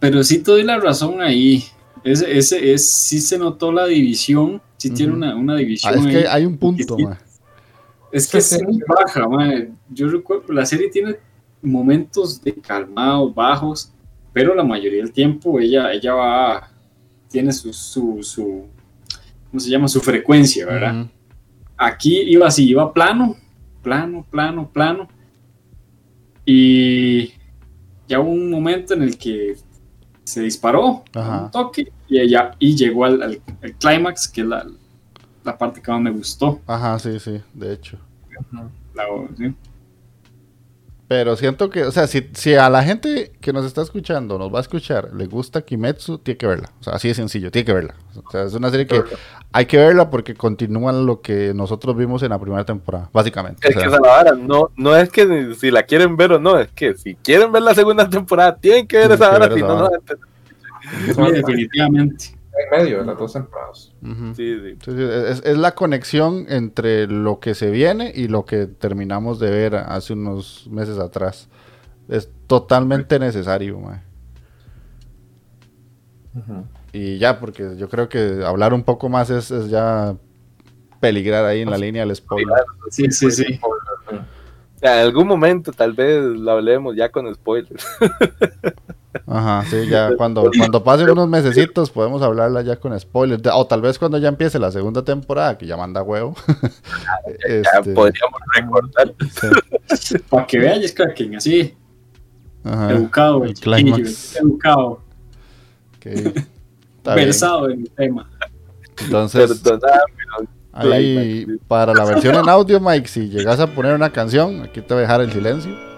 Speaker 4: Pero sí te doy la razón ahí. Ese, ese es, sí se notó la división. Sí tiene una, una
Speaker 1: Ah,
Speaker 4: división.
Speaker 1: que
Speaker 4: ahí.
Speaker 1: hay un punto,
Speaker 4: Sí. Es que
Speaker 3: Sí,
Speaker 4: es baja, mae. Yo recuerdo, la serie tiene momentos de calmados, bajos, pero la mayoría del tiempo ella, ella va, tiene su, su, su, ¿cómo se llama? Su frecuencia, ¿verdad? Aquí iba así, iba plano, plano, plano, plano. Y ya hubo un momento en el que se disparó
Speaker 1: Ajá.
Speaker 4: un toque y, ella, y llegó al, al, al clímax, que es la, la parte que más me gustó.
Speaker 1: Ajá, sí, sí, de hecho.
Speaker 4: La- ¿sí?
Speaker 1: Pero siento que, o sea, si, si a la gente que nos está escuchando, nos va a escuchar, le gusta Kimetsu, tiene que verla. O sea, así de sencillo, tiene que verla. O sea, es una serie que hay que verla porque continúan lo que nosotros vimos en la primera temporada, básicamente.
Speaker 2: Es
Speaker 1: O
Speaker 2: que
Speaker 1: sea,
Speaker 2: es la vara, no, no es que ni- si la quieren ver o no, es que si quieren ver la segunda temporada, tienen que ver
Speaker 1: Tienen
Speaker 2: esa vara, si no, no
Speaker 4: definitivamente.
Speaker 3: En medio de las dos temporadas.
Speaker 2: Sí, sí.
Speaker 1: Sí, sí, es, es la conexión entre lo que se viene y lo que terminamos de ver hace unos meses atrás. Es totalmente necesario, mae. Y ya, porque yo creo que hablar un poco más es, es ya peligrar ahí en la línea del spoiler.
Speaker 4: Sí, sí, sí.
Speaker 2: En algún momento tal vez lo hablemos ya con spoilers. [LAUGHS]
Speaker 1: Ajá, sí, ya cuando, cuando pasen unos mesecitos podemos hablarla ya con spoilers. O tal vez cuando ya empiece la segunda temporada, que ya manda huevo.
Speaker 2: Ya
Speaker 1: Este,
Speaker 2: podríamos recordar.
Speaker 1: sí,
Speaker 4: Para que vean, es cracking, así,
Speaker 1: ajá,
Speaker 4: educado,
Speaker 1: el
Speaker 4: educado,
Speaker 1: ok, está bien.
Speaker 4: versado en el tema.
Speaker 1: Entonces,
Speaker 2: Perdonad,
Speaker 1: ahí para la versión en audio, Mike, si llegas a poner una canción, aquí te voy a dejar el silencio.「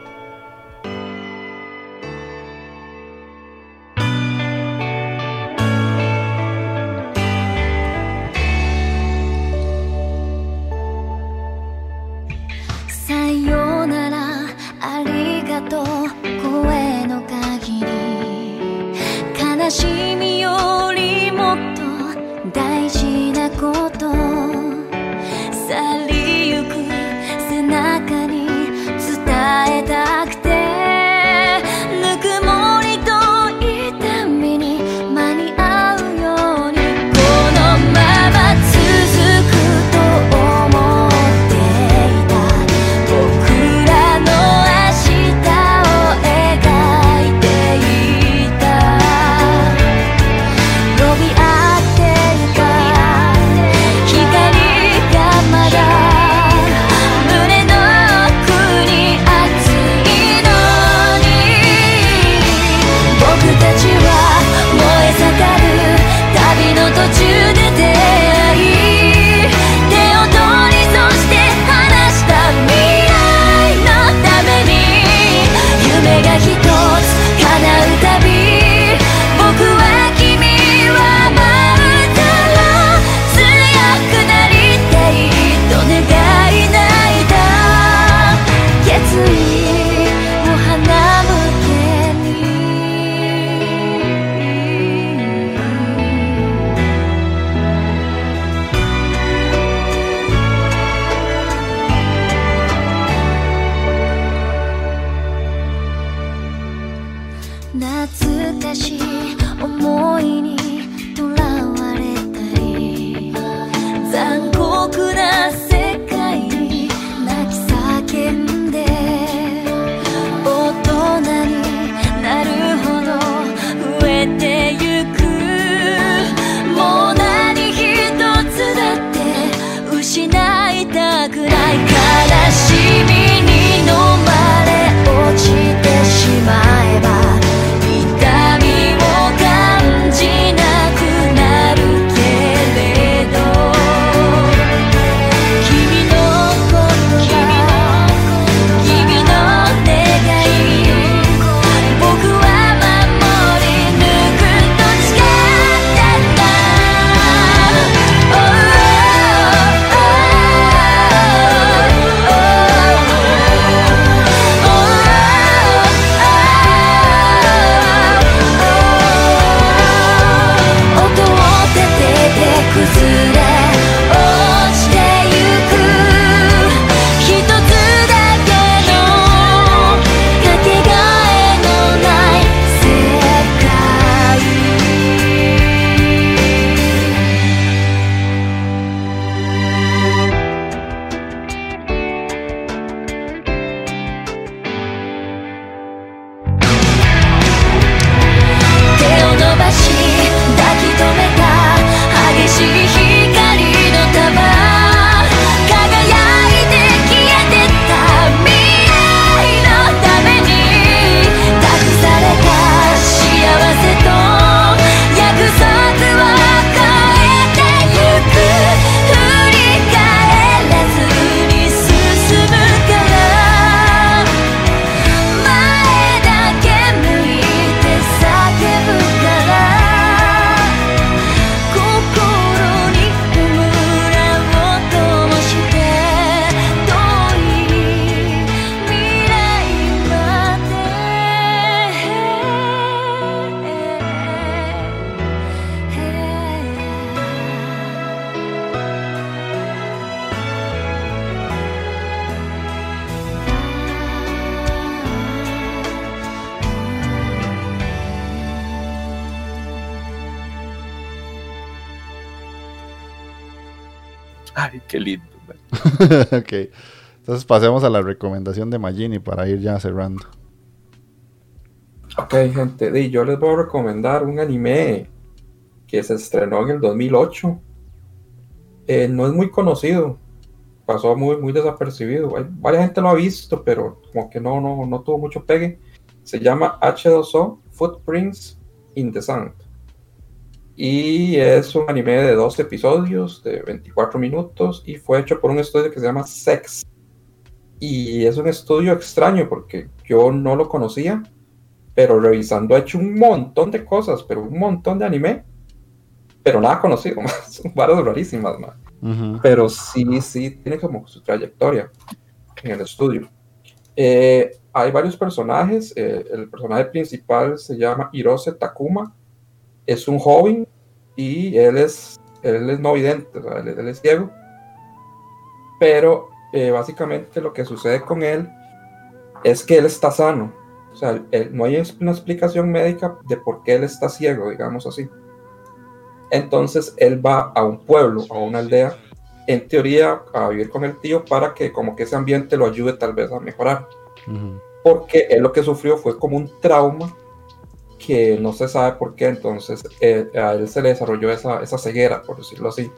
Speaker 1: [LAUGHS] ok. Entonces pasemos a la recomendación de Magini para ir ya cerrando.
Speaker 3: Ok, gente, yo les voy a recomendar un anime que se estrenó en el 2008. Eh, no es muy conocido, pasó muy, muy desapercibido. Hay, gente lo ha visto, pero como que no, no, no tuvo mucho pegue. Se llama H2O Footprints in the Sand. Y es un anime de dos episodios de 24 minutos y fue hecho por un estudio que se llama Sex. Y es un estudio extraño porque yo no lo conocía, pero revisando ha hecho un montón de cosas, pero un montón de anime, pero nada conocido, [LAUGHS] son varas rarísimas.
Speaker 1: Ujú.
Speaker 3: pero sí, sí, tiene como su trayectoria en el estudio. Eh, hay varios personajes, eh, el personaje principal se llama Hirose Takuma, es un joven y él es, él es no vidente, o sea, él, él es ciego, pero eh, básicamente lo que sucede con él es que él está sano, o sea, él- no hay una explicación médica de por qué él está ciego, digamos así. Entonces él va a un pueblo, a una aldea, en teoría a vivir con el tío para que como que ese ambiente lo ayude tal vez a mejorar. Porque él lo que sufrió fue como un trauma que no se sabe por qué, entonces eh, a él se le desarrolló esa, esa ceguera, por decirlo así,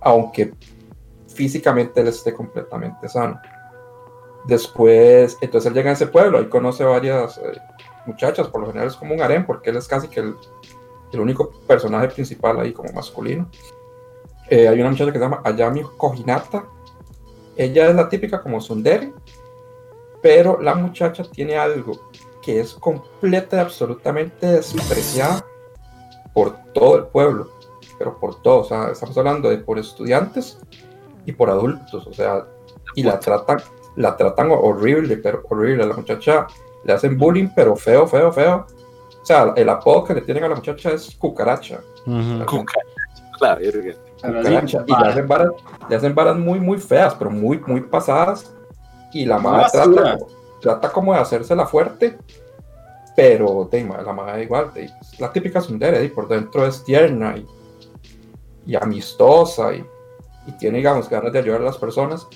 Speaker 3: aunque físicamente él esté completamente sano. Después, entonces él llega a ese pueblo, ahí conoce varias eh, muchachas, por lo general es como un harem, porque él es casi que el, el único personaje principal ahí como masculino. Eh, hay una muchacha que se llama Ayami Kojinata. Ella es la típica como Sundere, pero la muchacha tiene algo que es completa y absolutamente despreciada por todo el pueblo, pero por todo, o sea, estamos hablando de por estudiantes y por adultos, o sea, y la tratan, la tratan horrible, pero horrible, a la muchacha le hacen bullying, pero feo, feo, feo. O sea, el apodo que le tienen a la muchacha es cucaracha.
Speaker 4: Así,
Speaker 3: cucaracha, y le hacen varas, le hacen varas muy, muy feas, pero muy, muy pasadas. Y la madre
Speaker 4: basura.
Speaker 3: trata, trata como de hacérsela fuerte, pero de, la madre igual, de- la típica sundere, y por dentro es tierna y, y amistosa y, y tiene, digamos, ganas de ayudar a las personas.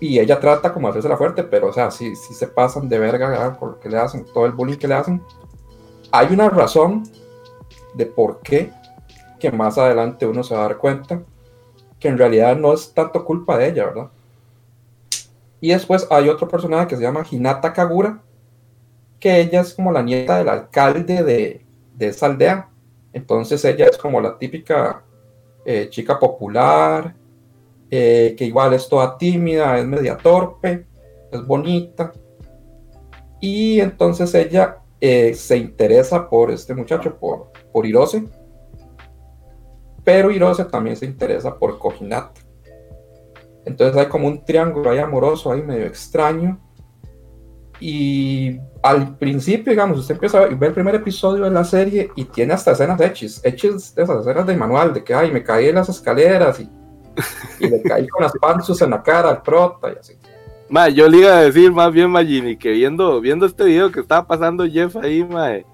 Speaker 3: Y ella trata como de hacérsela fuerte, pero, o sea, sí, sí se pasan de verga ¿verdad? por lo que le hacen, todo el bullying que le hacen. Hay una razón de por qué que más adelante uno se va a dar cuenta que en realidad no es tanto culpa de ella, ¿verdad? Y después hay otro personaje que se llama Hinata Kagura, que ella es como la nieta del alcalde de, de esa aldea. Entonces ella es como la típica eh, chica popular, eh, que igual es toda tímida, es media torpe, es bonita. Y entonces ella eh, se interesa por este muchacho, por, por Hirose. Pero Hirose también se interesa por Kojinata. Entonces hay como un triángulo ahí amoroso, ahí medio extraño. Y al principio, digamos, usted empieza a ver el primer episodio de la serie y tiene hasta escenas hechis, hechis de esas escenas de manual, de que, ay, me caí en las escaleras y, y le caí con las panzas en la cara al prota y así.
Speaker 2: Ma, yo le iba a decir más bien, Magini, que viendo, viendo este video que estaba pasando Jeff ahí, mae,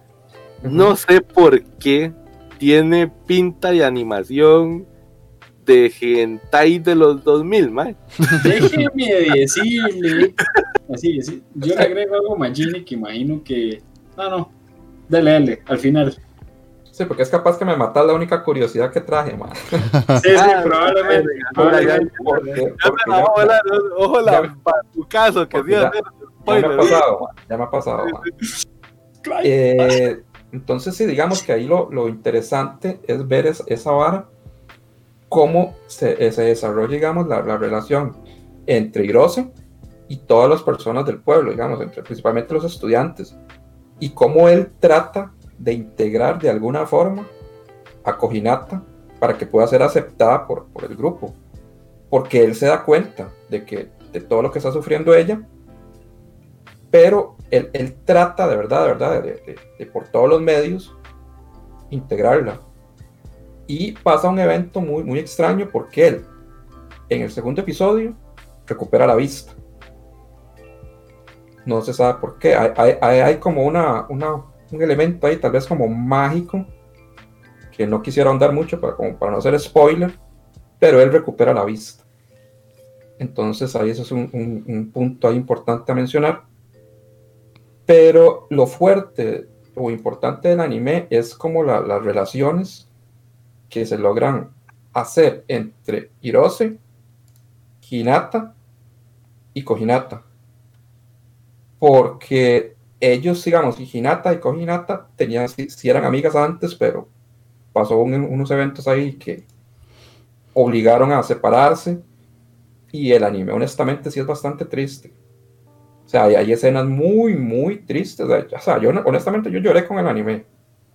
Speaker 2: no sé por qué tiene pinta de animación de hentai de los 2000, mae.
Speaker 4: Déjeme decirle. Así, así. Yo le agrego algo a Magini que imagino que. No, no. Dale, dale, al final. Sí,
Speaker 3: Sí, porque es capaz que me mata la única curiosidad que traje, man.
Speaker 4: sí,
Speaker 2: Ah,
Speaker 4: probablemente. probablemente.
Speaker 3: Porque,
Speaker 2: Ya
Speaker 3: porque
Speaker 2: me la
Speaker 3: ya-
Speaker 2: ojo la, ojo la
Speaker 3: ya-
Speaker 2: pa- tu caso, que
Speaker 3: porque
Speaker 2: sí,
Speaker 3: ya- ya me ha pasado, man, ya me ha pasado. man. Eh, entonces, sí, digamos que ahí lo, lo interesante es ver es- esa vara, cómo se, eh, se desarrolla, digamos, la, la relación entre Hirose y todas las personas del pueblo, digamos, entre principalmente los estudiantes, y cómo él trata de integrar de alguna forma a Kojinata para que pueda ser aceptada por, por el grupo, porque él se da cuenta de que de todo lo que está sufriendo ella, pero él, él trata de verdad, de verdad, de, de- de por todos los medios integrarla. Y pasa un evento muy, muy extraño porque él, en el segundo episodio, recupera la vista. No se sabe por qué. Hay, hay- como una, un elemento ahí, tal vez como mágico, que no quisiera ahondar mucho para, como para no hacer spoiler. pero él recupera la vista. Entonces ahí eso es un, un- un punto ahí importante a mencionar. Pero lo fuerte o importante del anime es como la- las relaciones que se logran hacer entre Hirose, Hinata y Kohinata. Porque ellos, digamos, Hinata y Kohinata tenían, si, eran amigas antes, pero pasó un- unos eventos ahí que obligaron a separarse. Y el anime, honestamente, sí es bastante triste. O sea, hay, hay escenas muy, muy tristes. O sea, yo honestamente yo lloré con el anime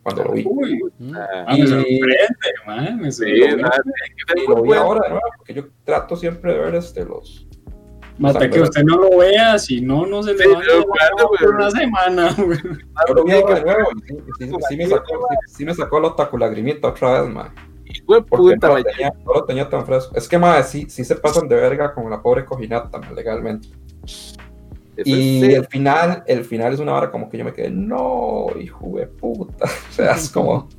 Speaker 3: cuando lo vi.
Speaker 4: Uy,
Speaker 2: Ah,
Speaker 4: me
Speaker 3: Y-
Speaker 4: sorprende, man, me
Speaker 2: sí,
Speaker 4: sorprende.
Speaker 2: nada,
Speaker 3: Y lo vi
Speaker 2: bueno.
Speaker 3: ahora de nuevo, porque yo trato siempre de ver este, los,
Speaker 4: Hasta que usted no lo vea, si no, no se le
Speaker 2: Sí,
Speaker 4: va a por una semana, [LAUGHS] güey.
Speaker 3: Yo lo vi de nuevo sí, sí- sí me sacó, sí, sí me sacó la otaku lagrimita otra vez, man. Porque no lo, tenía, no lo tenía tan fresco. Es que, madre, sí, sí se pasan de verga con la pobre cojinata, man, legalmente. Y el final, el final es una hora como que yo me quedé, no, hijo de puta. [LAUGHS] O sea, es como.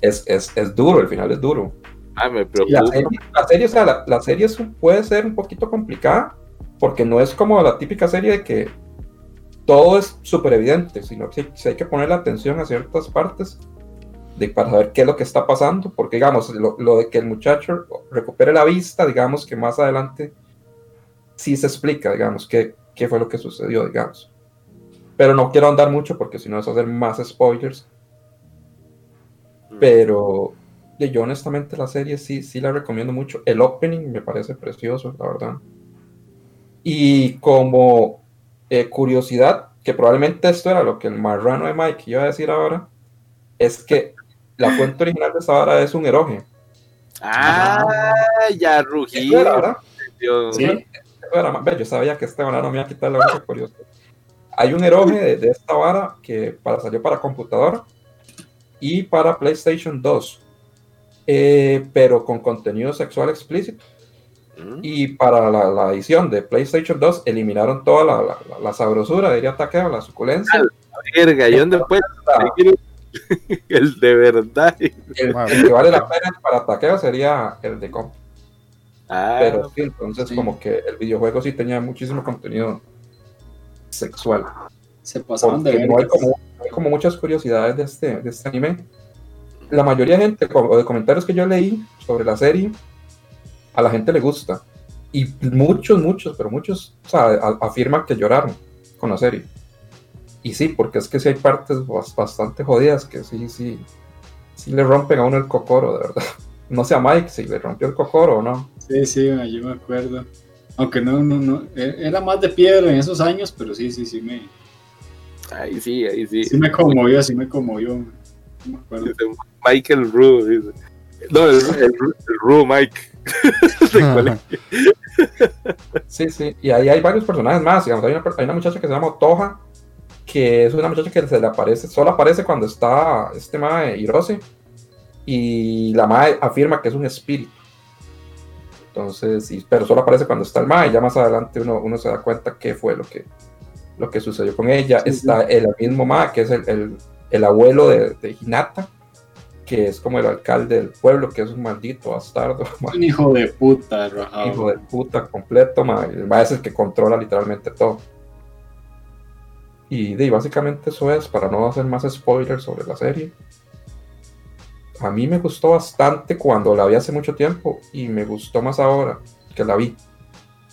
Speaker 3: Es, es, es duro, el final es duro.
Speaker 2: Ah, me
Speaker 3: Y la
Speaker 2: preocupa.
Speaker 3: serie, la serie, o sea, la, la serie puede ser un poquito complicada, porque no es como la típica serie de que todo es súper evidente, sino que hay que ponerle atención a ciertas partes de, para saber qué es lo que está pasando, porque digamos, lo, lo de que el muchacho recupere la vista, digamos que más adelante sí se explica, digamos, qué, qué fue lo que sucedió, digamos. Pero no quiero andar mucho porque si no es hacer más spoilers. Pero de yo honestamente la serie sí, sí la recomiendo mucho. El opening me parece precioso, la verdad. Y como eh, curiosidad, que probablemente esto era lo que el marrano de Mike iba a decir ahora, es que la fuente original de esa vara es un eroge.
Speaker 2: Ah, ya rugí.
Speaker 3: Era, ¿verdad?
Speaker 2: Dios.
Speaker 4: Sí.
Speaker 3: Era más- yo sabía que este banano me iba a quitar la única curiosidad. Hay un eroge de, de esta vara que para, salió para computadora y para PlayStation 2, eh, pero con contenido sexual explícito.
Speaker 2: Mm.
Speaker 3: Y para la, la edición de PlayStation 2 eliminaron toda la, la, la- sabrosura, diría Takeo, la suculencia.
Speaker 2: Verga, ¿y dónde puede
Speaker 3: La-
Speaker 2: seguir el de verdad?
Speaker 3: el, el que vale la pena para Takeo sería el de comp.
Speaker 2: Ah,
Speaker 3: Pero sí, entonces
Speaker 4: sí.
Speaker 3: como que el videojuego sí tenía muchísimo contenido sexual.
Speaker 4: Se pasaban de ver.
Speaker 3: no hay como, hay como muchas curiosidades de este, de este anime. La mayoría de gente, o de comentarios que yo leí sobre la serie, a la gente le gusta. Y muchos, muchos, pero muchos o sea, afirman que lloraron con la serie. Y sí, porque es que sí hay partes bas- bastante jodidas que sí, sí, sí le rompen a uno el cocoro, de verdad. [LAUGHS] No sé a Mike si le rompió el cocoro o no.
Speaker 4: Sí, sí, yo me acuerdo. Aunque no, no, no. e- Era más de piedra en esos años, pero sí, sí, sí me,
Speaker 2: ahí sí, ahí sí.
Speaker 4: sí me conmovió, sí me conmovió. ma. No me acuerdo.
Speaker 2: Dice Michael Rue, dice. No, el, el, el Rue Mike. [LAUGHS]
Speaker 3: Sí, sí, y ahí hay varios personajes más, digamos, hay una, hay una muchacha que se llama Toja, que es una muchacha que se le aparece, solo aparece cuando está este mae Hirose, y la mae afirma que es un espíritu. Entonces, y- pero solo aparece cuando está el mae, y ya más adelante uno, uno se da cuenta qué fue lo que, lo que sucedió con ella.
Speaker 4: Sí,
Speaker 3: está el mismo mae, que es el, el- el abuelo de, de Hinata, que es como el alcalde del pueblo, que es un maldito bastardo. [LAUGHS] mae
Speaker 4: Un hijo de puta, rajado.
Speaker 3: hijo de puta completo, ma, el ma es el que controla literalmente todo. Y de, básicamente eso es, para no hacer más spoilers sobre la serie. A mí me gustó bastante cuando la vi hace mucho tiempo y me gustó más ahora que la vi.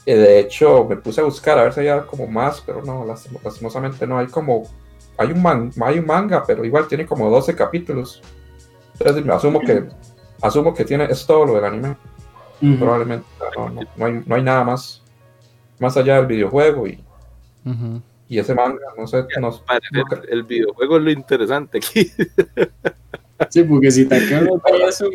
Speaker 3: Eh, de hecho, me puse a buscar a ver si había como más, pero no, lastim- lastimosamente no. Hay como, hay un, man- hay un manga, pero igual tiene como 12 capítulos. Entonces me asumo que, asumo que tiene, es todo lo del anime
Speaker 4: Ujú.
Speaker 3: probablemente no, no, no hay, no hay nada más más allá del videojuego y,
Speaker 1: Ujú.
Speaker 3: y ese manga, no sé, no, creo-
Speaker 2: el videojuego es lo interesante aquí. [LAUGHS]
Speaker 4: Sí, porque si te ve eso,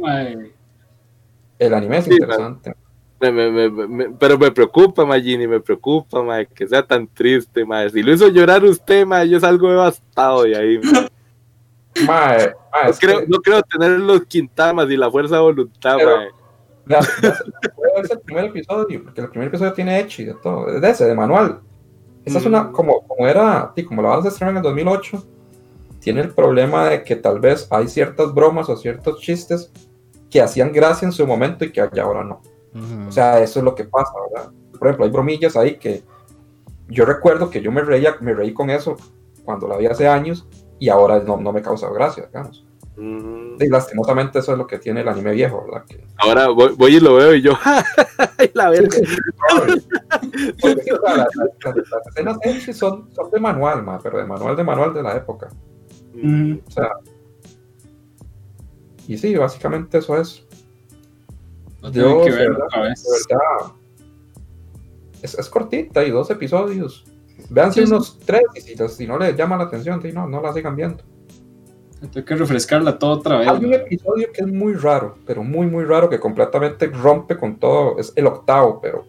Speaker 3: el anime es
Speaker 2: Sí,
Speaker 3: interesante.
Speaker 2: Me- me- me- me- pero me preocupa, Magini, me preocupa, ma, que sea tan triste, ma. Si lo hizo llorar usted, ma, yo salgo devastado de ahí. ma.
Speaker 3: Mae, mae,
Speaker 2: No
Speaker 3: es
Speaker 2: creo,
Speaker 3: que-
Speaker 2: no creo tener los quintamas y la fuerza de voluntad,
Speaker 3: Pero-
Speaker 2: ma.
Speaker 3: ya- ya se- puede verse el primer episodio, porque el primer episodio tiene hecho y de todo, es de ese, de manual. Esa es una,
Speaker 2: Mm.
Speaker 3: como, como era, sí, como la vas a estrenar en el 2008, tiene el problema de que tal vez hay ciertas bromas o ciertos chistes que hacían gracia en su momento y que ya ahora no.
Speaker 1: Ujú.
Speaker 3: O sea, eso es lo que pasa, ¿verdad? Por ejemplo, hay bromillas ahí que yo recuerdo que yo me reía, me reí con eso cuando la vi hace años y ahora no, no me causa gracia, digamos.
Speaker 2: Mm.
Speaker 3: Y lastimosamente eso es lo que tiene el anime viejo, ¿verdad? Que,
Speaker 2: Ahora voy, voy y lo veo y yo, [LAUGHS] ¡ay, la verga!
Speaker 3: Porque, sí, o sea, las, las- las escenas son, son de manual, ma, pero de manual de manual de la época.
Speaker 4: Mm.
Speaker 3: O sea, y sí, básicamente eso es.
Speaker 4: No tengo que ver
Speaker 3: verdad,
Speaker 4: otra
Speaker 3: de
Speaker 4: vez.
Speaker 3: verdad, es, es cortita y dos episodios. Véanse
Speaker 4: Sí, sí.
Speaker 3: unos tres y si, si no les llama la atención, sí, no, no la sigan viendo.
Speaker 4: Tengo que refrescarla toda otra vez.
Speaker 3: Hay un episodio que es muy raro, pero muy, muy raro, que completamente rompe con todo. Es el octavo, pero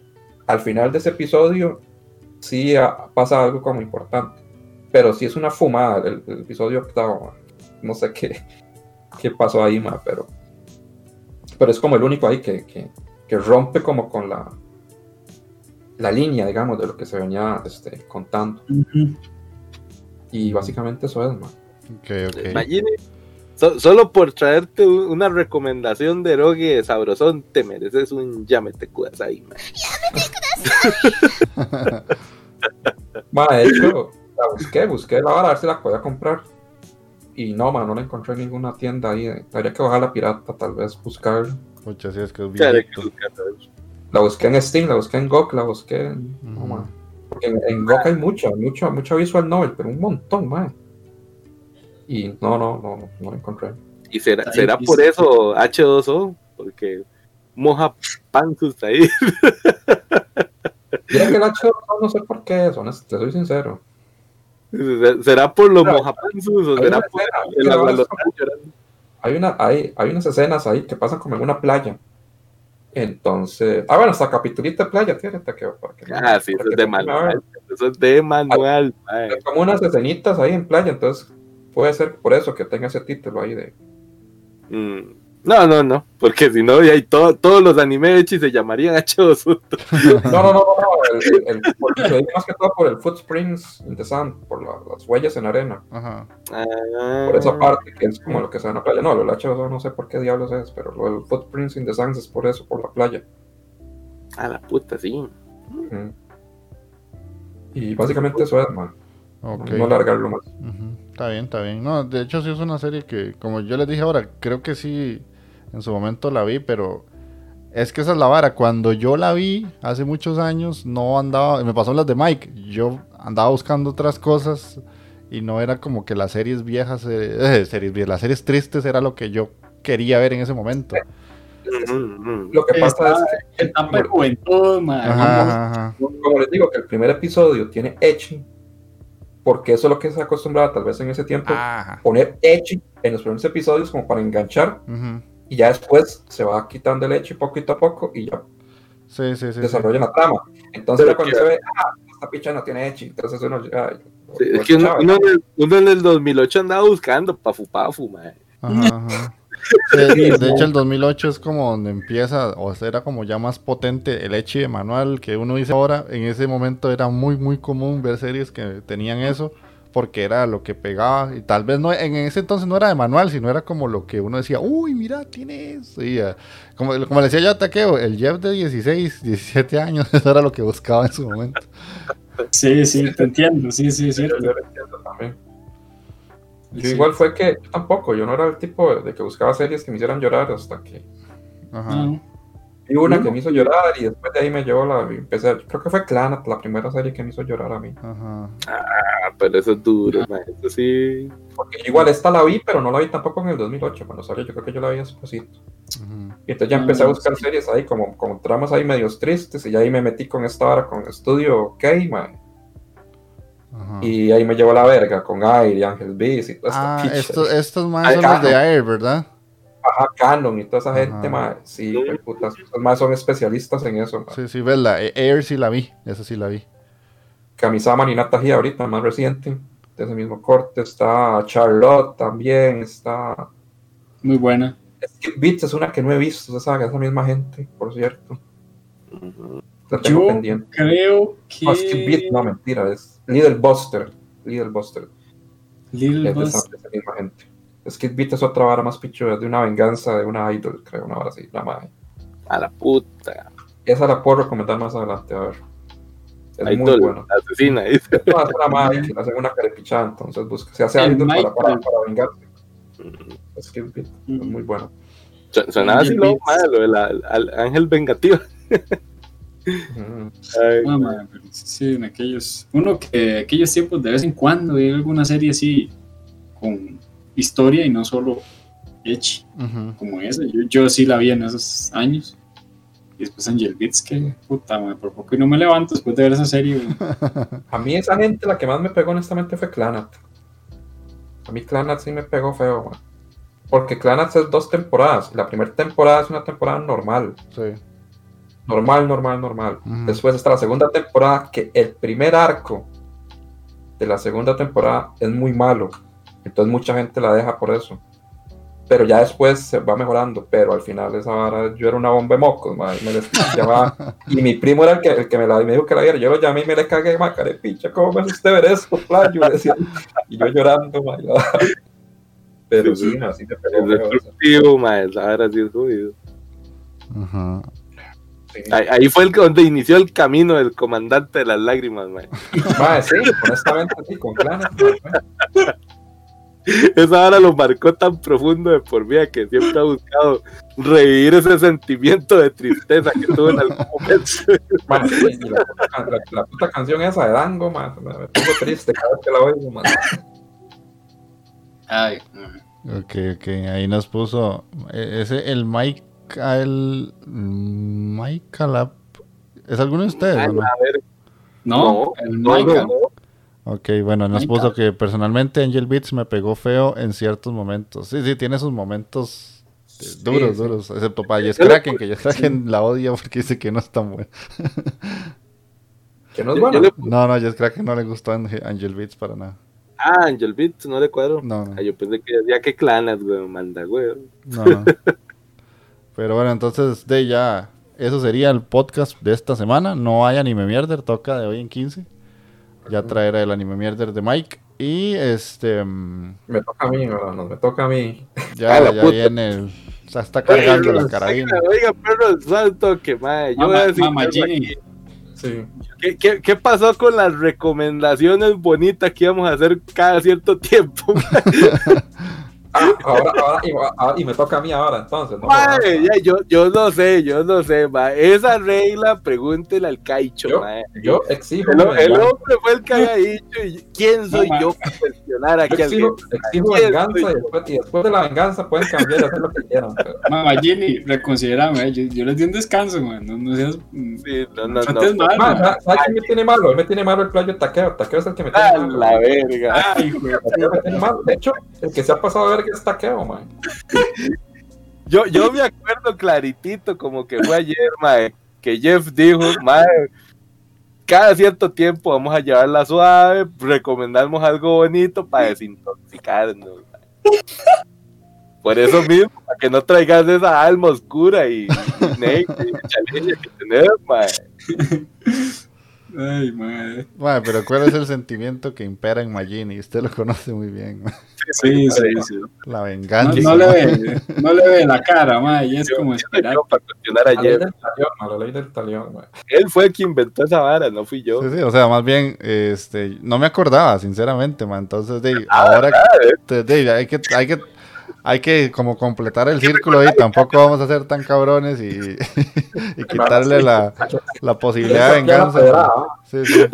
Speaker 3: al final de ese episodio sí pasa algo como importante. Pero sí es una fumada el, el episodio octavo. No sé qué, qué pasó ahí, ma, pero, pero es como el único ahí que, que, que rompe como con la, la línea, digamos, de lo que se venía este, contando. Y básicamente eso es, ma.
Speaker 1: Ok, ok.
Speaker 2: Imagine, so- solo por traerte una recomendación de Eroge sabrosón, te mereces un llámete ahí, man. [LAUGHS]
Speaker 3: Ma, de hecho, la busqué, busqué la vara a ver si la podía comprar. Y no, ma, no la encontré en ninguna tienda ahí. Habría que bajar la pirata, tal vez buscarla.
Speaker 1: Pucha, sí, es que es
Speaker 2: buscarlo.
Speaker 3: La busqué en Steam, la busqué en GOG, la busqué en... No,
Speaker 1: Ujú.
Speaker 3: ma. Porque en, en GOG hay mucha, mucha, mucha visual novel, pero un montón, ma. Y no, no, no, no, no la encontré.
Speaker 2: Y será, será por eso H2O, porque moja panzus ahí.
Speaker 3: Mira que el H no sé por qué honest- te soy sincero.
Speaker 2: ¿Será por los
Speaker 3: Claro.
Speaker 2: mojapanzus o será por
Speaker 3: escena,
Speaker 2: el
Speaker 3: hay, una, hay, hay unas escenas ahí que pasan como en una playa. Entonces, ah, bueno, hasta capitulito de playa, tiene que,
Speaker 2: Ah, sí, eso es
Speaker 3: ver.
Speaker 2: manual. Eso es de manual.
Speaker 3: Hay como unas escenitas ahí en playa, entonces puede ser por eso que tenga ese título ahí de.
Speaker 2: Mm. No, no, no, porque si no, ya hay todo- todos los anime hechos se llamarían H2O.
Speaker 3: No, no, no, no, no, el, el- el- por- se dice más que todo por el footprints in the sand, por la- las huellas en arena,
Speaker 1: Ajá.
Speaker 3: por esa parte que es como lo que se ve en la playa. No, lo del H2O no sé por qué diablos es, pero lo del footprints in the sand es por eso, por la playa.
Speaker 2: A la puta, sí.
Speaker 3: Y básicamente eso es, man.
Speaker 1: Ok.
Speaker 3: No alargarlo más.
Speaker 1: Ujú, Está bien, está bien. No, de hecho sí es una serie que, como yo les dije ahora, creo que sí, en su momento la vi, pero es que esa es la vara. Cuando yo la vi hace muchos años, no andaba, me pasó las de Mike, yo andaba buscando otras cosas y no era como que las series viejas, eh, [LAUGHS] eh, series viejas, las series tristes era lo que yo quería ver en ese momento.
Speaker 2: Ujú, ujú.
Speaker 3: Lo que pasa es que,
Speaker 4: Etapa de juventud,
Speaker 3: como les digo, que el primer episodio tiene Echi, porque eso es lo que se acostumbraba tal vez en ese tiempo,
Speaker 1: Ajá.
Speaker 3: poner Echi en los primeros episodios como para enganchar
Speaker 1: Ujú.
Speaker 3: Y ya después se va quitando el Echi poquito a poco y ya
Speaker 1: Sí, sí, sí.
Speaker 3: desarrollan la trama. Entonces
Speaker 2: Pero
Speaker 3: ya cuando
Speaker 2: que-
Speaker 3: se ve, ah, esta picha no tiene Echi, entonces uno ya...
Speaker 2: Es que uno, uno en el, uno en el 2008 andaba buscando pafu pafu, mae.
Speaker 1: Ajá, [LAUGHS] de hecho, el 2008 es como donde empieza, o sea, era como ya más potente el Echi de manual que uno dice ahora. En ese momento era muy, muy común ver series que tenían eso, porque era lo que pegaba. Y tal vez no, en ese entonces no era de manual, sino era como lo que uno decía, uy, mira, tiene eso. Y, como, como le decía yo a Taqueo, el Jeff de 16, 17 años, [LAUGHS] eso era lo que buscaba en su momento.
Speaker 4: Sí, sí, te entiendo. Sí, sí, es
Speaker 3: Yo, lo entiendo también. Yo
Speaker 4: Sí.
Speaker 3: igual fue que, yo tampoco, yo no era el tipo de, de que buscaba series que me hicieran llorar hasta que
Speaker 1: Ajá.
Speaker 4: No.
Speaker 3: Vi una que me hizo llorar y después de ahí me llevó la, empecé, creo que fue Clanat, la primera serie que me hizo llorar a mí.
Speaker 1: Ajá.
Speaker 2: Ah, pero eso es duro, mae. Eso sí.
Speaker 3: Porque igual esta la vi, pero no la vi tampoco en el 2008, cuando salió, yo creo que yo la vi hace poquito.
Speaker 1: ujú.
Speaker 3: Y entonces ya
Speaker 4: Ah,
Speaker 3: empecé a buscar
Speaker 4: sí.
Speaker 3: series ahí, como, como tramas ahí medios tristes, y ya ahí me metí con esta hora con Estudio K.
Speaker 1: Ajá.
Speaker 3: Y ahí me llevó la verga con Air y Ángel Beast y toda esta
Speaker 1: Ah,
Speaker 3: picha.
Speaker 1: estos, estos más
Speaker 3: Ay,
Speaker 1: son los de. Air, ¿verdad?
Speaker 3: Ajá, Canon y toda esa gente, mae. Sí, putas, más son especialistas en eso.
Speaker 1: Sí, sí, ves la Air sí la vi, esa sí la vi.
Speaker 3: Kamisama Ninata Hi ahorita, más reciente, de ese mismo corte. Está Charlotte también, está...
Speaker 4: Muy buena.
Speaker 3: Skip Beats es una que no he visto, esa saga, esa misma gente, por cierto. La tengo
Speaker 4: Yo
Speaker 3: pendiente.
Speaker 4: creo que.
Speaker 3: No, Skip Beats, no, mentira, es Little Buster. Little Buster.
Speaker 4: Little
Speaker 3: Es de esa,
Speaker 4: Boss.
Speaker 3: de esa misma gente. Skid Beat es otra vara más pichuda, de una venganza de una idol, creo, una vara así, la madre.
Speaker 2: A la puta.
Speaker 3: Esa la puedo recomendar más adelante, a ver. Es
Speaker 2: Ahí
Speaker 3: muy bueno.
Speaker 2: la asesina, dice.
Speaker 3: No, es una madre que le hacen una carepichada, entonces busca, se hace
Speaker 4: El
Speaker 3: idol para, para, para vengarse. Skid Beat, es muy bueno.
Speaker 2: Sonaba así lo malo, el ángel vengativo.
Speaker 3: Mm.
Speaker 2: Ay,
Speaker 4: No, madre, pero sí, en aquellos. Uno que aquellos tiempos de vez en cuando veía alguna serie así con historia y no solo
Speaker 1: Ujú.
Speaker 4: como esa. Yo, yo sí la vi en esos años. Y después Angel Beats, que puta, madre, por poco y no me levanto después de ver esa serie. [LAUGHS]
Speaker 3: A mí esa gente la que más me pegó honestamente fue Clanat. A mí Clanat sí me pegó feo, man. Porque Clanat es dos temporadas. La primera temporada es una temporada normal.
Speaker 1: Sí.
Speaker 3: Normal, normal, normal. Después está la segunda temporada, que el primer arco de la segunda temporada es muy malo. Entonces mucha gente la deja por eso. Pero ya después se va mejorando. Pero al final esa vara, yo era una bomba de mocos, ma, y, me les [LAUGHS] llamaba- y mi primo era el que, el que me, la, me dijo que la viera. Yo lo llamé y me le cagué, ma, picha, ¿cómo me hace usted ver eso, playo? Y yo llorando, ma, y la vara. Pero sí, sí me pegó
Speaker 2: es
Speaker 3: feo,
Speaker 2: destructivo, vara sí es jodido.
Speaker 1: Ajá.
Speaker 3: sí.
Speaker 2: Ahí, ahí fue el, donde inició el camino del comandante de las lágrimas, mae.
Speaker 3: Ma, sí, honestamente, sí, con Planet, ma, [LAUGHS]
Speaker 2: Esa hora lo marcó tan profundo de por vida que siempre ha buscado revivir ese sentimiento de tristeza que tuvo en algún [LAUGHS] momento.
Speaker 3: Sí, la, puta, can- la, la puta canción esa de Dango, man, me, pongo triste cada vez que la oigo, man.
Speaker 4: Ay.
Speaker 1: Ok, ok. Ahí nos puso. eh, Ese, el Mike. El. Mike Lap. ¿Es alguno de ustedes no?
Speaker 2: A ver,
Speaker 4: no,
Speaker 2: No,
Speaker 4: el
Speaker 2: no,
Speaker 1: Ok, bueno, nos puso que personalmente Angel Beats me pegó feo en ciertos momentos. Sí, sí, tiene sus momentos eh, duros,
Speaker 3: sí.
Speaker 1: duros. Excepto para Jess Kraken, que Jess Kraken la odia porque dice que no es tan bueno.
Speaker 3: Que no es
Speaker 2: Yo-
Speaker 3: bueno.
Speaker 2: yo le-
Speaker 1: No, no, Jess Kraken no le gustó Ange- Angel Beats para nada.
Speaker 2: Ah, Angel Beats, no le cuadro.
Speaker 1: No, no.
Speaker 2: Yo pensé que decía que clanas, güey, manda, güey.
Speaker 1: No, no. [LAUGHS] Pero bueno, entonces de ya, eso sería el podcast de esta semana. No hay anime mierder, toca de hoy en 15. Ya traerá el anime mierder de Mike. Y este, mm,
Speaker 3: Me toca a mí, ¿verdad? No, me toca a mí.
Speaker 1: ya, [LAUGHS] ya
Speaker 2: puta.
Speaker 1: viene el. O sea, está cargando la carabina.
Speaker 2: Oiga, oiga, perro santo, que madre. Yo voy a decir.
Speaker 3: Sí.
Speaker 2: ¿Qué, qué, qué pasó con las recomendaciones bonitas que íbamos a hacer cada cierto tiempo? [LAUGHS] [LAUGHS]
Speaker 3: Ah, ahora, ahora, y, ahora- y me toca a mí ahora, entonces. ¿no?
Speaker 2: Mae, ya, yo, yo no sé, yo no sé, mae. Esa regla, pregúntele al Caicho,
Speaker 3: Yo-. Yo exijo.
Speaker 2: El, el hombre fue el que había dicho, y ¿quién soy
Speaker 4: No,
Speaker 2: yo para cuestionar
Speaker 3: Yo
Speaker 2: aquí al
Speaker 3: exijo, exijo
Speaker 2: ¿Quién
Speaker 3: venganza y
Speaker 2: yo?
Speaker 3: después, y después de la venganza pueden cambiar y hacer lo que quieran. Pero, [LAUGHS]
Speaker 4: Mamá Ginny, reconsiderame, yo, yo les di un descanso, man. No, no seas.
Speaker 2: Sí, no, no,
Speaker 4: no
Speaker 2: no.
Speaker 4: mal,
Speaker 3: Ma,
Speaker 4: man.
Speaker 3: ¿sabes ¿sabes quién me tiene malo? Él me tiene malo el playo taqueo. Taqueo es el que me tiene malo.
Speaker 2: la verga.
Speaker 4: Ay, hijo de-
Speaker 3: me tiene malo. De hecho, el que se ha pasado a ver que es taqueo, man.
Speaker 2: Yo, yo me acuerdo claritito como que fue ayer, mae, que Jeff dijo, mae, cada cierto tiempo vamos a llevarla suave, recomendamos algo bonito para desintoxicarnos. mae. Por eso mismo, para que no traigas esa alma oscura y, y y que tenés, mae. [LAUGHS]
Speaker 4: Ay, madre.
Speaker 1: Bueno, pero ¿cuál es el sentimiento que impera en Magini? Usted lo conoce muy bien.
Speaker 4: Sí, sí, sí.
Speaker 1: La
Speaker 4: No,
Speaker 1: venganza.
Speaker 4: no le ve, [LAUGHS] no le ve la cara, madre, y es como esperar.
Speaker 2: Yo para cuestionar a
Speaker 3: La ley del talión, ma, la ley del talión, man.
Speaker 2: Él fue el que inventó esa vara, no fui yo.
Speaker 1: Sí, sí, o sea, más bien, este, no me acordaba, sinceramente, man. Entonces, de,
Speaker 2: Ah,
Speaker 1: ahora te- de, hay que, hay que, hay que como completar el círculo y tampoco vamos a ser tan cabrones y, [LAUGHS] y quitarle la, la posibilidad de venganza. Sí, sí.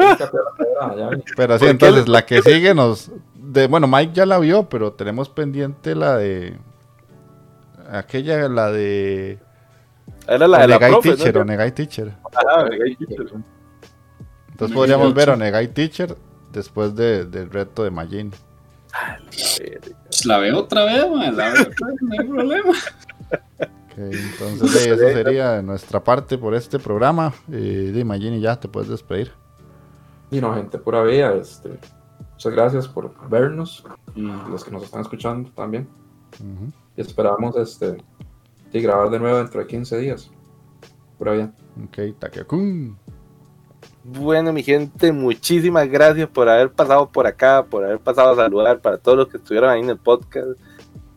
Speaker 1: Pero sí,
Speaker 2: ¿Por qué
Speaker 1: entonces la que sigue nos, de, bueno, Mike ya la vio, pero tenemos pendiente la de, aquella, la de
Speaker 2: Era la de la
Speaker 1: Onegai
Speaker 2: profe,
Speaker 1: Teacher,
Speaker 2: ¿no?
Speaker 1: Onegai Teacher.
Speaker 2: Ajá, Onegai Teacher.
Speaker 1: Entonces podríamos ver. Onegai Teacher después de, del reto de Majin.
Speaker 4: Pues la veo otra vez, madre, la veo otra vez, no hay problema.
Speaker 1: Ok, entonces eso sería de nuestra parte por este programa. Eh, de Magini ya te puedes despedir.
Speaker 3: Y no, gente, pura vida. Este, muchas gracias por vernos y los que nos están escuchando también. Y esperamos este, sí, grabar de nuevo dentro de 15 días. Pura vida.
Speaker 1: Ok, Takekun.
Speaker 2: Bueno, mi gente, muchísimas gracias por haber pasado por acá, por haber pasado a saludar para todos los que estuvieron ahí en el podcast.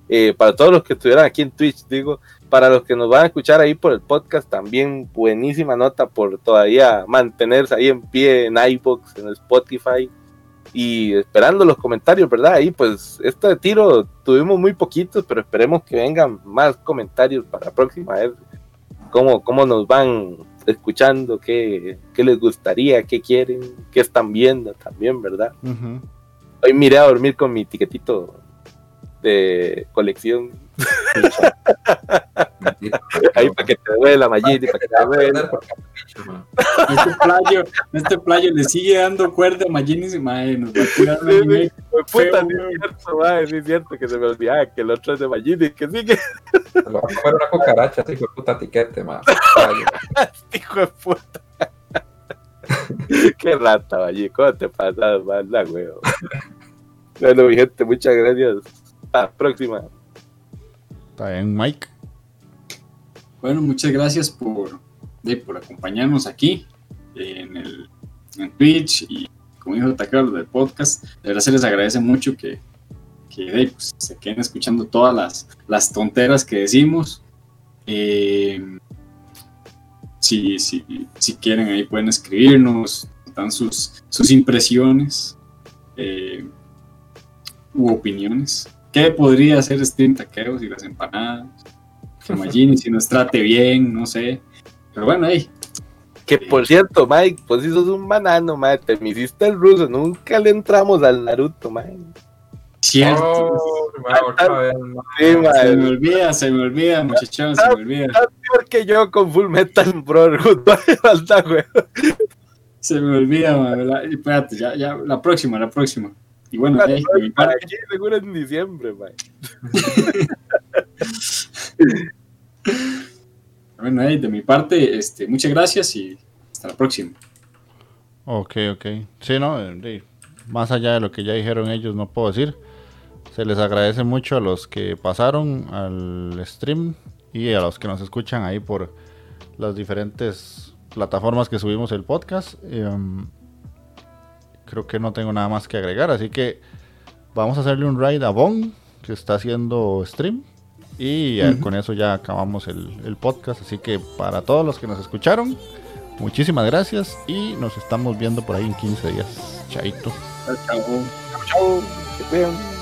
Speaker 2: Eh, para todos los que estuvieran aquí en Twitch, digo, para los que nos van a escuchar ahí por el podcast, también buenísima nota por todavía mantenerse ahí en pie en iBox, en Spotify y esperando los comentarios, ¿verdad? Ahí pues este tiro tuvimos muy poquitos, pero esperemos que vengan más comentarios para la próxima vez. Cómo, cómo nos van escuchando, qué, qué les gustaría, qué quieren, qué están viendo también, ¿verdad? Hoy miré a dormir con mi tiquetito de colección. [LAUGHS] Ahí para que te duela, Magini, para que te duela.
Speaker 4: Este playo, este playo le sigue dando cuerda a Maginis y mae, nos va a tirar un
Speaker 2: Sí, sí. Puta,
Speaker 4: weón.
Speaker 2: es cierto, sí es cierto que se me olvidaba que el otro es de Magini, que sí que
Speaker 3: Lo va a comer una cucaracha, hijo de puta tiquete, man. [LAUGHS]
Speaker 2: hijo de puta. Qué rata, Magini, ¿cómo te pasas, manda, weón? Bueno, mi gente, muchas gracias. Hasta la próxima.
Speaker 1: Está Mike.
Speaker 4: Bueno, muchas gracias por, por acompañarnos aquí en, el, en Twitch y como dijo Takaro del podcast. De verdad se les agradece mucho que, que pues, se queden escuchando todas las, las tonteras que decimos. Eh, si, si, si quieren ahí pueden escribirnos, dan sus, sus impresiones eh, u opiniones. ¿Qué podría hacer Stream Taqueros y las empanadas? que Magini si nos trate bien, no sé. Pero bueno, ahí.
Speaker 2: Que por cierto, Mike, pues si sos un banano, Mike, te me hiciste el ruso, nunca le entramos al Naruto, Mike.
Speaker 4: Cierto.
Speaker 3: Oh,
Speaker 4: se me olvida, se me olvida, muchachos, se me olvida.
Speaker 2: Peor que yo con Full Metal falta, güey.
Speaker 4: Se me olvida, ma, ¿verdad? Y Espérate, ya, ya, la próxima, la próxima. Y bueno, mi parte,
Speaker 2: Aquí seguro en diciembre, [LAUGHS]
Speaker 4: bueno, ahí, de mi parte, este, muchas gracias y hasta la próxima.
Speaker 1: Ok, ok. Sí, no, eh, sí. más allá de lo que ya dijeron ellos, no puedo decir. Se les agradece mucho a los que pasaron al stream y a los que nos escuchan ahí por las diferentes plataformas que subimos el podcast. Um, creo que no tengo nada más que agregar, así que vamos a hacerle un raid a Bon, que está haciendo stream. Y con eso ya acabamos el, el podcast. Así que para todos los que nos escucharon, muchísimas gracias y nos estamos viendo por ahí en 15 días. Chaito.
Speaker 4: Chao, chao.
Speaker 2: Chao, que